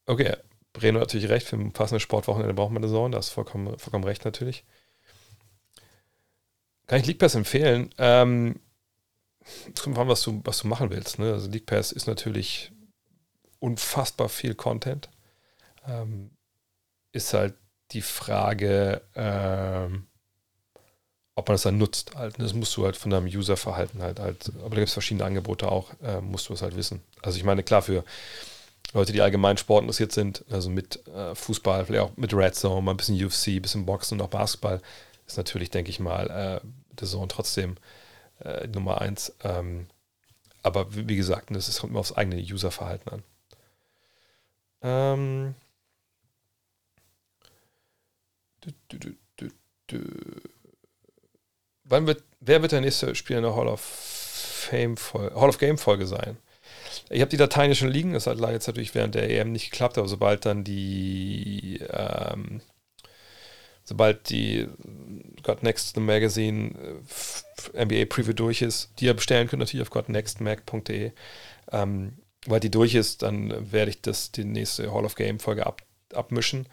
Okay, Breno hat natürlich recht, für ein passendes Sportwochenende braucht man eine Zone, das ist vollkommen, vollkommen recht natürlich. Kann ich League Pass empfehlen? Ähm, es kommt an, was du, was du machen willst. Ne? Also League Pass ist natürlich unfassbar viel Content. Ähm, ist halt die Frage, ähm, ob man das dann nutzt. Halt. Das musst du halt von deinem Userverhalten halt, halt aber da gibt es verschiedene Angebote auch, äh, musst du es halt wissen. Also ich meine, klar, für Leute, die allgemein Sport interessiert sind, also mit äh, Fußball, vielleicht auch mit Red Zone, mal ein bisschen UFC, ein bisschen Boxen und auch Basketball, ist natürlich, denke ich mal, äh, der Zone trotzdem äh, Nummer eins. Ähm, aber wie, gesagt, das kommt immer aufs eigene Userverhalten an. Ähm, du, du, du, Wann wird, wer wird der nächste Spieler in der Hall of Fame Folge, Hall of Game Folge sein? Ich habe die Dateien schon liegen, das hat jetzt natürlich während der EM nicht geklappt, aber sobald dann die ähm, sobald die God Next the Magazine äh, NBA Preview durch ist, die ihr bestellen könnt natürlich auf godnextmac.de. Ähm, weil die durch ist, dann werde ich das die nächste Hall of Game Folge ab, abmischen.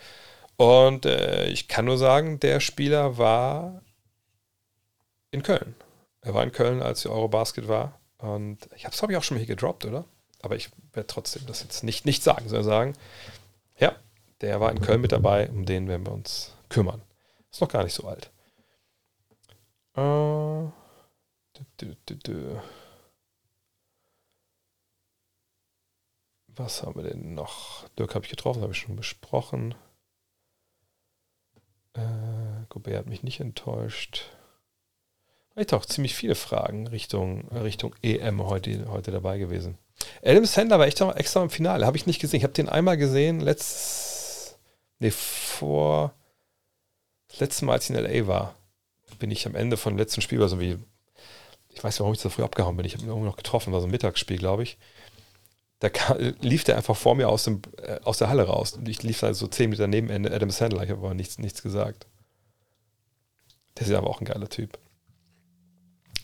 Und äh, ich kann nur sagen, der Spieler war in Köln. Er war in Köln, als die Eurobasket war. Und ich habe es, glaube ich, auch schon mal hier gedroppt, oder? Aber ich werde trotzdem das jetzt nicht, nicht sagen, sondern sagen, ja, der war in Köln mit dabei, um den werden wir uns kümmern. Ist noch gar nicht so alt. Äh, Was haben wir denn noch? Dirk habe ich getroffen, habe ich schon besprochen. Äh, Gobert hat mich nicht enttäuscht. Vielleicht auch ziemlich viele Fragen Richtung, Richtung EM heute, heute dabei gewesen. Adam Sandler war echt extra im Finale. Habe ich nicht gesehen. Ich habe den einmal gesehen, letztes. Nee, vor. Das letzte Mal, als ich in LA war, bin ich am Ende von dem letzten Spiel, also wie. Ich weiß nicht, warum ich so früh abgehauen bin. Ich habe ihn irgendwie noch getroffen, war so ein Mittagsspiel, glaube ich. Da kam, lief der einfach vor mir aus, dem, äh, aus der Halle raus. Und ich lief halt so zehn Meter neben Adam Sandler. Ich habe aber nichts, nichts gesagt. Der ist aber auch ein geiler Typ.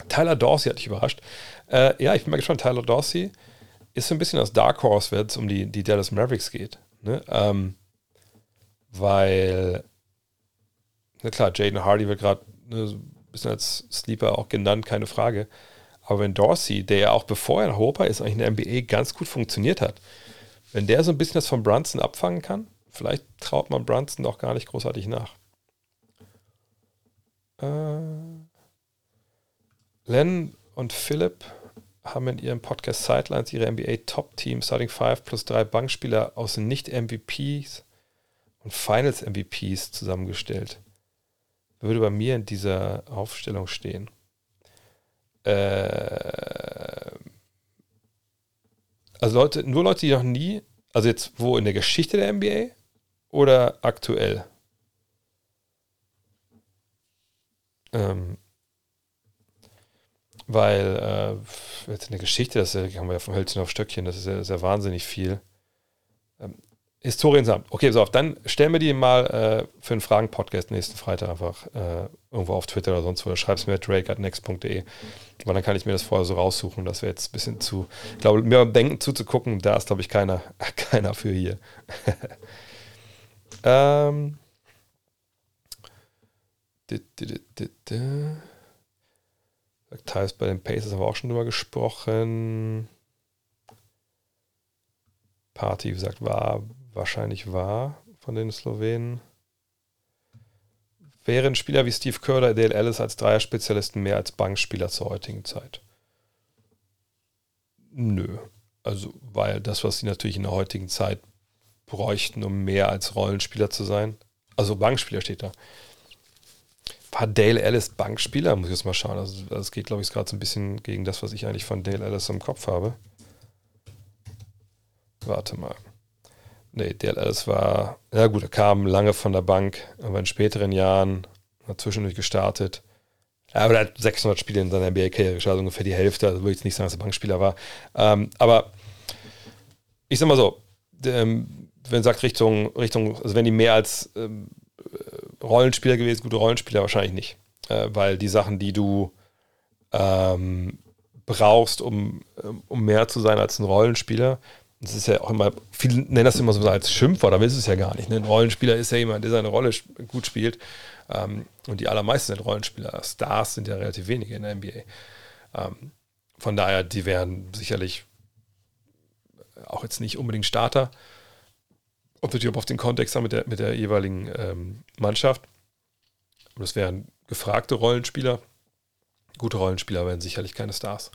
Tyler Dorsey hat dich überrascht. Äh, ja, ich bin mal gespannt. Tyler Dorsey ist so ein bisschen das Dark Horse, wenn es um die, die Dallas Mavericks geht. Ne? Ähm, weil, na klar, Jaden Hardy wird gerade ne, ein bisschen als Sleeper auch genannt, keine Frage. Aber wenn Dorsey, der ja auch bevor er in Europa ist, eigentlich in der NBA ganz gut funktioniert hat, wenn der so ein bisschen das von Brunson abfangen kann, vielleicht traut man Brunson doch gar nicht großartig nach. Äh, Len und Philipp haben in ihrem Podcast Sidelines ihre NBA Top Team Starting Five plus drei Bankspieler aus Nicht-MVPs und Finals MVPs zusammengestellt. Würde bei mir in dieser Aufstellung stehen. Äh, also Leute, nur Leute, die noch nie, also jetzt wo in der Geschichte der NBA oder aktuell? Ähm, weil äh, jetzt in der Geschichte, das haben wir ja vom Hölzchen auf Stöckchen, das ist ja, sehr wahnsinnig viel. Historien sammelt. Okay, so auf, dann stellen wir die mal äh, für einen Fragen-Podcast nächsten Freitag einfach äh, irgendwo auf Twitter oder sonst wo. Oder schreib's mir drake.next.de. Weil dann kann ich mir das vorher so raussuchen. Das wäre jetzt ein bisschen zu, ich glaube, mir beim Denken zuzugucken, da ist, glaube ich, keiner, keiner für hier. ähm. Teils bei den Pacers haben wir auch schon drüber gesprochen. Party, wie gesagt, war wahrscheinlich war von den Slowenen. Wären Spieler wie Steve Kerr oder Dale Ellis als Dreierspezialisten mehr als Bankspieler zur heutigen Zeit? Nö. Also, weil das, was sie natürlich in der heutigen Zeit bräuchten, um mehr als Rollenspieler zu sein. Also Bankspieler steht da. War Dale Ellis Bankspieler? Muss ich jetzt mal schauen. Also, das geht, glaube ich, gerade so ein bisschen gegen das, was ich eigentlich von Dale Ellis im Kopf habe. Warte mal. Nee, Ellis war, ja gut, er kam lange von der Bank, aber in späteren Jahren hat zwischendurch gestartet. Aber er hat 600 Spiele in seiner NBA-Karriere gestartet, ungefähr die Hälfte. Also würde ich jetzt nicht sagen, dass er Bankspieler war. Ähm, aber ich sag mal so, ähm, wenn sagt Richtung, Richtung, also wenn die mehr als ähm, Rollenspieler gewesen, gute Rollenspieler wahrscheinlich nicht. Äh, weil die Sachen, die du ähm, brauchst, um, um mehr zu sein als ein Rollenspieler, das ist ja auch immer, viele nennen das immer so als Schimpfwort, aber ist es ja gar nicht. Ne? Ein Rollenspieler ist ja jemand, der seine Rolle gut spielt. Ähm, und die allermeisten sind Rollenspieler. Stars sind ja relativ wenige in der NBA. Ähm, von daher, die wären sicherlich auch jetzt nicht unbedingt Starter. Und natürlich auf den Kontext mit der, mit der jeweiligen ähm, Mannschaft. Das wären gefragte Rollenspieler. Gute Rollenspieler wären sicherlich keine Stars.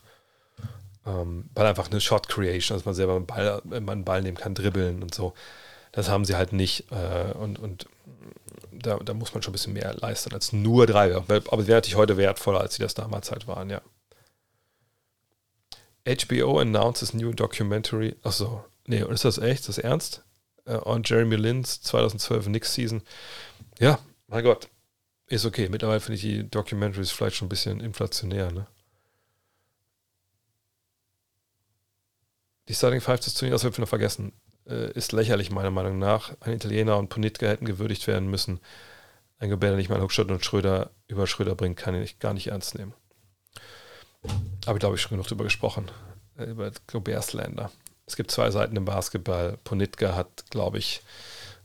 Ähm, weil einfach eine Shot Creation, dass man selber einen Ball, einen Ball nehmen kann, dribbeln und so. Das haben sie halt nicht. Äh, und und da, da muss man schon ein bisschen mehr leisten als nur drei. Aber es wäre natürlich heute wertvoller, als sie das damals halt waren, ja. HBO announces new documentary. Achso, nee, ist das echt? Ist das ernst? Uh, on Jeremy Lin's 2012 Knicks Season. Ja, mein Gott. Ist okay. Mittlerweile finde ich die Documentaries vielleicht schon ein bisschen inflationär, ne? Die Starting Five des Turniers, das wir noch vergessen, äh, ist lächerlich meiner Meinung nach. Ein Italiener und Ponitka hätten gewürdigt werden müssen. Ein Gebär, der nicht mal Hochstadt und Schröder über Schröder bringt, kann ich gar nicht ernst nehmen. Aber ich glaube, ich schon genug darüber gesprochen. Äh, über Gobert-Slander. Es gibt zwei Seiten im Basketball. Ponitka hat, glaube ich,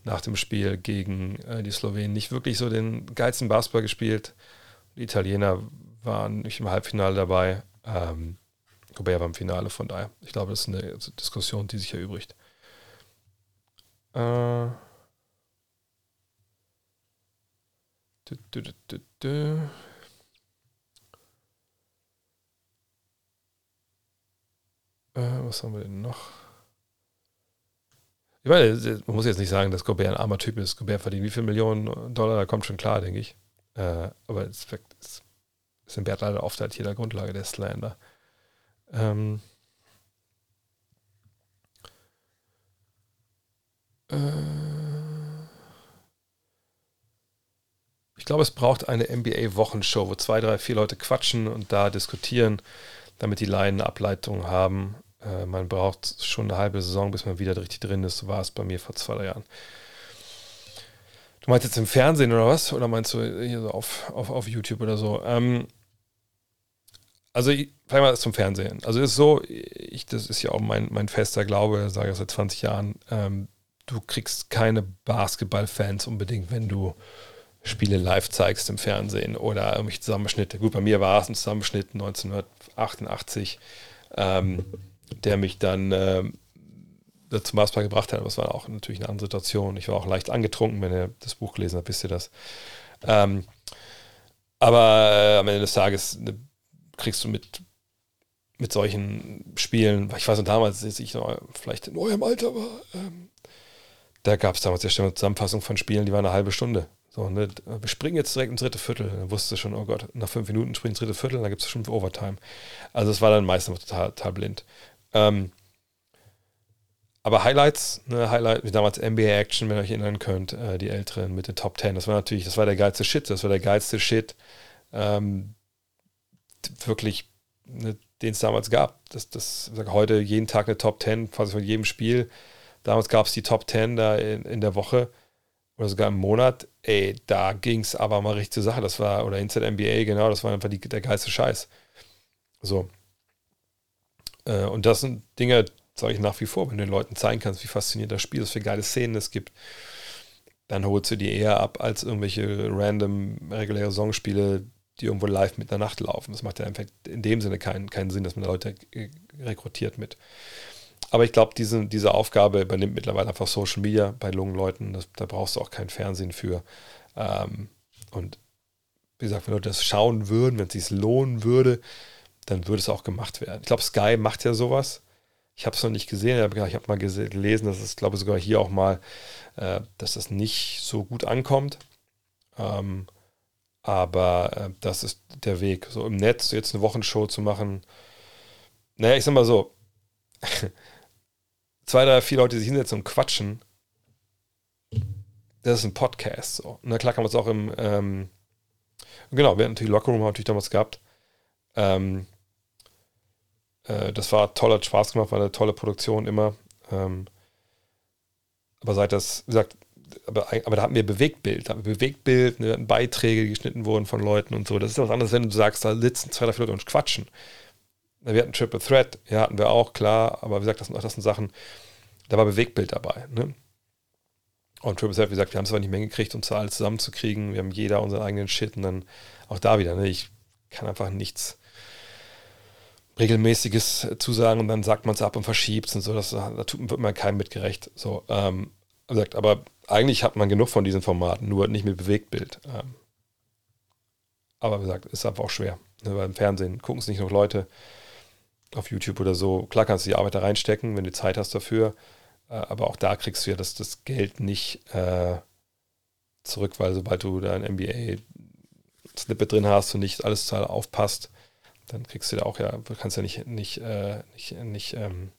nach dem Spiel gegen äh, die Slowenen nicht wirklich so den geilsten Basketball gespielt. Die Italiener waren nicht im Halbfinale dabei. Ähm, Gobert war im Finale, von daher. Ich glaube, das ist eine Diskussion, die sich erübrigt. Äh. Du, du, du, was haben wir denn noch? Ich meine, man muss jetzt nicht sagen, dass Gobert ein armer Typ ist. Gobert verdient wie viele Millionen Dollar, da kommt schon klar, denke ich. Äh, aber es ist, ist im Wert leider oft halt hier der Grundlage der Slander. Ähm, äh, ich glaube, es braucht eine NBA-Wochenshow, wo zwei, drei, vier Leute quatschen und da diskutieren, damit die Laien eine Ableitung haben. Äh, man braucht schon eine halbe Saison, bis man wieder richtig drin ist. So war es bei mir vor zwei, drei Jahren. Du meinst jetzt im Fernsehen oder was? Oder meinst du hier so auf, auf, auf YouTube oder so? Ähm, also ich fange mal zum Fernsehen. Also es ist so, ich, das ist ja auch mein, mein fester Glaube, sage ich seit 20 Jahren, ähm, du kriegst keine Basketballfans unbedingt, wenn du Spiele live zeigst im Fernsehen oder irgendwelche Zusammenschnitte. Gut, bei mir war es ein Zusammenschnitt 1988, ähm, der mich dann äh, zum Basketball gebracht hat. Aber es war auch natürlich eine andere Situation. Ich war auch leicht angetrunken, wenn ihr das Buch gelesen habt, wisst ihr das. Ähm, aber äh, am Ende des Tages eine kriegst du mit, mit solchen Spielen, ich weiß noch damals, als ich noch vielleicht in eurem Alter war, ähm, da gab es damals ja schon eine Zusammenfassung von Spielen, die war eine halbe Stunde. So, ne, wir springen jetzt direkt ins dritte Viertel. Dann wusste du schon, oh Gott, nach fünf Minuten springen ins dritte Viertel, dann gibt es schon Overtime. Also es war dann meistens total, total blind. Ähm, aber Highlights, ne, Highlight, wie damals NBA Action, wenn ihr euch erinnern könnt, äh, die Älteren mit den Top Ten, das war natürlich, das war der geilste Shit, das war der geilste Shit. Ähm, wirklich, ne, den es damals gab. Das, das heute jeden Tag eine Top 10, quasi von jedem Spiel. Damals gab es die Top 10 da in, in der Woche oder sogar im Monat. Ey, da ging es aber mal richtig zur Sache. Das war, oder Inside NBA, genau, das war einfach die, der geilste Scheiß. So. Äh, und das sind Dinge, sage ich nach wie vor, wenn du den Leuten zeigen kannst, wie faszinierend das Spiel ist, für geile Szenen es gibt, dann holst du die eher ab als irgendwelche random reguläre Songspiele, die irgendwo live mit einer Nacht laufen. Das macht ja einfach in dem Sinne keinen, keinen Sinn, dass man Leute rekrutiert mit. Aber ich glaube, diese, diese Aufgabe übernimmt mittlerweile einfach Social Media bei jungen Leuten. Das, da brauchst du auch kein Fernsehen für. Ähm, und wie gesagt, wenn Leute das schauen würden, wenn es sich lohnen würde, dann würde es auch gemacht werden. Ich glaube, Sky macht ja sowas. Ich habe es noch nicht gesehen, ich habe mal gelesen, dass es, glaube ich, sogar hier auch mal, äh, dass das nicht so gut ankommt. Ähm, aber äh, das ist der Weg. So im Netz jetzt eine Wochenshow zu machen. Naja, ich sag mal so, zwei, drei, vier Leute, die sich hinsetzen und quatschen, das ist ein Podcast. So. Na klar kann man es auch im, ähm, genau, wir hatten natürlich Lockerroom natürlich damals gehabt. Ähm, äh, das war toll, hat Spaß gemacht, war eine tolle Produktion immer. Ähm, aber seit das, wie gesagt, aber, aber da hatten wir Bewegtbild, da hatten wir Bewegtbild, ne, Beiträge, die geschnitten wurden von Leuten und so. Das ist was anderes, wenn du sagst, da sitzen zwei, drei Leute und quatschen. Wir hatten Triple Threat, ja, hatten wir auch, klar, aber wie gesagt, das, das sind Sachen, da war Bewegtbild dabei. Ne? Und Triple Threat, wie gesagt, wir haben es aber nicht mehr gekriegt, uns da alles zusammenzukriegen. Wir haben jeder unseren eigenen Shit und dann auch da wieder, ne? ich kann einfach nichts regelmäßiges zusagen und dann sagt man es ab und verschiebt es und so. Das, da tut, wird man keinem mitgerecht. So, ähm, aber eigentlich hat man genug von diesen Formaten, nur nicht mit Bewegtbild. Ähm, aber wie gesagt, ist einfach auch schwer. Ne, beim Fernsehen gucken es nicht noch Leute auf YouTube oder so. Klar kannst du die Arbeit da reinstecken, wenn du Zeit hast dafür. Äh, aber auch da kriegst du ja das, das Geld nicht äh, zurück, weil sobald du da ein NBA-Snippet drin hast und nicht alles aufpasst, dann kriegst du da auch ja, kannst ja nicht, nicht, äh, nicht, nicht ähm,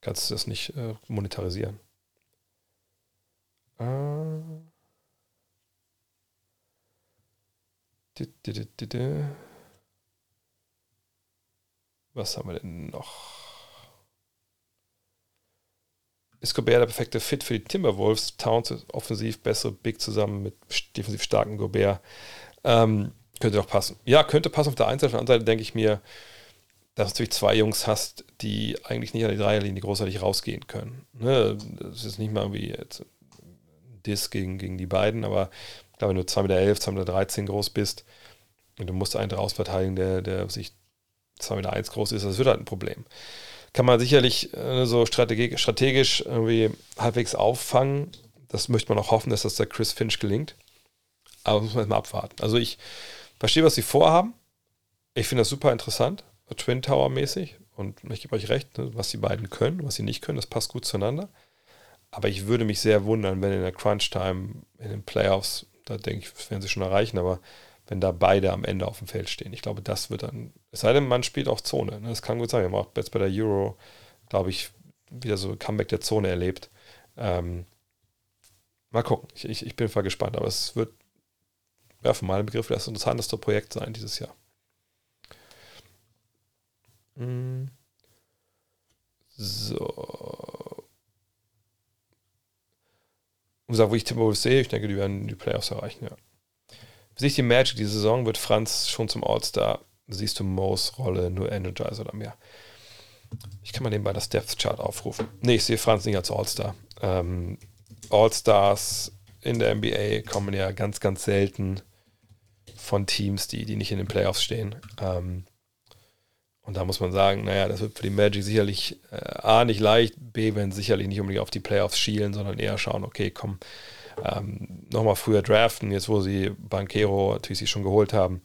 kannst du das nicht äh, monetarisieren. Äh, Was haben wir denn noch? Ist Gobert der perfekte Fit für die Timberwolves? Towns ist offensiv bessere Big zusammen mit defensiv starken Gobert. Ähm, könnte doch passen. Ja, könnte passen auf der einen Seite. Auf der anderen Seite denke ich mir, dass du natürlich zwei Jungs hast, die eigentlich nicht an die Dreierlinie großartig rausgehen können. Ne? Das ist nicht mal irgendwie jetzt Diss gegen, gegen die beiden, aber ich glaube, wenn du 2,11 Meter, 2,13 Meter groß bist und du musst einen draus verteidigen, der, der sich 2,1 Meter groß ist, das wird halt ein Problem. Kann man sicherlich äh, so strategisch, strategisch irgendwie halbwegs auffangen. Das möchte man auch hoffen, dass das der Chris Finch gelingt. Aber muss man jetzt mal abwarten. Also ich verstehe, was sie vorhaben. Ich finde das super interessant, Twin Tower mäßig. Und ich gebe euch recht, ne, was die beiden können, was sie nicht können, das passt gut zueinander. Aber ich würde mich sehr wundern, wenn in der Crunch-Time, in den Playoffs, da denke ich, das werden sie schon erreichen, aber wenn da beide am Ende auf dem Feld stehen. Ich glaube, das wird dann, es sei denn, man spielt auch Zone. Ne? Das kann gut sein. Wir haben auch jetzt bei der Euro, glaube ich, wieder so Comeback der Zone erlebt. Ähm, mal gucken. Ich, ich, ich bin voll gespannt, aber es wird ja, für meinen Begriff das interessanteste Projekt sein dieses Jahr. Hm. So. Und sagen, wo ich Timberwolves sehe, ich denke, die werden die Playoffs erreichen, ja. Wie sich die Magic die Saison wird Franz schon zum All-Star. Siehst du Mo's Rolle nur Energizer oder mehr? Ich kann mal nebenbei das Depth Chart aufrufen. Nee, ich sehe Franz nicht als All-Star. Ähm, All-Stars in der NBA kommen ja ganz, ganz selten von Teams, die, die nicht in den Playoffs stehen. Ähm, und da muss man sagen, naja, das wird für die Magic sicherlich äh, A nicht leicht, B werden sicherlich nicht unbedingt auf die Playoffs schielen, sondern eher schauen, okay, komm, ähm, nochmal früher draften, jetzt wo sie Banquero natürlich sich schon geholt haben,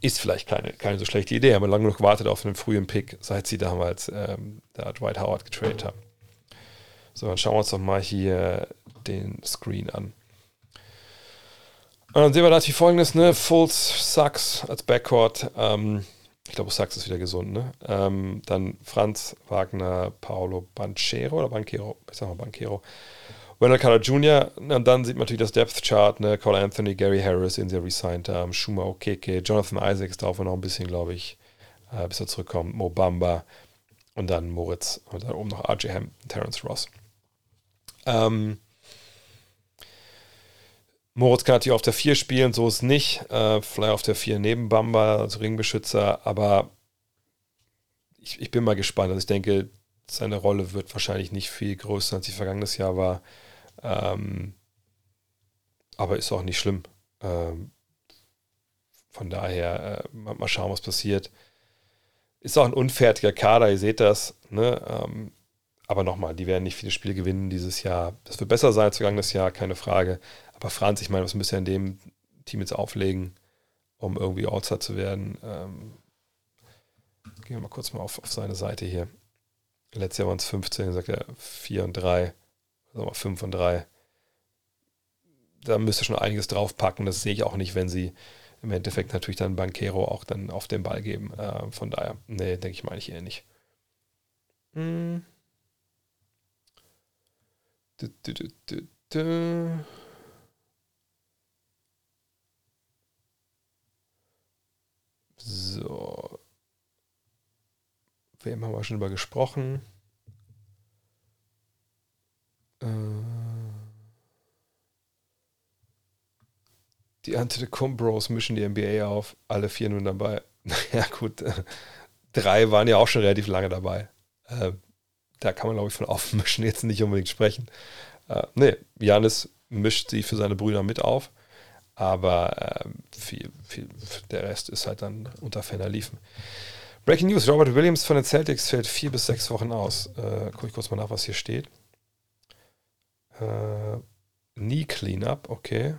ist vielleicht keine, keine so schlechte Idee. Haben wir lange genug gewartet auf einen frühen Pick, seit sie damals ähm, da Dwight Howard getradet haben. So, dann schauen wir uns doch mal hier den Screen an. Und dann sehen wir natürlich folgendes, ne? Fulls, Sachs als Backcourt. Ähm, ich glaube, Sachs ist wieder gesund, ne? Ähm, dann Franz Wagner, Paolo Banchero oder Banquero, ich sag mal Banquero. Wendell Carter Jr., und dann sieht man natürlich das Depth Chart, ne? Cole Anthony, Gary Harris, in der resigned haben, Shuma Okeke, Jonathan Isaacs, dauert noch ein bisschen, glaube ich, äh, bis er zurückkommt, Mobamba. Und dann Moritz und dann oben noch RJ Ham, Terence Ross. Ähm, Moritz kann natürlich auf der 4 spielen, so ist nicht. Äh, vielleicht auf der 4 neben Bamba, also Ringbeschützer, aber ich, ich bin mal gespannt. Also ich denke, seine Rolle wird wahrscheinlich nicht viel größer, als sie vergangenes Jahr war. Ähm, aber ist auch nicht schlimm. Ähm, von daher, äh, mal, schauen, was passiert. Ist auch ein unfertiger Kader, ihr seht das. Ne? Ähm, aber nochmal, die werden nicht viele Spiele gewinnen dieses Jahr. Das wird besser sein als vergangenes Jahr, keine Frage. Aber Franz, ich meine, was müsste er in dem Team jetzt auflegen, um irgendwie All-Star zu werden? Ähm, gehen wir mal kurz mal auf, auf seine Seite hier. Letztes Jahr waren es 15, sagt er 4 und 3, sagen wir 5 und 3. Da müsste schon einiges draufpacken. Das sehe ich auch nicht, wenn sie im Endeffekt natürlich dann Bankero auch dann auf den Ball geben. Äh, von daher, nee, denke ich, meine ich eher nicht. Hm. So. Wem haben wir schon über gesprochen? Äh, die Antetokounmpros mischen die NBA auf. Alle vier nun dabei. ja gut, drei waren ja auch schon relativ lange dabei. Äh, da kann man, glaube ich, von Aufmischen jetzt nicht unbedingt sprechen. Äh, nee, Janis mischt sie für seine Brüder mit auf. Aber äh, viel, viel, der Rest ist halt dann unter ferner Liefen. Breaking News: Robert Williams von den Celtics fällt vier bis sechs Wochen aus. Äh, guck ich kurz mal nach, was hier steht. Äh, Knee Cleanup, okay.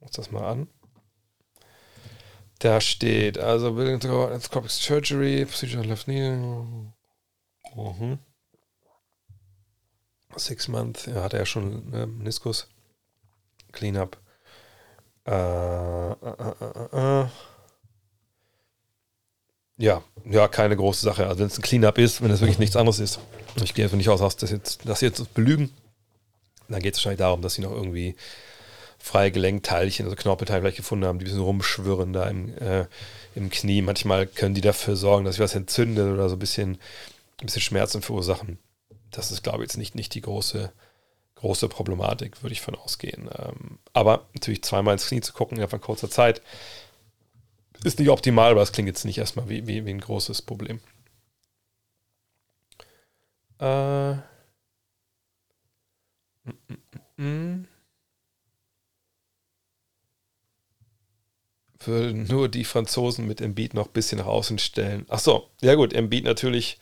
Guck das mal an. Da steht, also Williams Endoscopic Surgery, Procedure Left Knee. Mhm. Six Month, ja, hat er schon ne, Meniskus. Cleanup. Äh, äh, äh, äh, äh. Ja, ja, keine große Sache. Also wenn es ein Cleanup ist, wenn es wirklich nichts anderes ist. Ich gehe einfach nicht aus, dass jetzt, dass sie jetzt belügen. Dann geht es wahrscheinlich darum, dass sie noch irgendwie freie Gelenkteilchen, also Knorpelteile vielleicht gefunden haben, die ein bisschen rumschwirren da im, äh, im Knie. Manchmal können die dafür sorgen, dass sich was entzündet oder so ein bisschen, ein bisschen Schmerzen verursachen. Das ist, glaube ich, jetzt nicht, nicht die große, große Problematik, würde ich von ausgehen. Ähm, aber natürlich zweimal ins Knie zu gucken in einfach kurzer Zeit, ist nicht optimal, aber es klingt jetzt nicht erstmal wie, wie, wie ein großes Problem. Äh. Mm, mm, mm. Würden nur die Franzosen mit Embiid noch ein bisschen nach außen stellen. Ach so, ja gut, Embiid natürlich.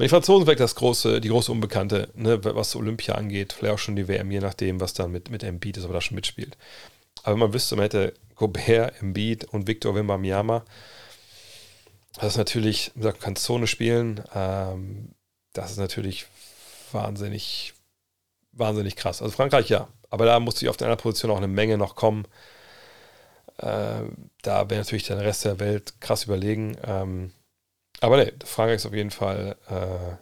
Die Franzosen weg das große, die große Unbekannte, ne, was Olympia angeht. Vielleicht auch schon die WM, je nachdem, was dann mit, mit Embiid ist, ob er da schon mitspielt. Aber wenn man wüsste, man hätte Gobert, Embiid und Victor Wembanyama. Das ist natürlich, man kann Zone spielen. Ähm, das ist natürlich wahnsinnig, wahnsinnig krass. Also Frankreich ja, aber da muss ich auf der anderen Position auch eine Menge noch kommen. Äh, da wäre natürlich der Rest der Welt krass überlegen. Ähm, aber ne, Frankreich ist auf jeden Fall äh,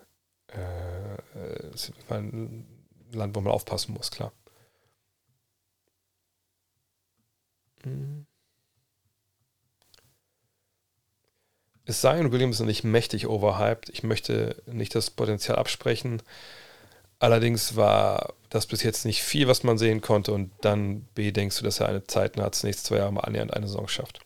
äh, ist ein Land, wo man aufpassen muss, klar. Es sei und Williams nicht mächtig overhyped. Ich möchte nicht das Potenzial absprechen. Allerdings war das bis jetzt nicht viel, was man sehen konnte. Und dann B, denkst du, dass er eine Zeit hat, das nächste zwei Jahre mal annähernd eine Saison schafft.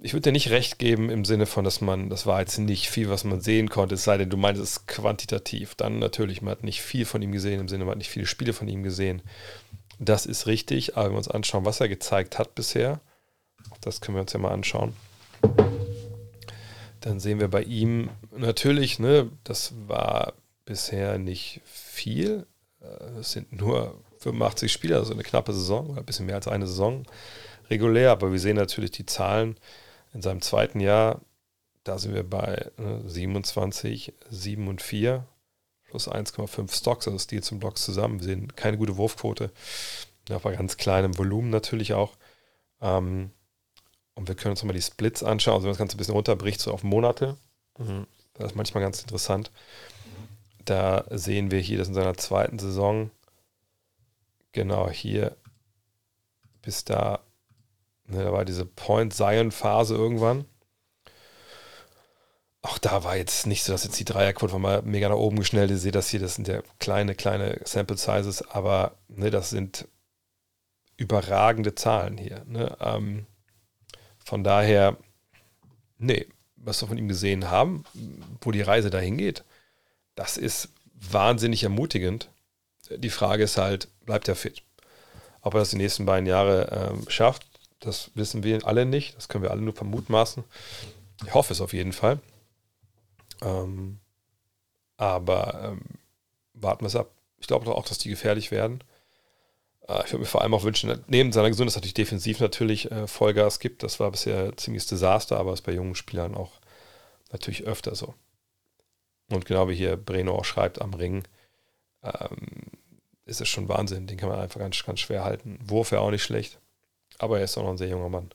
Ich würde dir nicht recht geben im Sinne von, dass man, das war jetzt nicht viel, was man sehen konnte, es sei denn, du meinst es quantitativ. Dann natürlich, man hat nicht viel von ihm gesehen, im Sinne, man hat nicht viele Spiele von ihm gesehen. Das ist richtig, aber wenn wir uns anschauen, was er gezeigt hat bisher, das können wir uns ja mal anschauen, dann sehen wir bei ihm natürlich, ne, das war bisher nicht viel. Äh, es sind nur 85 Spiele, also eine knappe Saison ein bisschen mehr als eine Saison regulär, aber wir sehen natürlich die Zahlen in seinem zweiten Jahr. Da sind wir bei ne, 27, 7 und 4 plus 1,5 Stocks, also Stil zum Blocks zusammen. Wir sehen keine gute Wurfquote, ja, bei ganz kleinem Volumen natürlich auch. Ähm, und wir können uns mal die Splits anschauen, also wenn man das Ganze ein bisschen runterbricht, so auf Monate. Mhm. Das ist manchmal ganz interessant. Da sehen wir hier, dass in seiner zweiten Saison, genau hier, bis da, ne, da war diese Point-Zion-Phase irgendwann. Auch da war jetzt nicht so, dass jetzt die Dreierquote mal mega nach oben geschnellt. Ihr seht das hier, das sind ja kleine, kleine Sample Sizes, aber ne, das sind überragende Zahlen hier. Ne? Ähm, von daher, nee, was wir von ihm gesehen haben, wo die Reise dahin geht, das ist wahnsinnig ermutigend. Die Frage ist halt, bleibt er fit? Ob er das die nächsten beiden Jahre ähm, schafft, das wissen wir alle nicht. Das können wir alle nur vermutmaßen. Ich hoffe es auf jeden Fall. Ähm, aber ähm, warten wir es ab. Ich glaube auch, dass die gefährlich werden. Äh, ich würde mir vor allem auch wünschen, neben seiner Gesundheit, dass natürlich defensiv natürlich äh, Vollgas gibt. Das war bisher ziemliches Desaster, aber ist bei jungen Spielern auch natürlich öfter so. Und genau wie hier Breno auch schreibt am Ring, ähm, ist es schon Wahnsinn. Den kann man einfach ganz, ganz schwer halten. Wurf wäre auch nicht schlecht. Aber er ist auch noch ein sehr junger Mann.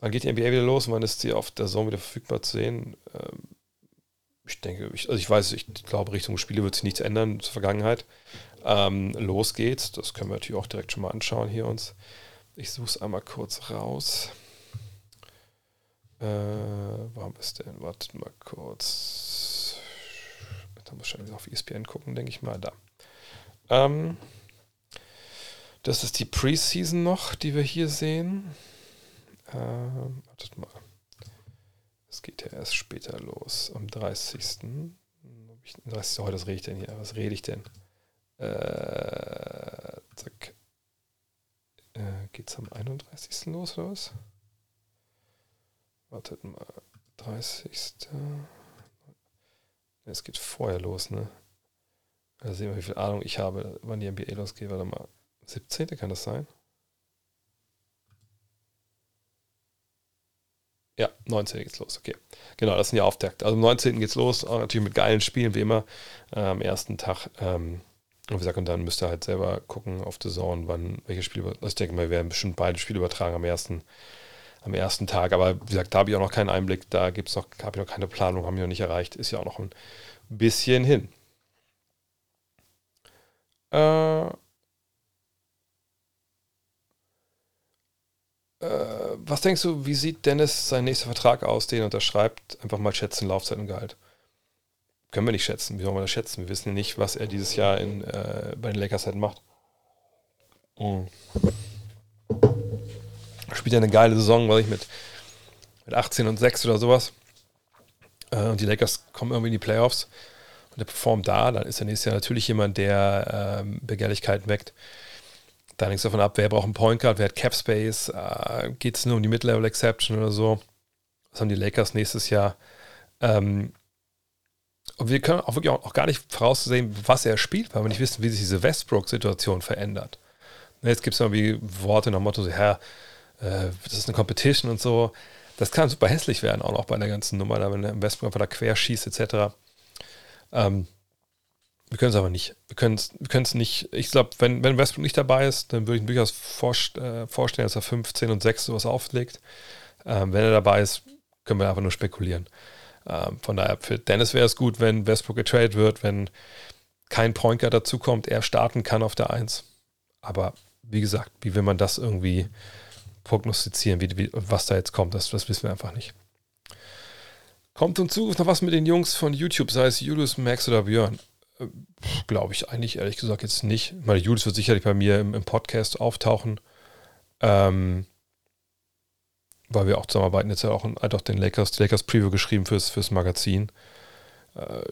Wann geht die NBA wieder los? Wann ist sie auf der Saison wieder verfügbar zu sehen? Ähm, ich denke, ich, also ich weiß, ich glaube, Richtung Spiele wird sich nichts ändern zur Vergangenheit. Ähm, los geht's. Das können wir natürlich auch direkt schon mal anschauen hier uns. Ich suche es einmal kurz raus. Äh, warum ist denn? Wartet mal kurz. Da muss ich auf ESPN gucken, denke ich mal. Da. Ähm, das ist die Preseason noch, die wir hier sehen. Ähm, wartet mal. Es geht ja erst später los, am 30. 30. Heute, was rede ich denn hier? Was rede ich denn? Äh, zack. Äh, geht's am 31. los oder was? Wartet mal. 30. Es geht vorher los, ne? Da sehen wir, wie viel Ahnung ich habe, wann die NBA losgeht. Warte mal. 17. kann das sein? Ja, 19. geht's los, okay. Genau, das sind ja Auftakt. Also am 19. geht's los, auch natürlich mit geilen Spielen, wie immer, äh, am ersten Tag. Ähm, und wie gesagt, und dann müsst ihr halt selber gucken auf The Zone, wann, welche Spiele, also ich denke mal, wir werden bestimmt beide Spiele übertragen am ersten, am ersten Tag. Aber wie gesagt, da habe ich auch noch keinen Einblick, da gibt's noch, habe ich noch keine Planung, haben wir noch nicht erreicht, ist ja auch noch ein bisschen hin. Äh, was denkst du, wie sieht Dennis sein nächster Vertrag aus, den er unterschreibt? Einfach mal schätzen, Laufzeit und Gehalt. Können wir nicht schätzen. Wie sollen wir das schätzen? Wir wissen ja nicht, was er dieses Jahr in, äh, bei den Lakers halt macht. Mhm. Spielt ja eine geile Saison, weil ich mit, mit 18 und 6 oder sowas. Äh, und die Lakers kommen irgendwie in die Playoffs und der performt da, dann ist er nächstes Jahr natürlich jemand, der ähm, Begehrlichkeiten weckt. Da hängt davon ab, wer braucht einen Point Guard, wer hat Cap Space, äh, geht es nur um die Mid-Level Exception oder so. Was haben die Lakers nächstes Jahr? Ähm, und wir können auch wirklich auch, auch, gar nicht voraussehen, was er spielt, weil wir nicht wissen, wie sich diese Westbrook-Situation verändert. Jetzt gibt es irgendwie Worte nach dem Motto, ja, äh, das ist eine Competition und so. Das kann super hässlich werden, auch noch bei der ganzen Nummer, da wenn der Westbrook einfach da quer schießt, etc. Ähm, wir können es aber nicht. Wir können es wir nicht. Ich glaube, wenn, wenn Westbrook nicht dabei ist, dann würde ich mir durchaus vorst äh, vorstellen, dass er 15 und 6 sowas auflegt. Ähm, wenn er dabei ist, können wir einfach nur spekulieren. Ähm, von daher, für Dennis wäre es gut, wenn Westbrook getradet wird, wenn kein Point Guard dazukommt, er starten kann auf der 1. Aber wie gesagt, wie will man das irgendwie prognostizieren, wie, wie, was da jetzt kommt, das, das wissen wir einfach nicht. Kommt zum Zugriff noch was mit den Jungs von YouTube, sei es Julius, Max oder Björn? Glaube ich eigentlich ehrlich gesagt jetzt nicht. Meine Julius wird sicherlich bei mir im, im Podcast auftauchen. Ähm, weil wir auch zusammenarbeiten. Jetzt ja auch, auch den Lakers, Lakers Preview geschrieben fürs, fürs Magazin. Äh,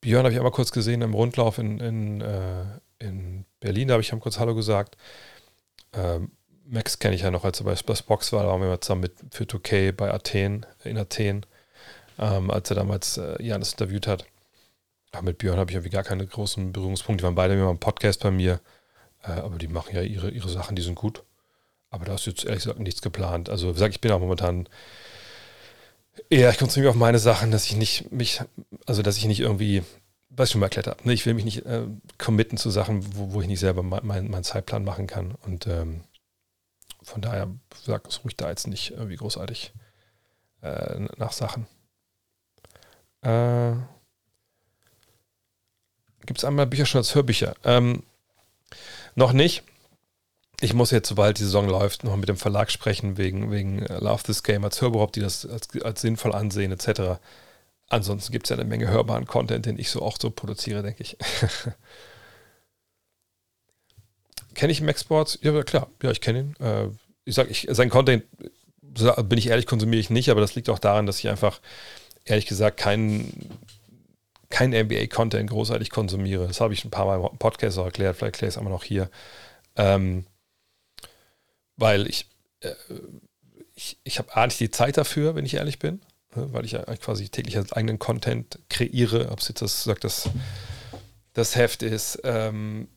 Björn habe ich einmal kurz gesehen im Rundlauf in, in, äh, in Berlin, da habe ich ihm kurz Hallo gesagt. Ähm, Max kenne ich ja noch, als er bei Space Box war, da waren wir zusammen mit für 2K bei Athen, in Athen, ähm, als er damals äh, Janis interviewt hat. Aber mit Björn habe ich irgendwie gar keine großen Berührungspunkte. Die waren beide immer im Podcast bei mir. Äh, aber die machen ja ihre, ihre Sachen, die sind gut. Aber da ist jetzt ehrlich gesagt nichts geplant. Also, wie gesagt, ich bin auch momentan eher, ich konzentriere mich auf meine Sachen, dass ich nicht mich, also dass ich nicht irgendwie, was ich schon mal erklärt habe, ne, ich will mich nicht äh, committen zu Sachen, wo, wo ich nicht selber meinen mein, mein Zeitplan machen kann. Und ähm, von daher, sag, suche ich da jetzt nicht irgendwie großartig äh, nach Sachen. Äh, Gibt es einmal Bücher schon als Hörbücher? Ähm, noch nicht. ich muss jetzt, sobald die Saison läuft, noch mit dem Verlag sprechen, wegen, wegen äh, Love This Game als Hörbuch, ob die das als, als sinnvoll ansehen, etc. Ansonsten gibt es ja eine Menge hörbaren Content, den ich so auch so produziere, denke ich. kenne ich Max Sports? Ja, klar. Ja, ich kenne ihn. Äh, ich sage, ich, sein Content, bin ich ehrlich, konsumiere ich nicht, aber das liegt auch daran, dass ich einfach, ehrlich gesagt, keinen kein NBA-Content großartig konsumiere. Das habe ich ein paar Mal im Podcast auch erklärt, vielleicht erkläre ich es einmal noch hier. Ähm, weil ich, äh, ich, ich habe nicht die Zeit dafür, wenn ich ehrlich bin, ne, weil ich ja quasi täglich eigenen Content kreiere, ob es jetzt das, sagt, das, das Heft ist, ähm,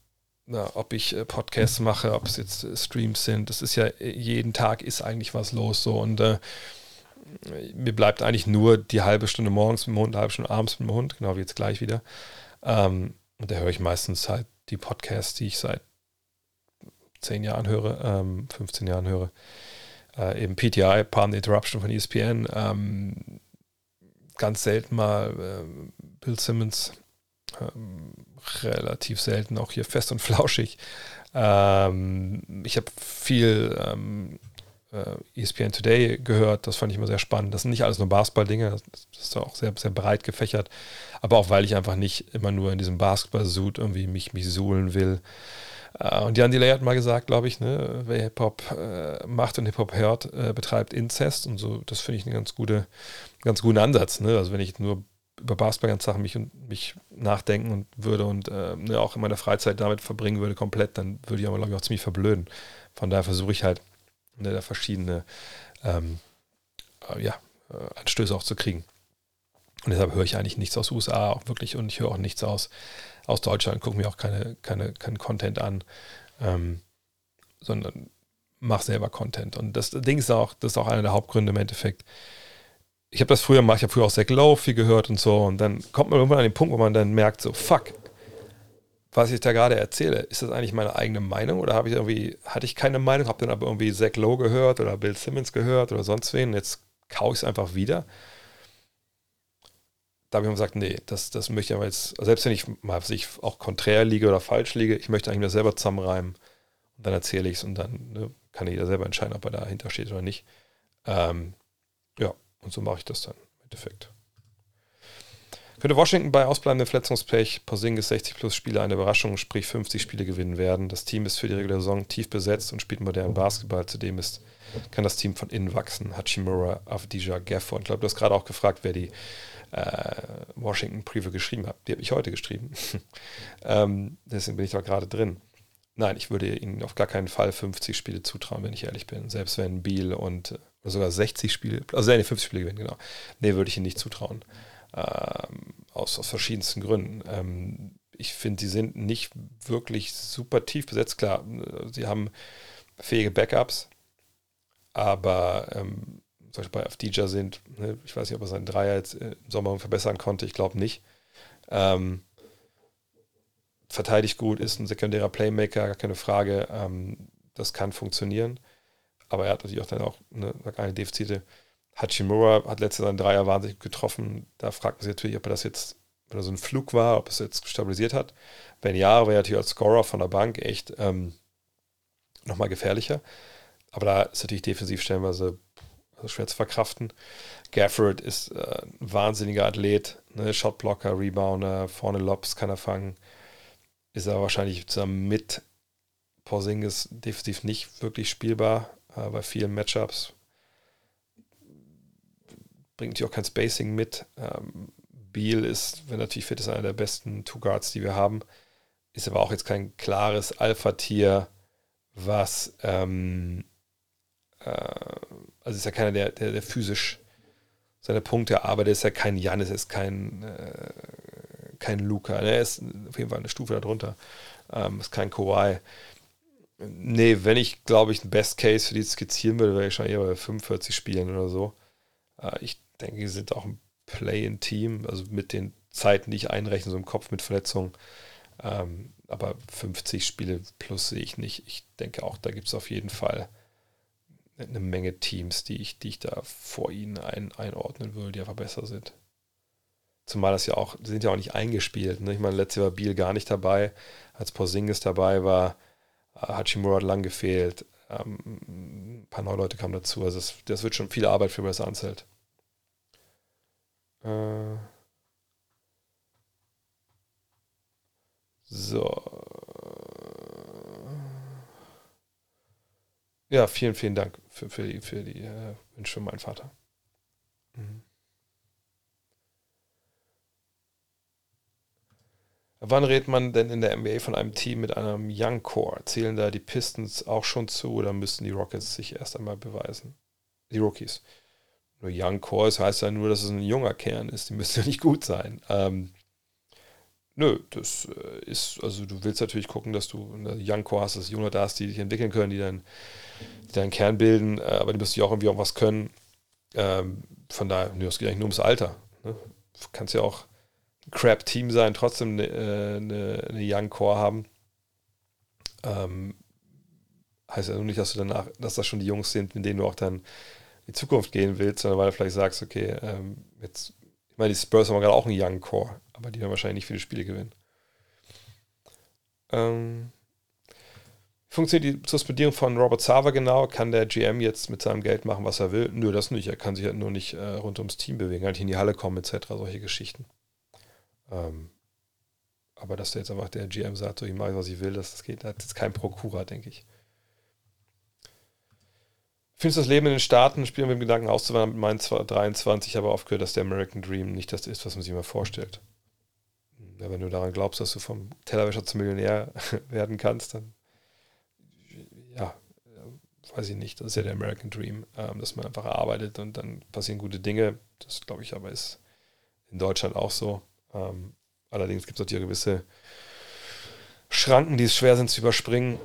na, ob ich äh, Podcasts mache, ob es jetzt äh, Streams sind. Das ist ja, jeden Tag ist eigentlich was los so und äh, mir bleibt eigentlich nur die halbe Stunde morgens mit dem Hund, eine halbe Stunde abends mit dem Hund, genau wie jetzt gleich wieder. Ähm, und da höre ich meistens halt die Podcasts, die ich seit zehn Jahren höre, ähm, 15 Jahren höre. Äh, eben PTI, Palm Interruption von ESPN. Ähm, ganz selten mal äh, Bill Simmons. Ähm, relativ selten auch hier fest und flauschig. Ähm, ich habe viel ähm, äh, ESPN Today gehört, das fand ich immer sehr spannend. Das sind nicht alles nur Basketball-Dinge, das ist auch sehr, sehr breit gefächert. Aber auch weil ich einfach nicht immer nur in diesem Basketball-Suit irgendwie mich, mich suhlen will. Äh, und Jan Delay hat mal gesagt, glaube ich, ne, wer Hip-Hop äh, macht und Hip-Hop hört, äh, betreibt Inzest. Und so, das finde ich einen ganz, gute, ganz guten Ansatz. Ne? Also wenn ich nur über Basketball ganz Sachen mich mich nachdenken und würde und äh, ne, auch in meiner Freizeit damit verbringen würde, komplett, dann würde ich aber, glaube ich, auch ziemlich verblöden. Von daher versuche ich halt, ne, da verschiedene ähm, äh, ja, äh, Anstöße auch zu kriegen. Und deshalb höre ich eigentlich nichts aus USA auch wirklich und ich höre auch nichts aus aus Deutschland, gucke mir auch keine, keine, keinen Content an, ähm, sondern mache selber Content. Und das Ding ist auch, das ist auch einer der Hauptgründe im Endeffekt. Ich habe das früher gemacht, ich habe früher auch Zach Lowe viel gehört und so. Und dann kommt man irgendwann an den Punkt, wo man dann merkt, so, fuck, was ich da gerade erzähle, ist das eigentlich meine eigene Meinung oder habe ich irgendwie, hatte ich keine Meinung, habe dann aber irgendwie Zach Lowe gehört oder Bill Simmons gehört oder sonst wen. Jetzt kaue ich es einfach wieder da habe ich mir gesagt, nee, das, das möchte ich aber jetzt, selbst wenn ich mal sich auch konträr liege oder falsch liege, ich möchte eigentlich nur selber zusammenreimen und dann erzähle ich es und dann ne, kann jeder selber entscheiden, ob er dahinter steht oder nicht. Ähm, ja, und so mache ich das dann im Endeffekt. Könnte Washington bei ausbleibendem Verletzungspech Porzingis 60 plus Spiele eine Überraschung, sprich 50 Spiele gewinnen werden. Das Team ist für die reguläre Saison tief besetzt und spielt modernen Basketball. Zudem ist, kann das Team von innen wachsen. Hachimura, Avdija, Gafford. Ich glaube, du hast gerade auch gefragt, wer die äh, Washington Preview geschrieben habe. Die habe ich heute geschrieben. ähm, deswegen bin ich da gerade drin. Nein, ich würde ihnen auf gar keinen Fall 50 Spiele zutrauen, wenn ich ehrlich bin. Selbst wenn Beal und oder sogar 60 Spiele, also nee, 50 Spiele gewinnen, genau. Nee, würde ich ihnen nicht zutrauen. Ähm, aus, aus verschiedensten Gründen. Ähm, ich finde, sie sind nicht wirklich super tief besetzt. Klar, sie haben fähige Backups, aber ähm, zum Beispiel bei Afdija sind. Ne? Ich weiß nicht, ob er seinen Dreier jetzt im Sommer verbessern konnte. Ich glaube nicht. Ähm, verteidigt gut, ist ein sekundärer Playmaker, gar keine Frage. Ähm, das kann funktionieren. Aber er hat natürlich auch dann auch eine, eine Defizite. Hachimura hat letztes Jahr seinen Dreier wahnsinnig getroffen. Da fragt man sich natürlich, ob er das jetzt, wenn er so ein Flug war, ob es jetzt stabilisiert hat. Wenn ja, wäre er natürlich als Scorer von der Bank echt ähm, nochmal gefährlicher. Aber da ist natürlich defensiv stellenweise schwer zu verkraften. Gafford ist äh, ein wahnsinniger Athlet, ne? Shotblocker, Rebounder, vorne Lobs kann er fangen. Ist er wahrscheinlich zusammen mit Porzingis definitiv nicht wirklich spielbar äh, bei vielen Matchups. Bringt natürlich auch kein Spacing mit. Ähm, Beal ist, wenn er natürlich fit ist, einer der besten Two Guards, die wir haben. Ist aber auch jetzt kein klares Alpha-Tier, was ähm, äh, also ist ja keiner, der, der, der physisch seine Punkte arbeitet, ist ja kein Janis, ist kein, äh, kein Luca. Ne? Er ist auf jeden Fall eine Stufe darunter. Ähm, ist kein Kawhi. Nee, wenn ich, glaube ich, ein Best Case für die skizzieren würde, wäre ich schon eher bei 45 Spielen oder so. Äh, ich denke, sie sind auch ein Play-in-Team, also mit den Zeiten, die ich einrechne, so im Kopf mit Verletzungen. Ähm, aber 50 Spiele plus sehe ich nicht. Ich denke auch, da gibt es auf jeden Fall eine Menge Teams, die ich, die ich da vor ihnen ein, einordnen würde, die einfach besser sind. Zumal das ja auch, die sind ja auch nicht eingespielt. Ne? Ich meine, letztes Jahr war Biel gar nicht dabei, als Porzingis dabei war. Hachimura hat lang gefehlt. Ähm, ein paar neue Leute kamen dazu. Also das, das wird schon viel Arbeit für Wes Anzelt. Äh so. Ja, vielen, vielen Dank für, für die, für die äh, Wünsche für meinen Vater. Mhm. Wann redet man denn in der NBA von einem Team mit einem Young Core? Zählen da die Pistons auch schon zu oder müssten die Rockets sich erst einmal beweisen? Die Rookies. Nur Young Core, das heißt ja nur, dass es ein junger Kern ist. Die müssen ja nicht gut sein. Ähm, nö, das äh, ist, also du willst natürlich gucken, dass du eine Young Core hast, dass Junge da hast, die dich entwickeln können, die dann die deinen Kern bilden, äh, aber die müssen ja auch irgendwie auch was können. Ähm, von daher, nö, es geht eigentlich nur ums Alter. Ne? Du kannst ja auch Crap-Team sein, trotzdem eine, äh, eine, eine Young Core haben. Ähm, heißt ja nur nicht, dass du danach, dass das schon die Jungs sind, mit denen du auch dann die Zukunft gehen willst, sondern weil du vielleicht sagst, okay, ähm, jetzt, ich meine, die Spurs haben gerade auch einen Young Core, aber die werden wahrscheinlich nicht viele Spiele gewinnen. Ähm, funktioniert die Suspendierung von Robert Sava genau? Kann der GM jetzt mit seinem Geld machen, was er will? Nö, das nicht. Er kann sich halt nur nicht äh, rund ums Team bewegen, halt in die Halle kommen, etc., solche Geschichten. Ähm, aber dass der jetzt einfach der GM sagt, so ich mache, was ich will, das, das geht, das ist kein Prokura, denke ich. Findest du das Leben in den Staaten, spielen mit dem Gedanken auszuwandern mit meinen 23, aber oft gehört, dass der American Dream nicht das ist, was man sich immer vorstellt. Ja, wenn du daran glaubst, dass du vom Tellerwäscher zum Millionär werden kannst, dann ja, weiß ich nicht, das ist ja der American Dream, ähm, dass man einfach arbeitet und dann passieren gute Dinge. Das glaube ich aber ist in Deutschland auch so. Ähm, allerdings gibt es natürlich gewisse Schranken, die es schwer sind zu überspringen.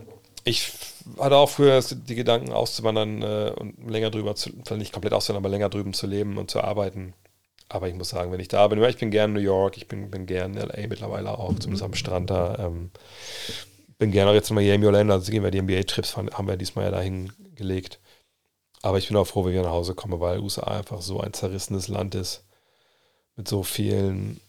Ich hatte auch früher die Gedanken auszuwandern äh, und länger drüber zu, nicht komplett auszuwandern, aber länger drüben zu leben und zu arbeiten. Aber ich muss sagen, wenn ich da bin, ich bin gern in New York, ich bin, bin gern in LA mittlerweile auch, zumindest am Strand da. Ähm, bin gerne auch jetzt in Miami, Orlando, also gehen wir die NBA-Trips, haben wir diesmal ja dahin gelegt. Aber ich bin auch froh, wenn ich nach Hause komme, weil USA einfach so ein zerrissenes Land ist. Mit so vielen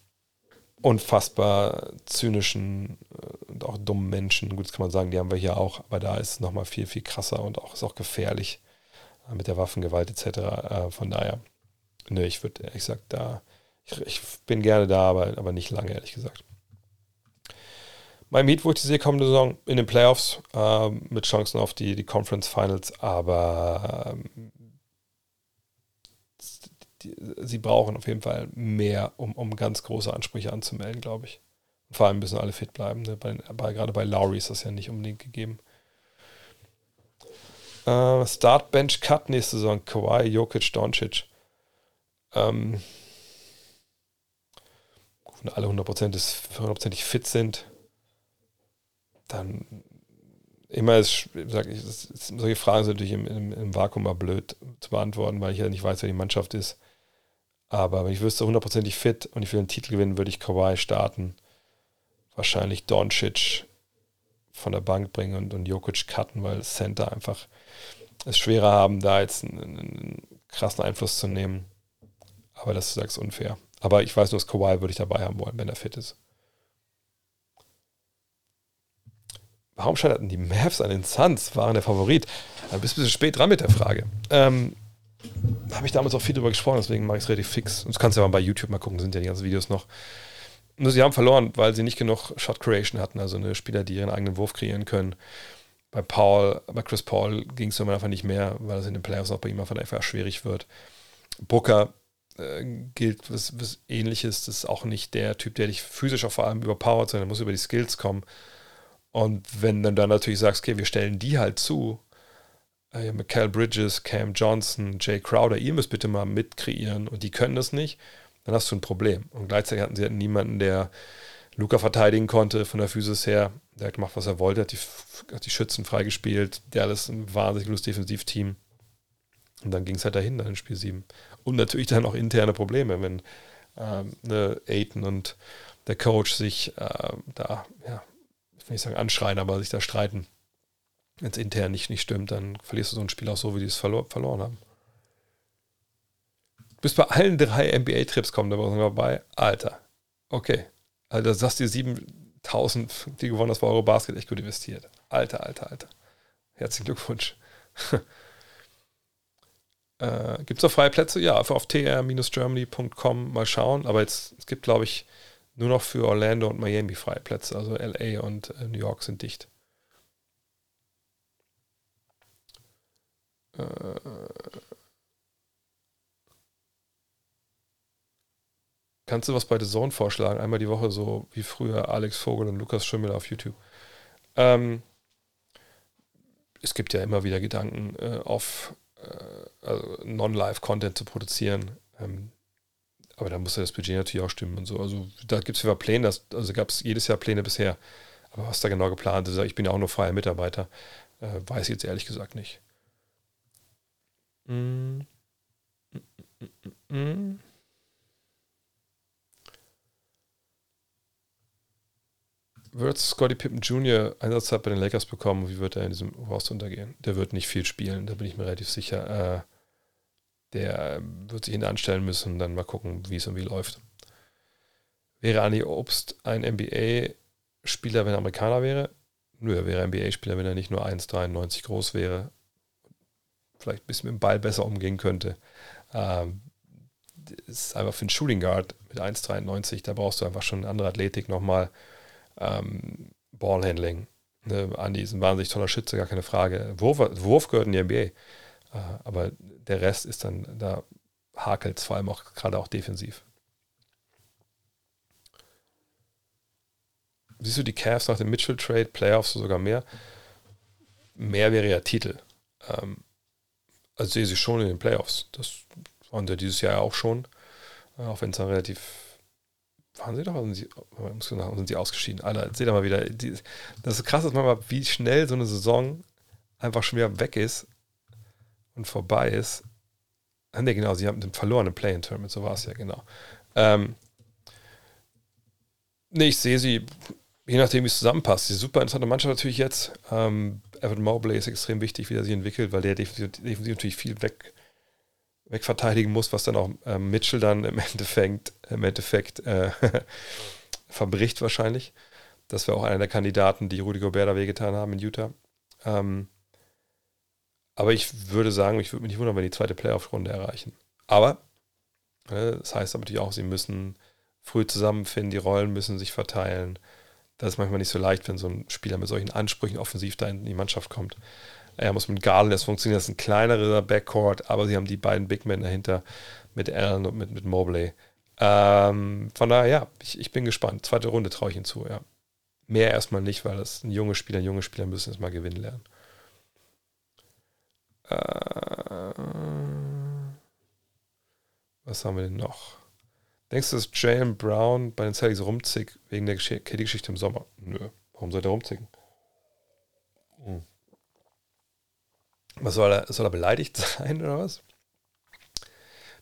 unfassbar zynischen äh, auch dummen Menschen. Gut, das kann man sagen, die haben wir hier auch, aber da ist es nochmal viel, viel krasser und auch ist auch gefährlich äh, mit der Waffengewalt etc. Äh, von daher, ne, ich würde ehrlich gesagt da, ich, ich, bin gerne da, aber, aber nicht lange, ehrlich gesagt. Mein Meet, wo ich die sehe, kommende Saison in den Playoffs äh, mit Chancen auf die, die Conference Finals, aber ähm, sie brauchen auf jeden Fall mehr, um, um ganz große Ansprüche anzumelden, glaube ich. Vor allem müssen alle fit bleiben. Ne? Bei, bei, gerade bei Lowry ist das ja nicht unbedingt gegeben. Äh, Start Bench Cut nächste Saison. Kawhi, Jokic, Doncic. Ähm, wenn alle 100%, fit sind, dann immer ist, sag ich, solche Fragen sind natürlich im, im, im, Vakuum mal blöd zu beantworten, weil ich ja nicht weiß, wer die Mannschaft ist. Aber wenn ich wüsste, hundertprozentig fit und ich will einen Titel gewinnen, würde ich Kawhi starten. Wahrscheinlich Doncic von der Bank bringen und, und Jokic cutten, weil Center einfach es schwerer haben, da jetzt einen, einen krassen Einfluss zu nehmen. Aber das ist unfair. Aber ich weiß nur, dass Kawhi würde ich dabei haben wollen, wenn er fit ist. warum scheiterten die Mavs an den Suns? Waren der Favorit? Du bist ein bisschen spät dran mit der Frage. Ähm, Habe ich damals auch viel drüber gesprochen, deswegen mache ich es relativ fix. Das kannst du ja mal bei YouTube mal gucken, sind ja die ganzen Videos noch. Nur sie haben verloren, weil sie nicht genug Shot Creation hatten, also eine Spieler, die ihren eigenen Wurf kreieren können. Bei Paul, bei Chris Paul ging es einfach nicht mehr, weil es in den Playoffs auch bei ihm einfach schwierig wird. Booker äh, gilt was, was ähnliches. Das ist auch nicht der Typ, der dich physisch auch vor allem überpowert, sondern muss über die Skills kommen. Und wenn du dann natürlich sagst, okay, wir stellen die halt zu, äh, Cal Bridges, Cam Johnson, Jay Crowder, ihr müsst bitte mal mitkreieren und die können das nicht, dann hast du ein Problem. Und gleichzeitig hatten sie halt niemanden, der Luca verteidigen konnte von der Physis her. Der hat gemacht, was er wollte, hat die, hat die Schützen freigespielt. Der ist ein wahnsinnig gutes Defensivteam. Und dann ging es halt dahin, dann in Spiel 7. Und natürlich dann auch interne Probleme, wenn ähm, ne, Aiton und der Coach sich äh, da ja, ich will nicht sagen anschreien, aber sich da streiten. Wenn es intern nicht, nicht stimmt, dann verlierst du so ein Spiel auch so, wie die es verlor verloren haben. Bist bei allen drei NBA-Trips kommen, da war dabei. Alter. Okay. Das sagst sieben 1000, die gewonnen hast bei Eurobasket, echt gut investiert. Alter, alter, alter. Herzlichen Glückwunsch. äh, gibt es auch freie Plätze? Ja, auf tr-germany.com mal schauen. Aber jetzt, es gibt, glaube ich, nur noch für Orlando und Miami freie Plätze. Also LA und äh, New York sind dicht. Äh, kannst du was bei The Zone vorschlagen? Einmal die Woche so wie früher Alex Vogel und Lukas Schimmel auf YouTube. Ähm, es gibt ja immer wieder Gedanken, äh, auf äh, also Non-Live-Content zu produzieren. Ähm, aber da muss ja das Budget natürlich auch stimmen und so. Also da gibt es ja Pläne, das, also gab es jedes Jahr Pläne bisher. Aber was da genau geplant ist, ich bin ja auch nur freier Mitarbeiter, äh, weiß ich jetzt ehrlich gesagt nicht. Mm. Mm, mm, Wird Scotty Pippen Jr. Einsatzzeit bei den Lakers bekommen? Wie wird er in diesem Roster untergehen? Der wird nicht viel spielen, da bin ich mir relativ sicher. Äh, der wird sich hinten anstellen müssen und dann mal gucken, wie es irgendwie läuft. Wäre Andy Obst ein NBA-Spieler, wenn er Amerikaner wäre? Nö, er wäre NBA-Spieler, wenn er nicht nur 1,93 groß wäre. Vielleicht ein bisschen mit dem Ball besser umgehen könnte. Ähm, ist einfach für einen Shooting Guard mit 1,93, da brauchst du einfach schon eine andere Athletik nochmal ähm, Ballhandling. Ne, Andi ist ein wahnsinnig toller Schütze, gar keine Frage. Wurf, Wurf gehört in die NBA. Äh, aber der Rest ist dann, da hakelt es vor allem auch gerade auch defensiv. Siehst du die Cavs nach dem Mitchell-Trade, Playoffs sogar mehr? Mehr wäre ja Titel. Ähm, also sehe sie schon in den Playoffs. Das waren sie dieses Jahr auch schon. Äh, auch wenn es dann relativ waren sie doch, sind sie, sind sie ausgeschieden. Alter, seht ihr mal wieder. Die, das ist krass, dass man mal, wie schnell so eine Saison einfach schon wieder weg ist und vorbei ist. Ah, ne, genau, sie haben den verlorenen Play-in-Tournament, so war es ja, genau. Ähm, ne, ich sehe sie, je nachdem, wie es zusammenpasst. Die super interessante Mannschaft natürlich jetzt. Ähm, Evan Mobley ist extrem wichtig, wie er sich entwickelt, weil der defensiv, defensiv natürlich viel weg wegverteidigen muss, was dann auch äh, Mitchell dann im Endeffekt, im Endeffekt äh, verbricht wahrscheinlich. Das wäre auch einer der Kandidaten, die Rudy Gobert da wehgetan haben in Utah. Ähm, aber ich würde sagen, ich würde mich nicht wundern, wenn die zweite Playoff-Runde erreichen. Aber äh, das heißt natürlich auch, sie müssen früh zusammenfinden, die Rollen müssen sich verteilen. Das ist manchmal nicht so leicht, wenn so ein Spieler mit solchen Ansprüchen offensiv da in die Mannschaft kommt. Er muss mit Garland, das funktioniert, das ist ein kleinerer Backcourt, aber sie haben die beiden Big Men dahinter mit Allen und mit, mit Mobley. Ähm, von daher, ja, ich, ich bin gespannt. Zweite Runde traue ich hinzu, ja. Mehr erstmal nicht, weil das ein junge Spieler, junge Spieler müssen es mal gewinnen lernen. Äh, was haben wir denn noch? Denkst du, dass Jalen Brown bei den Celtics rumzieht wegen der KD-Geschichte im Sommer? Nö. Warum soll der rumzicken? Was soll er, soll er beleidigt sein oder was?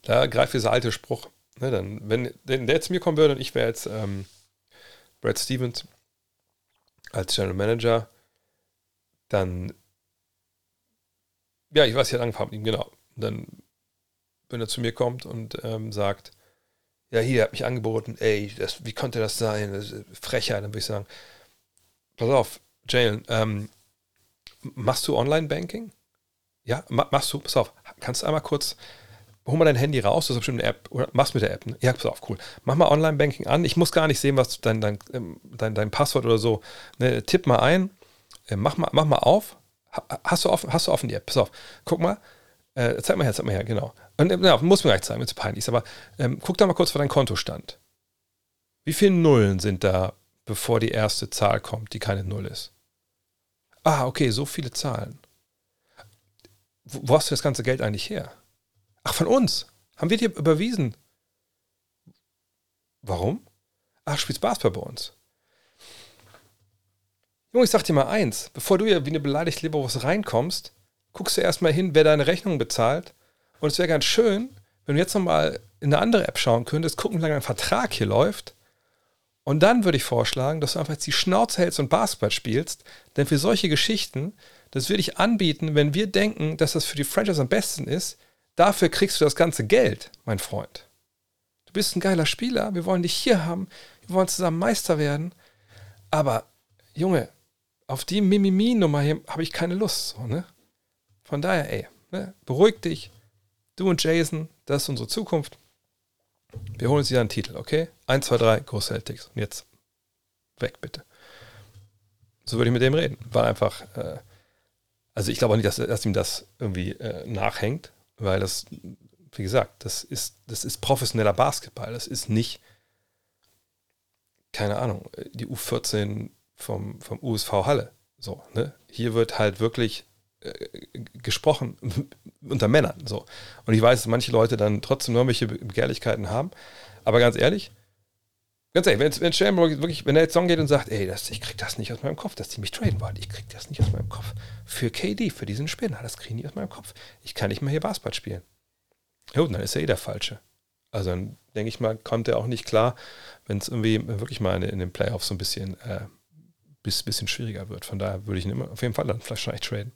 Da greift dieser alte Spruch. Ne, dann, wenn, wenn der zu mir kommen würde und ich wäre jetzt ähm, Brad Stevens als General Manager, dann, ja, ich weiß, ich hatte angefangen mit ihm, genau. Dann, wenn er zu mir kommt und ähm, sagt, ja, hier, er hat mich angeboten, ey, das, wie konnte das sein? Das Frechheit, dann würde ich sagen, pass auf, Jalen, ähm, machst du Online-Banking? Ja, machst du, pass auf, kannst du einmal kurz, hol mal dein Handy raus, das ist bestimmt eine App, oder machst mit der App, ne? Ja, pass auf, cool. Mach mal Online-Banking an, ich muss gar nicht sehen, was dein, dein, ähm, dein, dein Passwort oder so, ne? tipp mal ein, äh, mach mal, mach mal auf, hast du offen, hast du offen die App, pass auf, guck mal, äh, zeig mal her, zeig mal her, genau. Und, ja, muss mir gleich zeigen, wenn es peinlich ist, aber ähm, guck da mal kurz, vor dein Kontostand. Wie viele Nullen sind da, bevor die erste Zahl kommt, die keine Null ist? Ah, okay, so viele Zahlen wo hast du das ganze Geld eigentlich her? Ach, von uns. Haben wir dir überwiesen? Warum? Ach, spielst Basketball bei uns. Junge, ich sag dir mal eins, bevor du ja wie eine beleidigte Leberwurst reinkommst, guckst du erstmal hin, wer deine Rechnung bezahlt. Und es wäre ganz schön, wenn du jetzt nochmal in eine andere App schauen könntest, gucken, wie lange ein Vertrag hier läuft. Und dann würde ich vorschlagen, dass du einfach jetzt die Schnauze hältst und Basketball spielst. Denn für solche Geschichten das würde ich anbieten, wenn wir denken, dass das für die Franchise am besten ist. Dafür kriegst du das ganze Geld, mein Freund. Du bist ein geiler Spieler, wir wollen dich hier haben, wir wollen zusammen Meister werden. Aber, Junge, auf die Mimimi-Nummer hier habe ich keine Lust. So, ne? Von daher, ey, ne? beruhig dich. Du und Jason, das ist unsere Zukunft. Wir holen uns wieder einen Titel, okay? 1, 2, 3, Go Celtics. Und jetzt weg, bitte. So würde ich mit dem reden. War einfach, äh, also ich glaube auch nicht, dass, dass ihm das irgendwie äh, nachhängt, weil das, wie gesagt, das ist, das ist professioneller Basketball. Das ist nicht, keine Ahnung, die U14 vom, vom USV Halle. So, ne? Hier wird halt wirklich äh, gesprochen unter Männern. So. Und ich weiß, dass manche Leute dann trotzdem irgendwelche Begehrlichkeiten haben. Aber ganz ehrlich, ganz ehrlich, wenn, wenn Shamrock wirklich, wenn er jetzt Song geht und sagt, ey, das, ich krieg das nicht aus meinem Kopf, dass die mich traden wollen, ich krieg das nicht aus meinem Kopf. Für KD, für diesen Spinner, das kriege ich nicht aus meinem Kopf. Ich kann nicht mehr hier Basketball spielen. Ja, dann ist er eh der Falsche. Also dann denke ich mal, kommt er auch nicht klar, wenn es irgendwie wirklich mal in, in, den Playoffs so ein bisschen, äh, bis, bisschen schwieriger wird. Von daher würde ich ihn immer auf jeden Fall dann vielleicht traden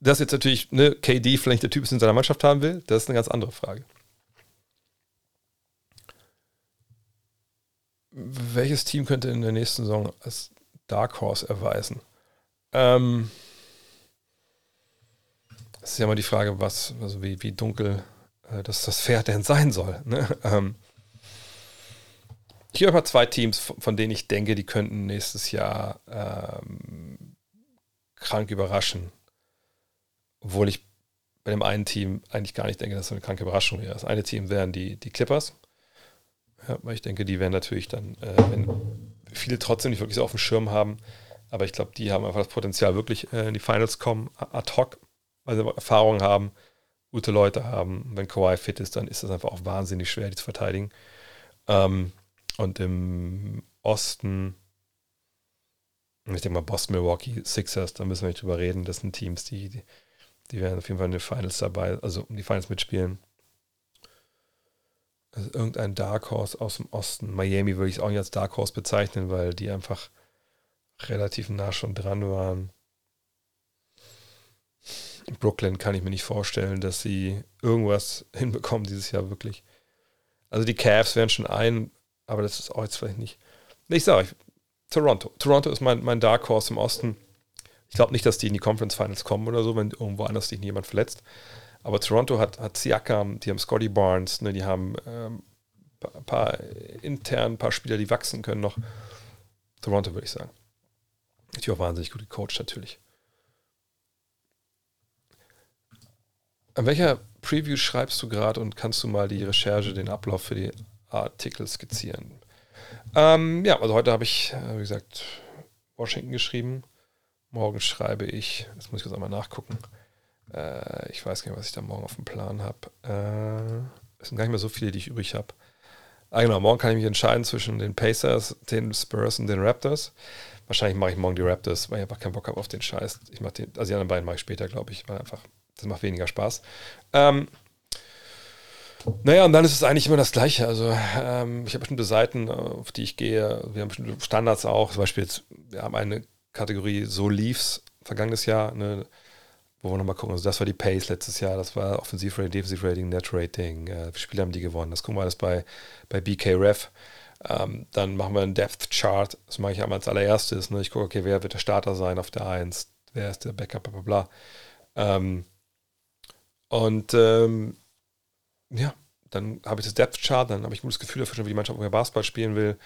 dass jetzt natürlich ne, KD vielleicht der Typ ist, in seiner Mannschaft haben will, das ist eine ganz andere Frage. Welches Team könnte in der nächsten Saison als Dark Horse erweisen? Ähm, das ist ja mal die Frage, was, also wie, wie dunkel äh, das, das Pferd denn sein soll. Ne? Ähm, ich habe zwei Teams, von denen ich denke, die könnten nächstes Jahr ähm, krank überraschen. Obwohl ich bei dem einen Team eigentlich gar nicht denke, dass es eine kranke Überraschung wäre. Das eine Team wären die, die Clippers. Ja, weil ich denke, die werden natürlich dann, äh, wenn viele trotzdem nicht wirklich so auf dem Schirm haben, aber ich glaube, die haben einfach das Potenzial, wirklich äh, in die Finals kommen, ad hoc, weil sie Erfahrung haben, gute Leute haben. wenn Kawhi fit ist, dann ist das einfach auch wahnsinnig schwer, die zu verteidigen. Ähm, und im Osten, ich denke mal, Boston, Milwaukee, Sixers, da müssen wir nicht drüber reden. Das sind Teams, die, die die werden auf jeden Fall in den Finals dabei, also um die Finals mitspielen. Also irgendein Dark Horse aus dem Osten. Miami würde ich es auch nicht als Dark Horse bezeichnen, weil die einfach relativ nah schon dran waren. Brooklyn kann ich mir nicht vorstellen, dass sie irgendwas hinbekommen dieses Jahr wirklich. Also die Cavs wären schon ein, aber das ist auch jetzt vielleicht nicht. Ich sage euch, Toronto. Toronto ist mein, mein Dark Horse im Osten. Ich glaube nicht, dass die in die Conference Finals kommen oder so, wenn irgendwo anders sich jemand verletzt. Aber Toronto hat, hat Siakam, die haben Scotty Barnes, ne, die haben ähm, ein paar intern, ein paar Spieler, die wachsen können noch. Toronto würde ich sagen. Die auch wahnsinnig gut gecoacht natürlich. An welcher Preview schreibst du gerade und kannst du mal die Recherche, den Ablauf für die Artikel skizzieren? Ähm, ja, also heute habe ich, äh, wie gesagt, Washington geschrieben. Morgen schreibe ich, das muss ich kurz einmal nachgucken. Äh, ich weiß gar nicht, was ich da morgen auf dem Plan habe. Äh, es sind gar nicht mehr so viele, die ich übrig habe. Ah, genau, morgen kann ich mich entscheiden zwischen den Pacers, den Spurs und den Raptors. Wahrscheinlich mache ich morgen die Raptors, weil ich einfach keinen Bock habe auf den Scheiß. Ich mache den, also die anderen beiden mache ich später, glaube ich, weil einfach, das macht weniger Spaß. Ähm, naja, und dann ist es eigentlich immer das Gleiche. Also ähm, ich habe bestimmte Seiten, auf die ich gehe. Wir haben bestimmte Standards auch. Zum Beispiel jetzt, wir haben eine Kategorie So lief's vergangenes Jahr, ne, wo wir nochmal gucken. Also das war die Pace letztes Jahr, das war Offensivrating, Defensivrating, Net Rating, äh, wie Spiele haben die gewonnen. Das gucken wir alles bei, bei BKRef. Ähm, dann machen wir einen Depth Chart, das mache ich einmal als allererstes. Ne? Ich gucke, okay, wer wird der Starter sein auf der 1, wer ist der Backup, bla bla bla. Ähm, und ähm, ja, dann habe ich das Depth Chart, dann habe ich ein gutes Gefühl dafür, wie die Mannschaft Basketball spielen will.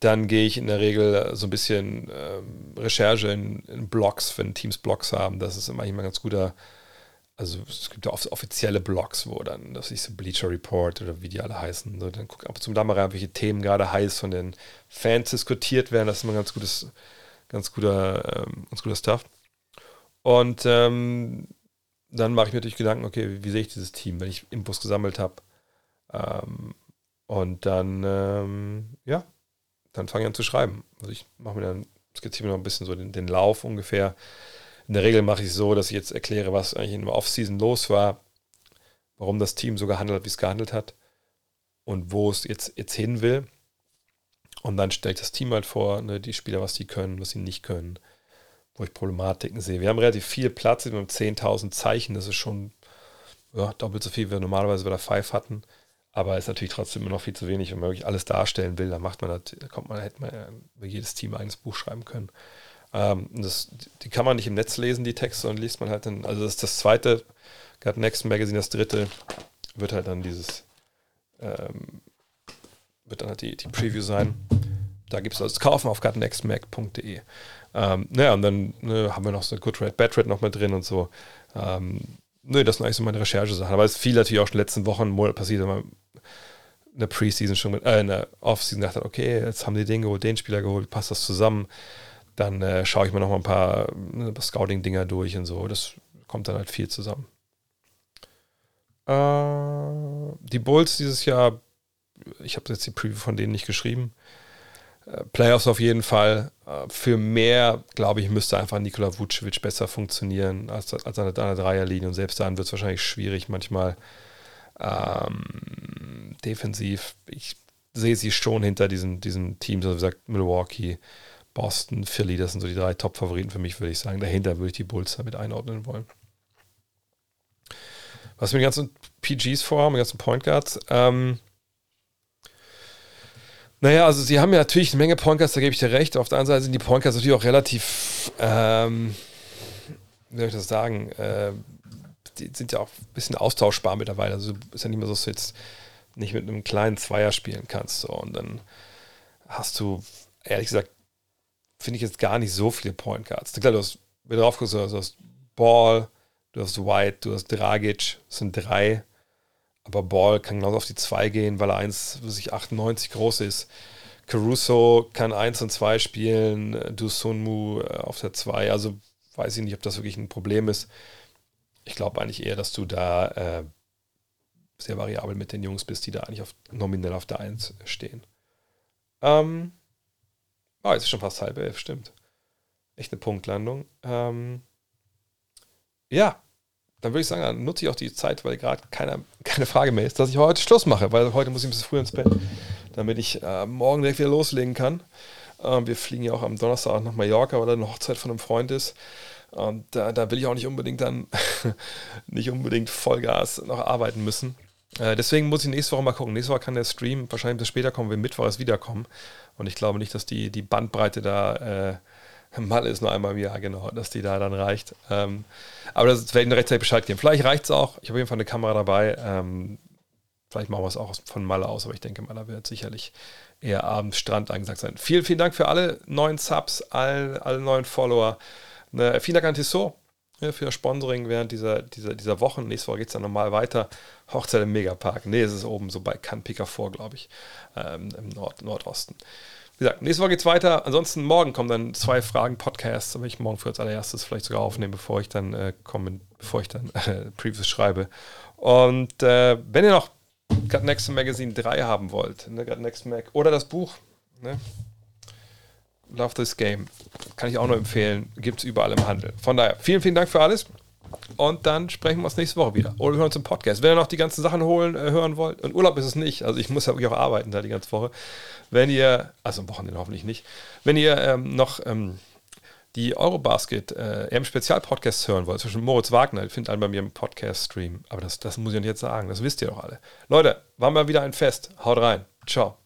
Dann gehe ich in der Regel so ein bisschen ähm, Recherche in, in, Blogs, wenn Teams Blogs haben. Das ist immer ein ganz guter. Also es gibt ja oft offizielle Blogs, wo dann, das ist so Bleacher Report oder wie die alle heißen. So, dann guck ab und zu da mal rein, welche Themen gerade heiß von den Fans diskutiert werden. Das ist immer ganz gutes, ganz guter, ähm, ganz guter Stuff. Und ähm, dann mache ich mir natürlich Gedanken, okay, wie, wie, sehe ich dieses Team, wenn ich Infos gesammelt habe. Ähm, und dann, ähm, ja, dann fange ich an zu schreiben. Also ich mache mir dann, skizziere mir noch ein bisschen so den, den Lauf ungefähr. In der Regel mache ich es so, dass ich jetzt erkläre, was eigentlich in der Offseason los war, warum das Team so gehandelt hat, wie es gehandelt hat und wo es jetzt, jetzt hin will. Und dann stelle ich das Team halt vor, ne, die Spieler, was die können, was sie nicht können, wo ich Problematiken sehe. Wir haben relativ viel Platz, wir haben 10.000 Zeichen, das ist schon ja, doppelt so viel, wie wir normalerweise bei der Five hatten. Aber ist natürlich trotzdem immer noch viel zu wenig. Wenn man wirklich alles darstellen will, dann macht man das, da kommt man, hätte man über jedes Team ein Buch schreiben können. Ähm, das, die kann man nicht im Netz lesen, die Texte, und liest man halt dann, also das ist das zweite, Gut Next Magazine, das dritte, wird halt dann dieses, ähm, wird dann halt die, die Preview sein. Da gibt es also zu kaufen auf gutnextmac.de. Ähm, naja, und dann ne, haben wir noch so Good Red, Bad Red noch mit drin und so. Ähm, ne, das sind eigentlich so meine Recherchesachen. Aber es ist viel natürlich auch schon in den letzten Wochen passiert, der Preseason schon mit, äh, in der Offseason gedacht hat, okay, jetzt haben die den geholt, den Spieler geholt, passt das zusammen. Dann äh, schaue ich mir noch mal ein paar, ne, Scouting-Dinger durch und so. Das kommt dann halt viel zusammen. Äh, die Bulls dieses Jahr, ich habe jetzt die Preview von denen nicht geschrieben. Äh, Playoffs auf jeden Fall. Äh, für mehr, glaube ich, müsste einfach Nikola Vucevic besser funktionieren als, als an der Dreierlinie. Und selbst dann wird es wahrscheinlich schwierig manchmal ähm, defensiv. Ich sehe sie schon hinter diesen, diesen Teams, also wie gesagt, Milwaukee, Boston, Philly, das sind so die drei Top-Favoriten für mich, würde ich sagen. Dahinter würde ich die Bulls damit einordnen wollen. Was mit den ganzen PGs vorhaben, die ganzen Point Guards, ähm, naja, also sie haben ja natürlich eine Menge Point Guards, da gebe ich dir recht. Auf der anderen Seite sind die Point Guards natürlich auch relativ, ähm, wie soll ich das sagen, äh, die sind ja auch ein bisschen austauschbar mittlerweile. Also ist ja nicht mehr so, dass du jetzt nicht mit einem kleinen Zweier spielen kannst. So. Und dann hast du, ehrlich gesagt, finde ich jetzt gar nicht so viele Point Guards. Klar, du hast, wenn du drauf guckst, du hast Ball, du hast White, du hast Dragic, das sind drei. Aber Ball kann genauso auf die 2 gehen, weil er 1,98 groß ist. Caruso kann 1 und 2 spielen, Dusunmu äh, auf der 2. Also weiß ich nicht, ob das wirklich ein Problem ist. Ich glaube eigentlich eher, dass du da äh, sehr variabel mit den Jungs bist, die da eigentlich auf, nominell auf der 1 stehen. Ähm, oh, jetzt ist schon fast halb elf, stimmt. Echt eine Punktlandung. Ähm, ja, dann würde ich sagen, nutze ich auch die Zeit, weil gerade keine, keine Frage mehr ist, dass ich heute Schluss mache, weil heute muss ich ein bisschen früher ins Bett, damit ich äh, morgen direkt wieder loslegen kann. Ähm, wir fliegen ja auch am Donnerstag nach Mallorca, weil da eine Hochzeit von einem Freund ist. Und da, da will ich auch nicht unbedingt dann nicht unbedingt Vollgas noch arbeiten müssen. Äh, deswegen muss ich nächste Woche mal gucken. Nächste Woche kann der Stream wahrscheinlich bis später kommen, wenn Mittwoch erst wiederkommen. Und ich glaube nicht, dass die, die Bandbreite da äh, Mal ist nur einmal im Jahr, genau, dass die da dann reicht. Ähm, aber das werde ich rechtzeitig Bescheid geben. Vielleicht reicht es auch. Ich habe auf jeden Fall eine Kamera dabei. Ähm, vielleicht machen wir es auch von Malle aus, aber ich denke, Malle wird sicherlich eher abends Strand angesagt sein. Vielen, vielen Dank für alle neuen Subs, alle, alle neuen Follower. Ne, vielen Dank an Tissot ja, für das Sponsoring während dieser, dieser, dieser Wochen. Nächste Woche geht es dann normal weiter. Hochzeit im Megapark. Nee, es ist oben so bei Canpica vor, glaube ich, ähm, im Nord Nordosten. Wie gesagt, nächste Woche geht es weiter. Ansonsten morgen kommen dann zwei Fragen-Podcasts, will ich morgen für als allererstes vielleicht sogar aufnehmen, bevor ich dann äh, komme, bevor ich dann äh, Previews schreibe. Und äh, wenn ihr noch Got Next Magazine 3 haben wollt, ne, Next Mag oder das Buch, ne, Love This Game, kann ich auch nur empfehlen, gibt es überall im Handel. Von daher, vielen, vielen Dank für alles. Und dann sprechen wir uns nächste Woche wieder. Oder wir hören uns im Podcast. Wenn ihr noch die ganzen Sachen holen, äh, hören wollt, und Urlaub ist es nicht, also ich muss ja wirklich auch arbeiten da die ganze Woche. Wenn ihr, also am Wochenende hoffentlich nicht, wenn ihr ähm, noch ähm, die Eurobasket äh, im Spezialpodcast hören wollt, zwischen Moritz Wagner, ihr findet einen bei mir im Podcast-Stream. Aber das, das muss ich nicht jetzt sagen, das wisst ihr doch alle. Leute, war mal wieder ein Fest. Haut rein. Ciao.